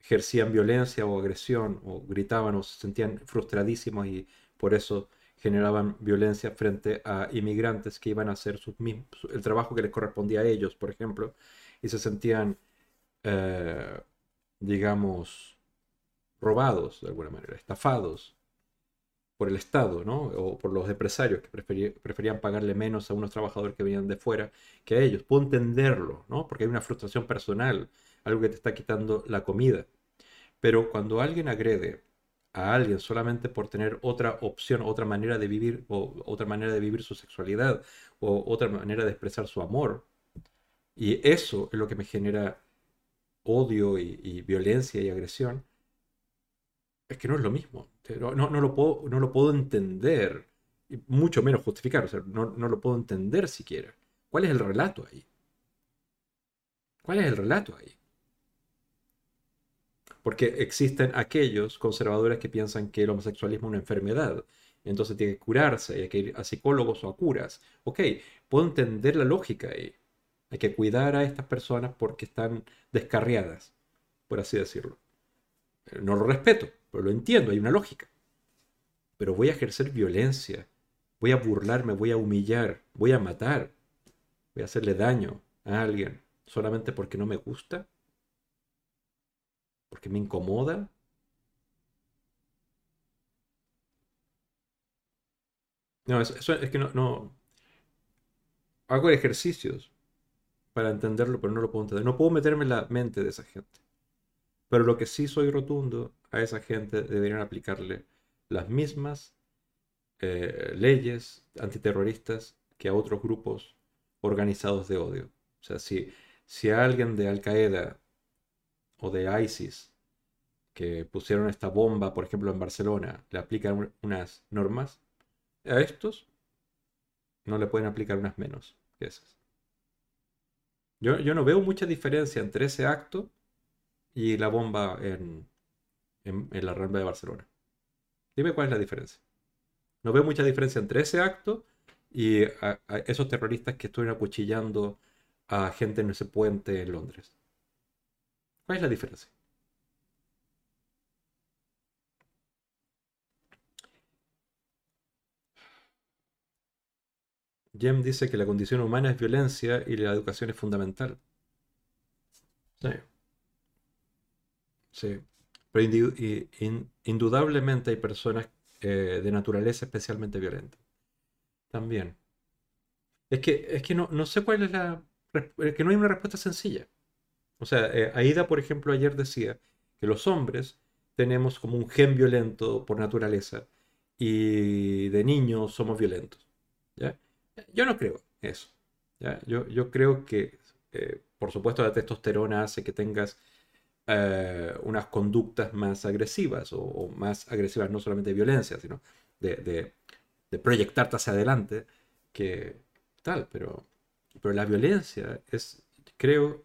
A: ejercían violencia o agresión o gritaban o se sentían frustradísimos y por eso generaban violencia frente a inmigrantes que iban a hacer sus el trabajo que les correspondía a ellos, por ejemplo, y se sentían, eh, digamos, robados de alguna manera, estafados por el Estado, ¿no? O por los empresarios que preferían pagarle menos a unos trabajadores que venían de fuera que a ellos. Puedo entenderlo, ¿no? Porque hay una frustración personal, algo que te está quitando la comida. Pero cuando alguien agrede a alguien solamente por tener otra opción, otra manera de vivir, o otra manera de vivir su sexualidad, o otra manera de expresar su amor. Y eso es lo que me genera odio y, violencia y agresión. Es que no es lo mismo. No, no, lo, puedo, no lo puedo entender. mucho menos justificar, no, no lo puedo entender siquiera. ¿Cuál es el relato ahí? ¿Cuál es el relato ahí? Porque existen aquellos conservadores que piensan que el homosexualismo es una enfermedad, entonces tiene que curarse, hay que ir a psicólogos o a curas. Ok, puedo entender la lógica ahí. Hay que cuidar a estas personas porque están descarriadas, por así decirlo. No lo respeto, pero lo entiendo, hay una lógica. Pero voy a ejercer violencia, voy a burlarme, voy a humillar, voy a matar, voy a hacerle daño a alguien solamente porque no me gusta, porque me incomoda. No, eso, es que no. Hago ejercicios para entenderlo, pero no lo puedo entender. No puedo meterme en la mente de esa gente. Pero lo que sí soy rotundo, a esa gente deberían aplicarle las mismas eh, leyes antiterroristas que a otros grupos organizados de odio. O sea, si, si a alguien de Al Qaeda o de ISIS que pusieron esta bomba, por ejemplo, en Barcelona, le aplican unas normas, a estos no le pueden aplicar unas menos que esas. Yo, yo no veo mucha diferencia entre ese acto y la bomba en, en, la Rambla de Barcelona. Dime cuál es la diferencia. No veo mucha diferencia entre ese acto y esos terroristas que estuvieron acuchillando a gente en ese puente en Londres. ¿Cuál es la diferencia? Jem dice que la condición humana es violencia y la educación es fundamental. Sí. Sí. Pero indudablemente hay personas eh, de naturaleza especialmente violenta. También. Es que, es que no, no sé cuál es la... Es que no hay una respuesta sencilla. O sea, eh, Aida, por ejemplo, ayer decía que los hombres tenemos como un gen violento por naturaleza y de niños somos violentos. ¿ya? Yo no creo eso. ¿ya? Yo, yo creo que, eh, por supuesto, la testosterona hace que tengas eh, unas conductas más agresivas o, más agresivas no solamente de violencia, sino de, proyectarte hacia adelante que tal, pero, pero la violencia es, creo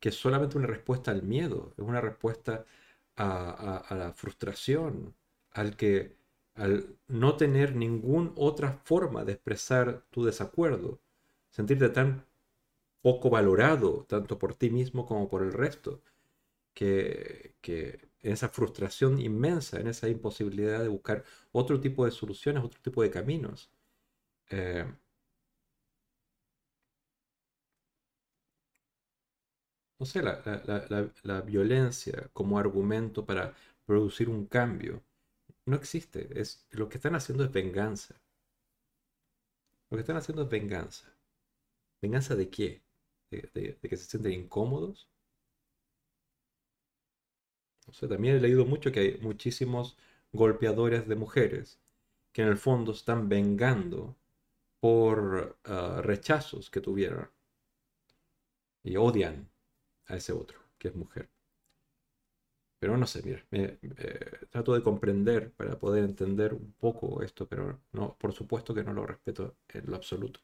A: que es solamente una respuesta al miedo, es una respuesta a, a, la frustración, al que al no tener ninguna otra forma de expresar tu desacuerdo, sentirte tan poco valorado, tanto por ti mismo como por el resto, que, en esa frustración inmensa, en esa imposibilidad de buscar otro tipo de soluciones, otro tipo de caminos. Eh, no sé, la, violencia como argumento para producir un cambio no existe. Es, lo que están haciendo es venganza. Lo que están haciendo es venganza. ¿Venganza de qué? de que se sienten incómodos? También he leído mucho que hay muchísimos golpeadores de mujeres que en el fondo están vengando por ah, rechazos que tuvieron y odian a ese otro, que es mujer. Pero no sé, mira, trato de comprender para poder entender un poco esto, pero no, por supuesto que no lo respeto en lo absoluto.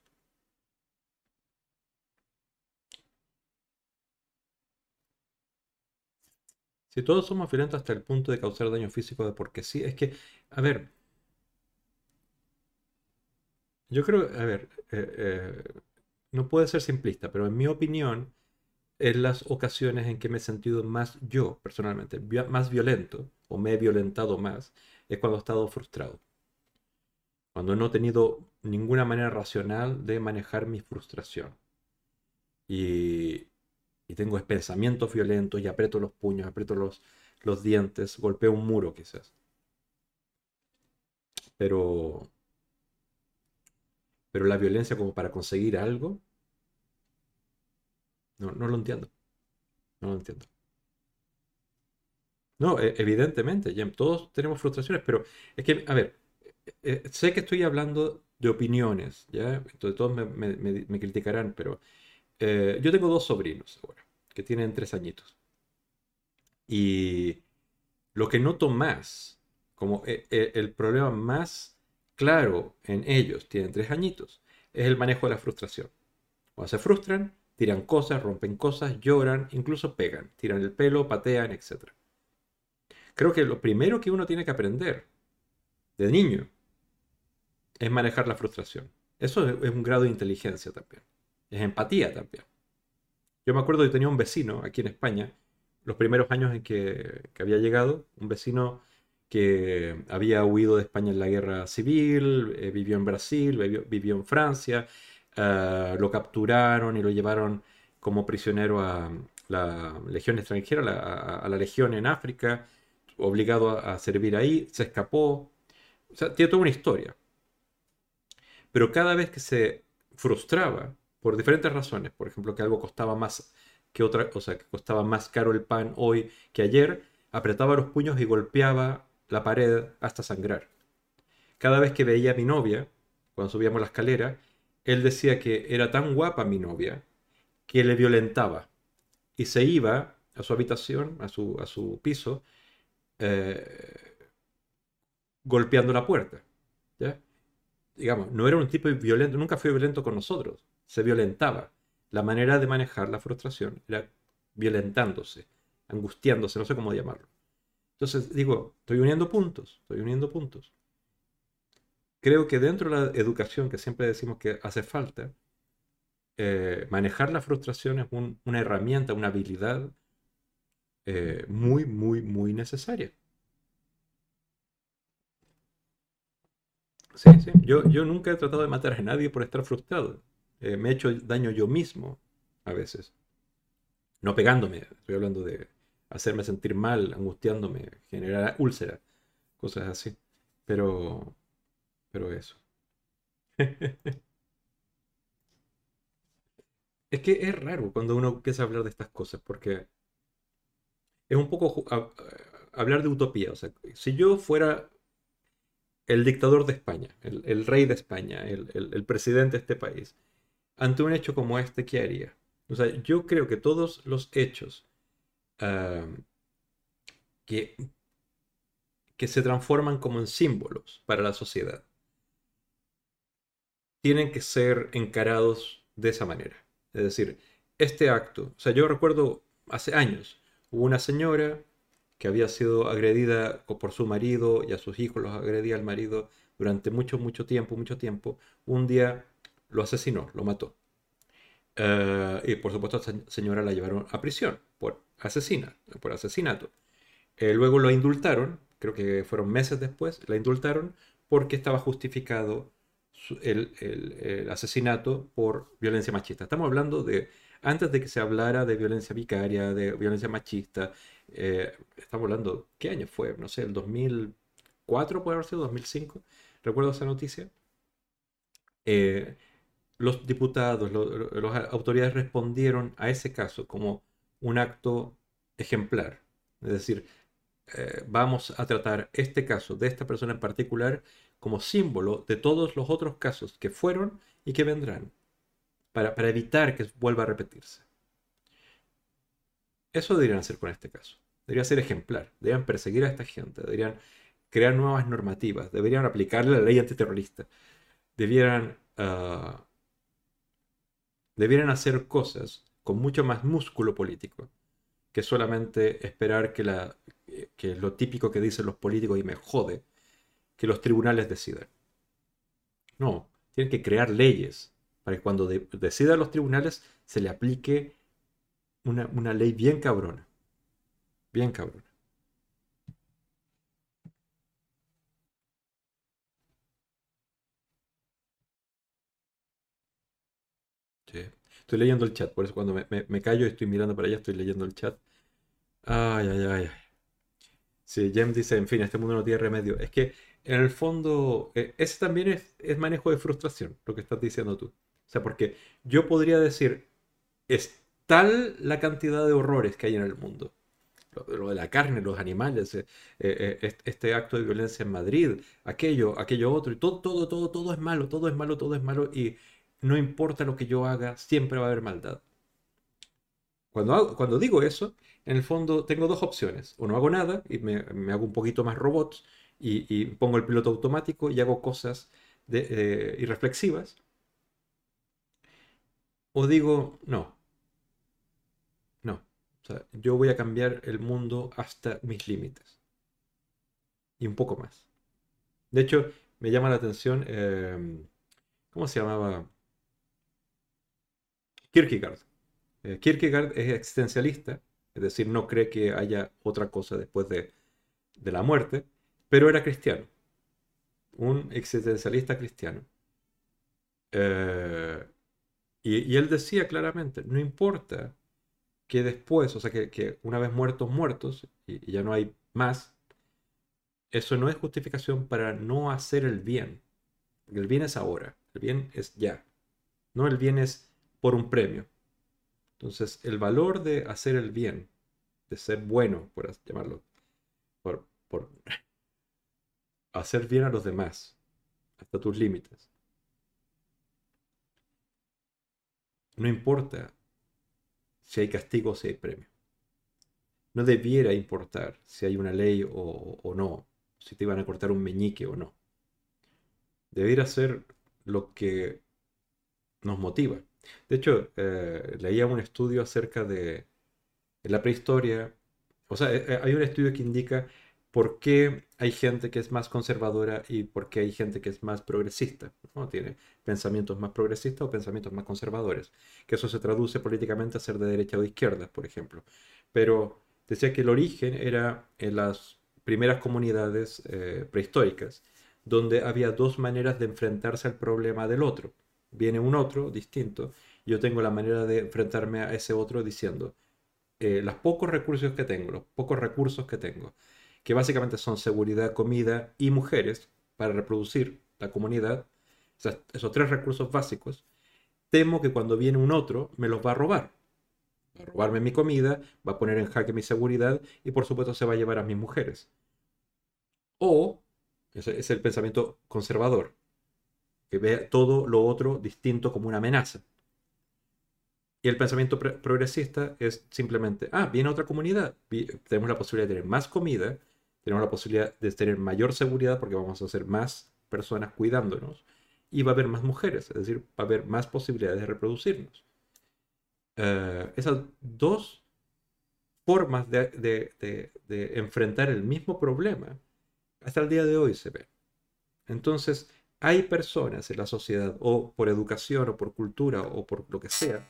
A: Si todos somos violentos hasta el punto de causar daño físico de porque sí, es que, a ver, yo creo, a ver, eh, eh, no puede ser simplista, pero en mi opinión, en las ocasiones en que me he sentido más yo, personalmente, más violento, o me he violentado más, es cuando he estado frustrado. Cuando no he tenido ninguna manera racional de manejar mi frustración. Y, y tengo pensamientos violentos y aprieto los puños, aprieto los, los dientes, golpeo un muro quizás. Pero, pero la violencia como para conseguir algo, no, no lo entiendo. No lo entiendo. No, e, evidentemente, todos tenemos frustraciones, pero es que, a ver, eh, eh, sé que estoy hablando de opiniones, ¿ya? Entonces todos me criticarán, pero eh, yo tengo dos sobrinos ahora, que tienen tres añitos. Y lo que noto más, como eh, eh, el problema más claro en ellos, tienen tres añitos, es el manejo de la frustración. Cuando se frustran, tiran cosas, rompen cosas, lloran, incluso pegan, tiran el pelo, patean, etc. Creo que lo primero que uno tiene que aprender de niño es manejar la frustración. Eso es un grado de inteligencia también. Es empatía también. Yo me acuerdo que tenía un vecino aquí en España, los primeros años en que, había llegado, un vecino que había huido de España en la guerra civil, eh, vivió en Brasil, vivió, en Francia, eh, lo capturaron y lo llevaron como prisionero a la legión extranjera, a, la legión en África, obligado a, a, servir ahí, se escapó. O sea, tiene toda una historia. Pero cada vez que se frustraba, por diferentes razones. Por ejemplo, que algo costaba más que otra, o sea, que costaba más caro el pan hoy que ayer, apretaba los puños y golpeaba la pared hasta sangrar. Cada vez que veía a mi novia, cuando subíamos la escalera, él decía que era tan guapa mi novia que le violentaba y se iba a su habitación, a su, a su piso, eh, golpeando la puerta. Digamos, no era un tipo violento, nunca fue violento con nosotros, se violentaba. La manera de manejar la frustración era violentándose, angustiándose, no sé cómo llamarlo. Entonces digo, estoy uniendo puntos, estoy uniendo puntos. Creo que dentro de la educación que siempre decimos que hace falta, eh, manejar la frustración es una herramienta, una habilidad eh, muy, muy, muy necesaria. Sí, sí. Yo, yo nunca he tratado de matar a nadie por estar frustrado. Eh, me he hecho daño yo mismo a veces. No pegándome, estoy hablando de hacerme sentir mal, angustiándome, generar úlcera, cosas así. Pero, pero eso. es que es raro cuando uno empieza a hablar de estas cosas, porque es un poco hablar de utopía. O sea, si yo fuera el dictador de España, el, rey de España, el presidente de este país, ante un hecho como este, ¿qué haría? O sea, yo creo que todos los hechos que, que se transforman como en símbolos para la sociedad tienen que ser encarados de esa manera. Es decir, este acto, o sea, yo recuerdo hace años, hubo una señora que había sido agredida por su marido y a sus hijos los agredía al marido durante mucho, mucho tiempo, mucho tiempo. Un día lo asesinó, lo mató. Eh, y por supuesto, esta señora la llevaron a prisión por asesina, por asesinato. Eh, luego lo indultaron, creo que fueron meses después, la indultaron porque estaba justificado el, asesinato por violencia machista. Estamos hablando de, antes de que se hablara de violencia vicaria, de violencia machista, eh, estamos hablando, ¿qué año fue? No sé, el 2004 puede haber sido, 2005, recuerdo esa noticia. Eh, los diputados, las autoridades respondieron a ese caso como un acto ejemplar. Es decir, eh, vamos a tratar este caso de esta persona en particular como símbolo de todos los otros casos que fueron y que vendrán, para, para evitar que vuelva a repetirse. Eso deberían hacer con este caso. Debería ser ejemplar. Deberían perseguir a esta gente. Deberían crear nuevas normativas. Deberían aplicarle la ley antiterrorista. Debieran ah, debieran hacer cosas con mucho más músculo político que solamente esperar que, lo típico que dicen los políticos y me jode, que los tribunales decidan. No, tienen que crear leyes para que cuando decidan los tribunales se le aplique una ley bien cabrona. Bien cabrona. Estoy leyendo el chat, por eso cuando me, callo y estoy mirando para allá, estoy leyendo el chat. Ay, ay, ay. Sí, Jem dice, en fin, este mundo no tiene remedio. Es que, en el fondo, eh, ese también es, es, manejo de frustración, lo que estás diciendo tú. O sea, porque yo podría decir, es tal la cantidad de horrores que hay en el mundo. Lo, de la carne, los animales, eh, eh, este acto de violencia en Madrid, aquello, aquello otro, y todo, todo, todo, todo es malo, todo es malo, todo es malo, y no importa lo que yo haga, siempre va a haber maldad. Cuando, cuando digo eso, en el fondo tengo dos opciones. O no hago nada y me, hago un poquito más robots y, pongo el piloto automático y hago cosas eh, irreflexivas. O digo, no, no, yo voy a cambiar el mundo hasta mis límites. Y un poco más. De hecho, me llama la atención, em, ¿cómo se llamaba? Kierkegaard. Eh, Kierkegaard es existencialista, es decir, no cree que haya otra cosa después de, la muerte, pero era cristiano, un existencialista cristiano. Eh, y, él decía claramente, no importa que después, o sea, que, una vez muertos, muertos, y, ya no hay más, eso no es justificación para no hacer el bien. El bien es ahora, el bien es ya. No el bien es por un premio. Entonces, el valor de hacer el bien, de ser bueno, por llamarlo, por, por hacer bien a los demás, hasta tus límites. No importa si hay castigo o si hay premio. No debiera importar si hay una ley o, no, si te iban a cortar un meñique o no. Debiera ser lo que nos motiva. De hecho, eh, leía un estudio acerca de la prehistoria. O sea, eh, hay un estudio que indica por qué hay gente que es más conservadora y por qué hay gente que es más progresista. ¿no? Tiene pensamientos más progresistas o pensamientos más conservadores. Que eso se traduce políticamente a ser de derecha o de izquierda, por ejemplo. Pero decía que el origen era en las primeras comunidades eh, prehistóricas, donde había dos maneras de enfrentarse al problema del otro viene un otro distinto, yo tengo la manera de enfrentarme a ese otro diciendo, eh, los pocos recursos que tengo, los pocos recursos que tengo, que básicamente son seguridad, comida y mujeres para reproducir la comunidad, esos tres recursos básicos, temo que cuando viene un otro me los va a robar. Va a robarme mi comida, va a poner en jaque mi seguridad y por supuesto se va a llevar a mis mujeres. O, ese es el pensamiento conservador, que ve todo lo otro distinto como una amenaza. Y el pensamiento progresista es simplemente, ah, viene otra comunidad, tenemos la posibilidad de tener más comida, tenemos la posibilidad de tener mayor seguridad porque vamos a ser más personas cuidándonos y va a haber más mujeres, es decir, va a haber más posibilidades de reproducirnos. Eh, esas dos formas de, de, enfrentar el mismo problema hasta el día de hoy se ven. Entonces, hay personas en la sociedad, o por educación, o por cultura, o por lo que sea,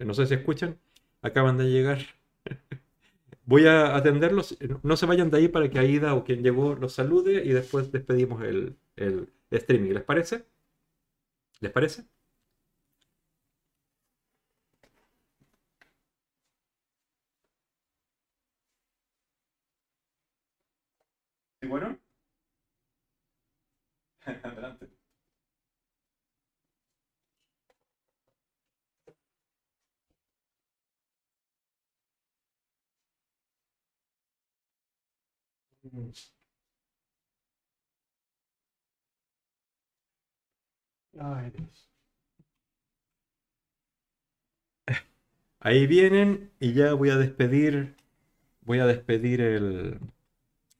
A: no sé si escuchan, acaban de llegar. Voy a atenderlos, no se vayan de ahí para que Aida o quien llegó los salude y después despedimos el, el streaming. ¿Les parece? ¿Les parece? ¿Sí, bueno? Adelante. Ahí vienen y ya voy a despedir, voy a despedir el,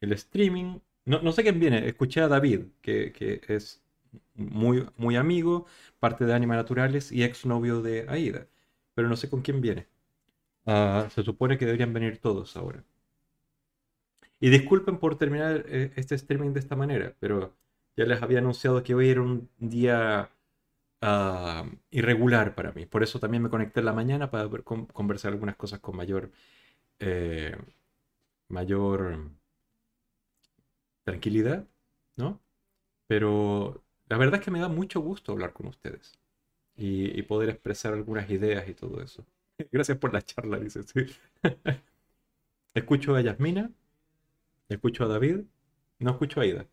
A: el streaming. No, sé quién viene, escuché a David, que, es muy, muy amigo, parte de Anima Naturales y exnovio de Aida, pero no sé con quién viene. Ah, se supone que deberían venir todos ahora. Y disculpen por terminar eh, este streaming de esta manera, pero ya les había anunciado que hoy era un día ah, irregular para mí. Por eso también me conecté en la mañana para conversar algunas cosas con mayor, eh, mayor tranquilidad, ¿no? Pero la verdad es que me da mucho gusto hablar con ustedes y, poder expresar algunas ideas y todo eso. Gracias por la charla, dice. escucho a Yasmina, escucho a David, no escucho a Aida.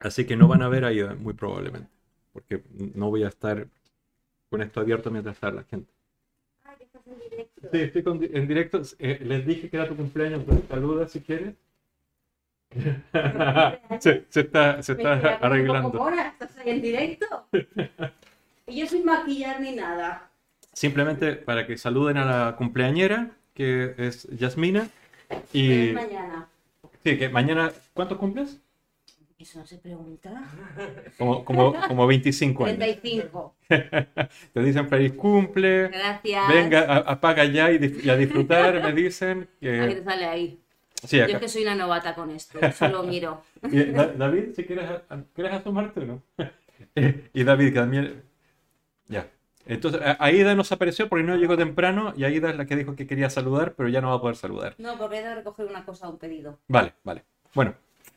A: Así que no van a ver a Aida, muy probablemente, porque no voy a estar con esto abierto mientras está la gente. Sí, estoy en directo. Eh, les dije que era tu cumpleaños, pues saluda si quieres. se, se, está, se está arreglando.
B: Ahora estás en directo. y yo sin maquillar ni nada.
A: Simplemente para que saluden a la cumpleañera, que es Yasmina, Y
B: Es mañana.
A: sí, que mañana, ¿cuántos cumples?
B: Eso no se pregunta.
A: Como, como, como 25 años.
B: 35.
A: Te dicen feliz cumple,
B: Gracias.
A: venga, a- apaga ya y, y a disfrutar, me dicen.
B: Ahí,
A: Que,
B: sale ahí.
A: sí,
B: Yo es que soy una novata con esto. Solo miro.
A: Y, Da- David, si quieres, a- a- ¿quieres asomarte o no? y David, que también. Ya. Entonces, a- Aida nos apareció porque no llegó temprano y Aida es la que dijo que quería saludar, pero ya no va a poder saludar.
B: No, porque he de recoger una cosa, un pedido.
A: Vale, vale. Bueno,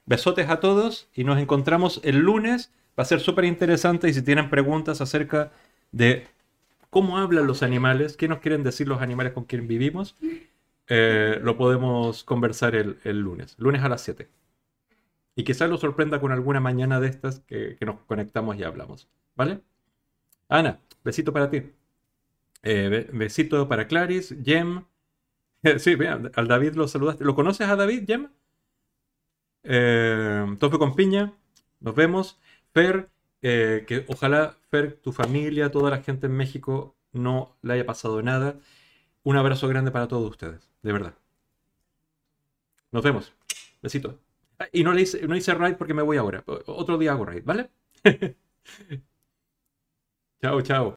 A: besotes a todos y nos encontramos el lunes. Va a ser súper interesante y si tienen preguntas acerca de cómo hablan los animales, qué nos quieren decir los animales con quien vivimos, eh, lo podemos conversar el, lunes, lunes a las 7. Y quizás lo sorprenda con alguna mañana de estas que, nos conectamos y hablamos. ¿Vale? Ana, besito para ti. Eh, be- besito para Claris, Jem. Sí, vean, al David lo saludaste. ¿Lo conoces a David, Jem? Eh, tope con piña. Nos vemos. Fer, eh, que ojalá, Fer, tu familia, toda la gente en México no le haya pasado nada. Un abrazo grande para todos ustedes, de verdad. Nos vemos. Besito. Ah, Y no le hice, no hice raid porque me voy ahora. Otro día hago raid, ¿vale? chao, chao.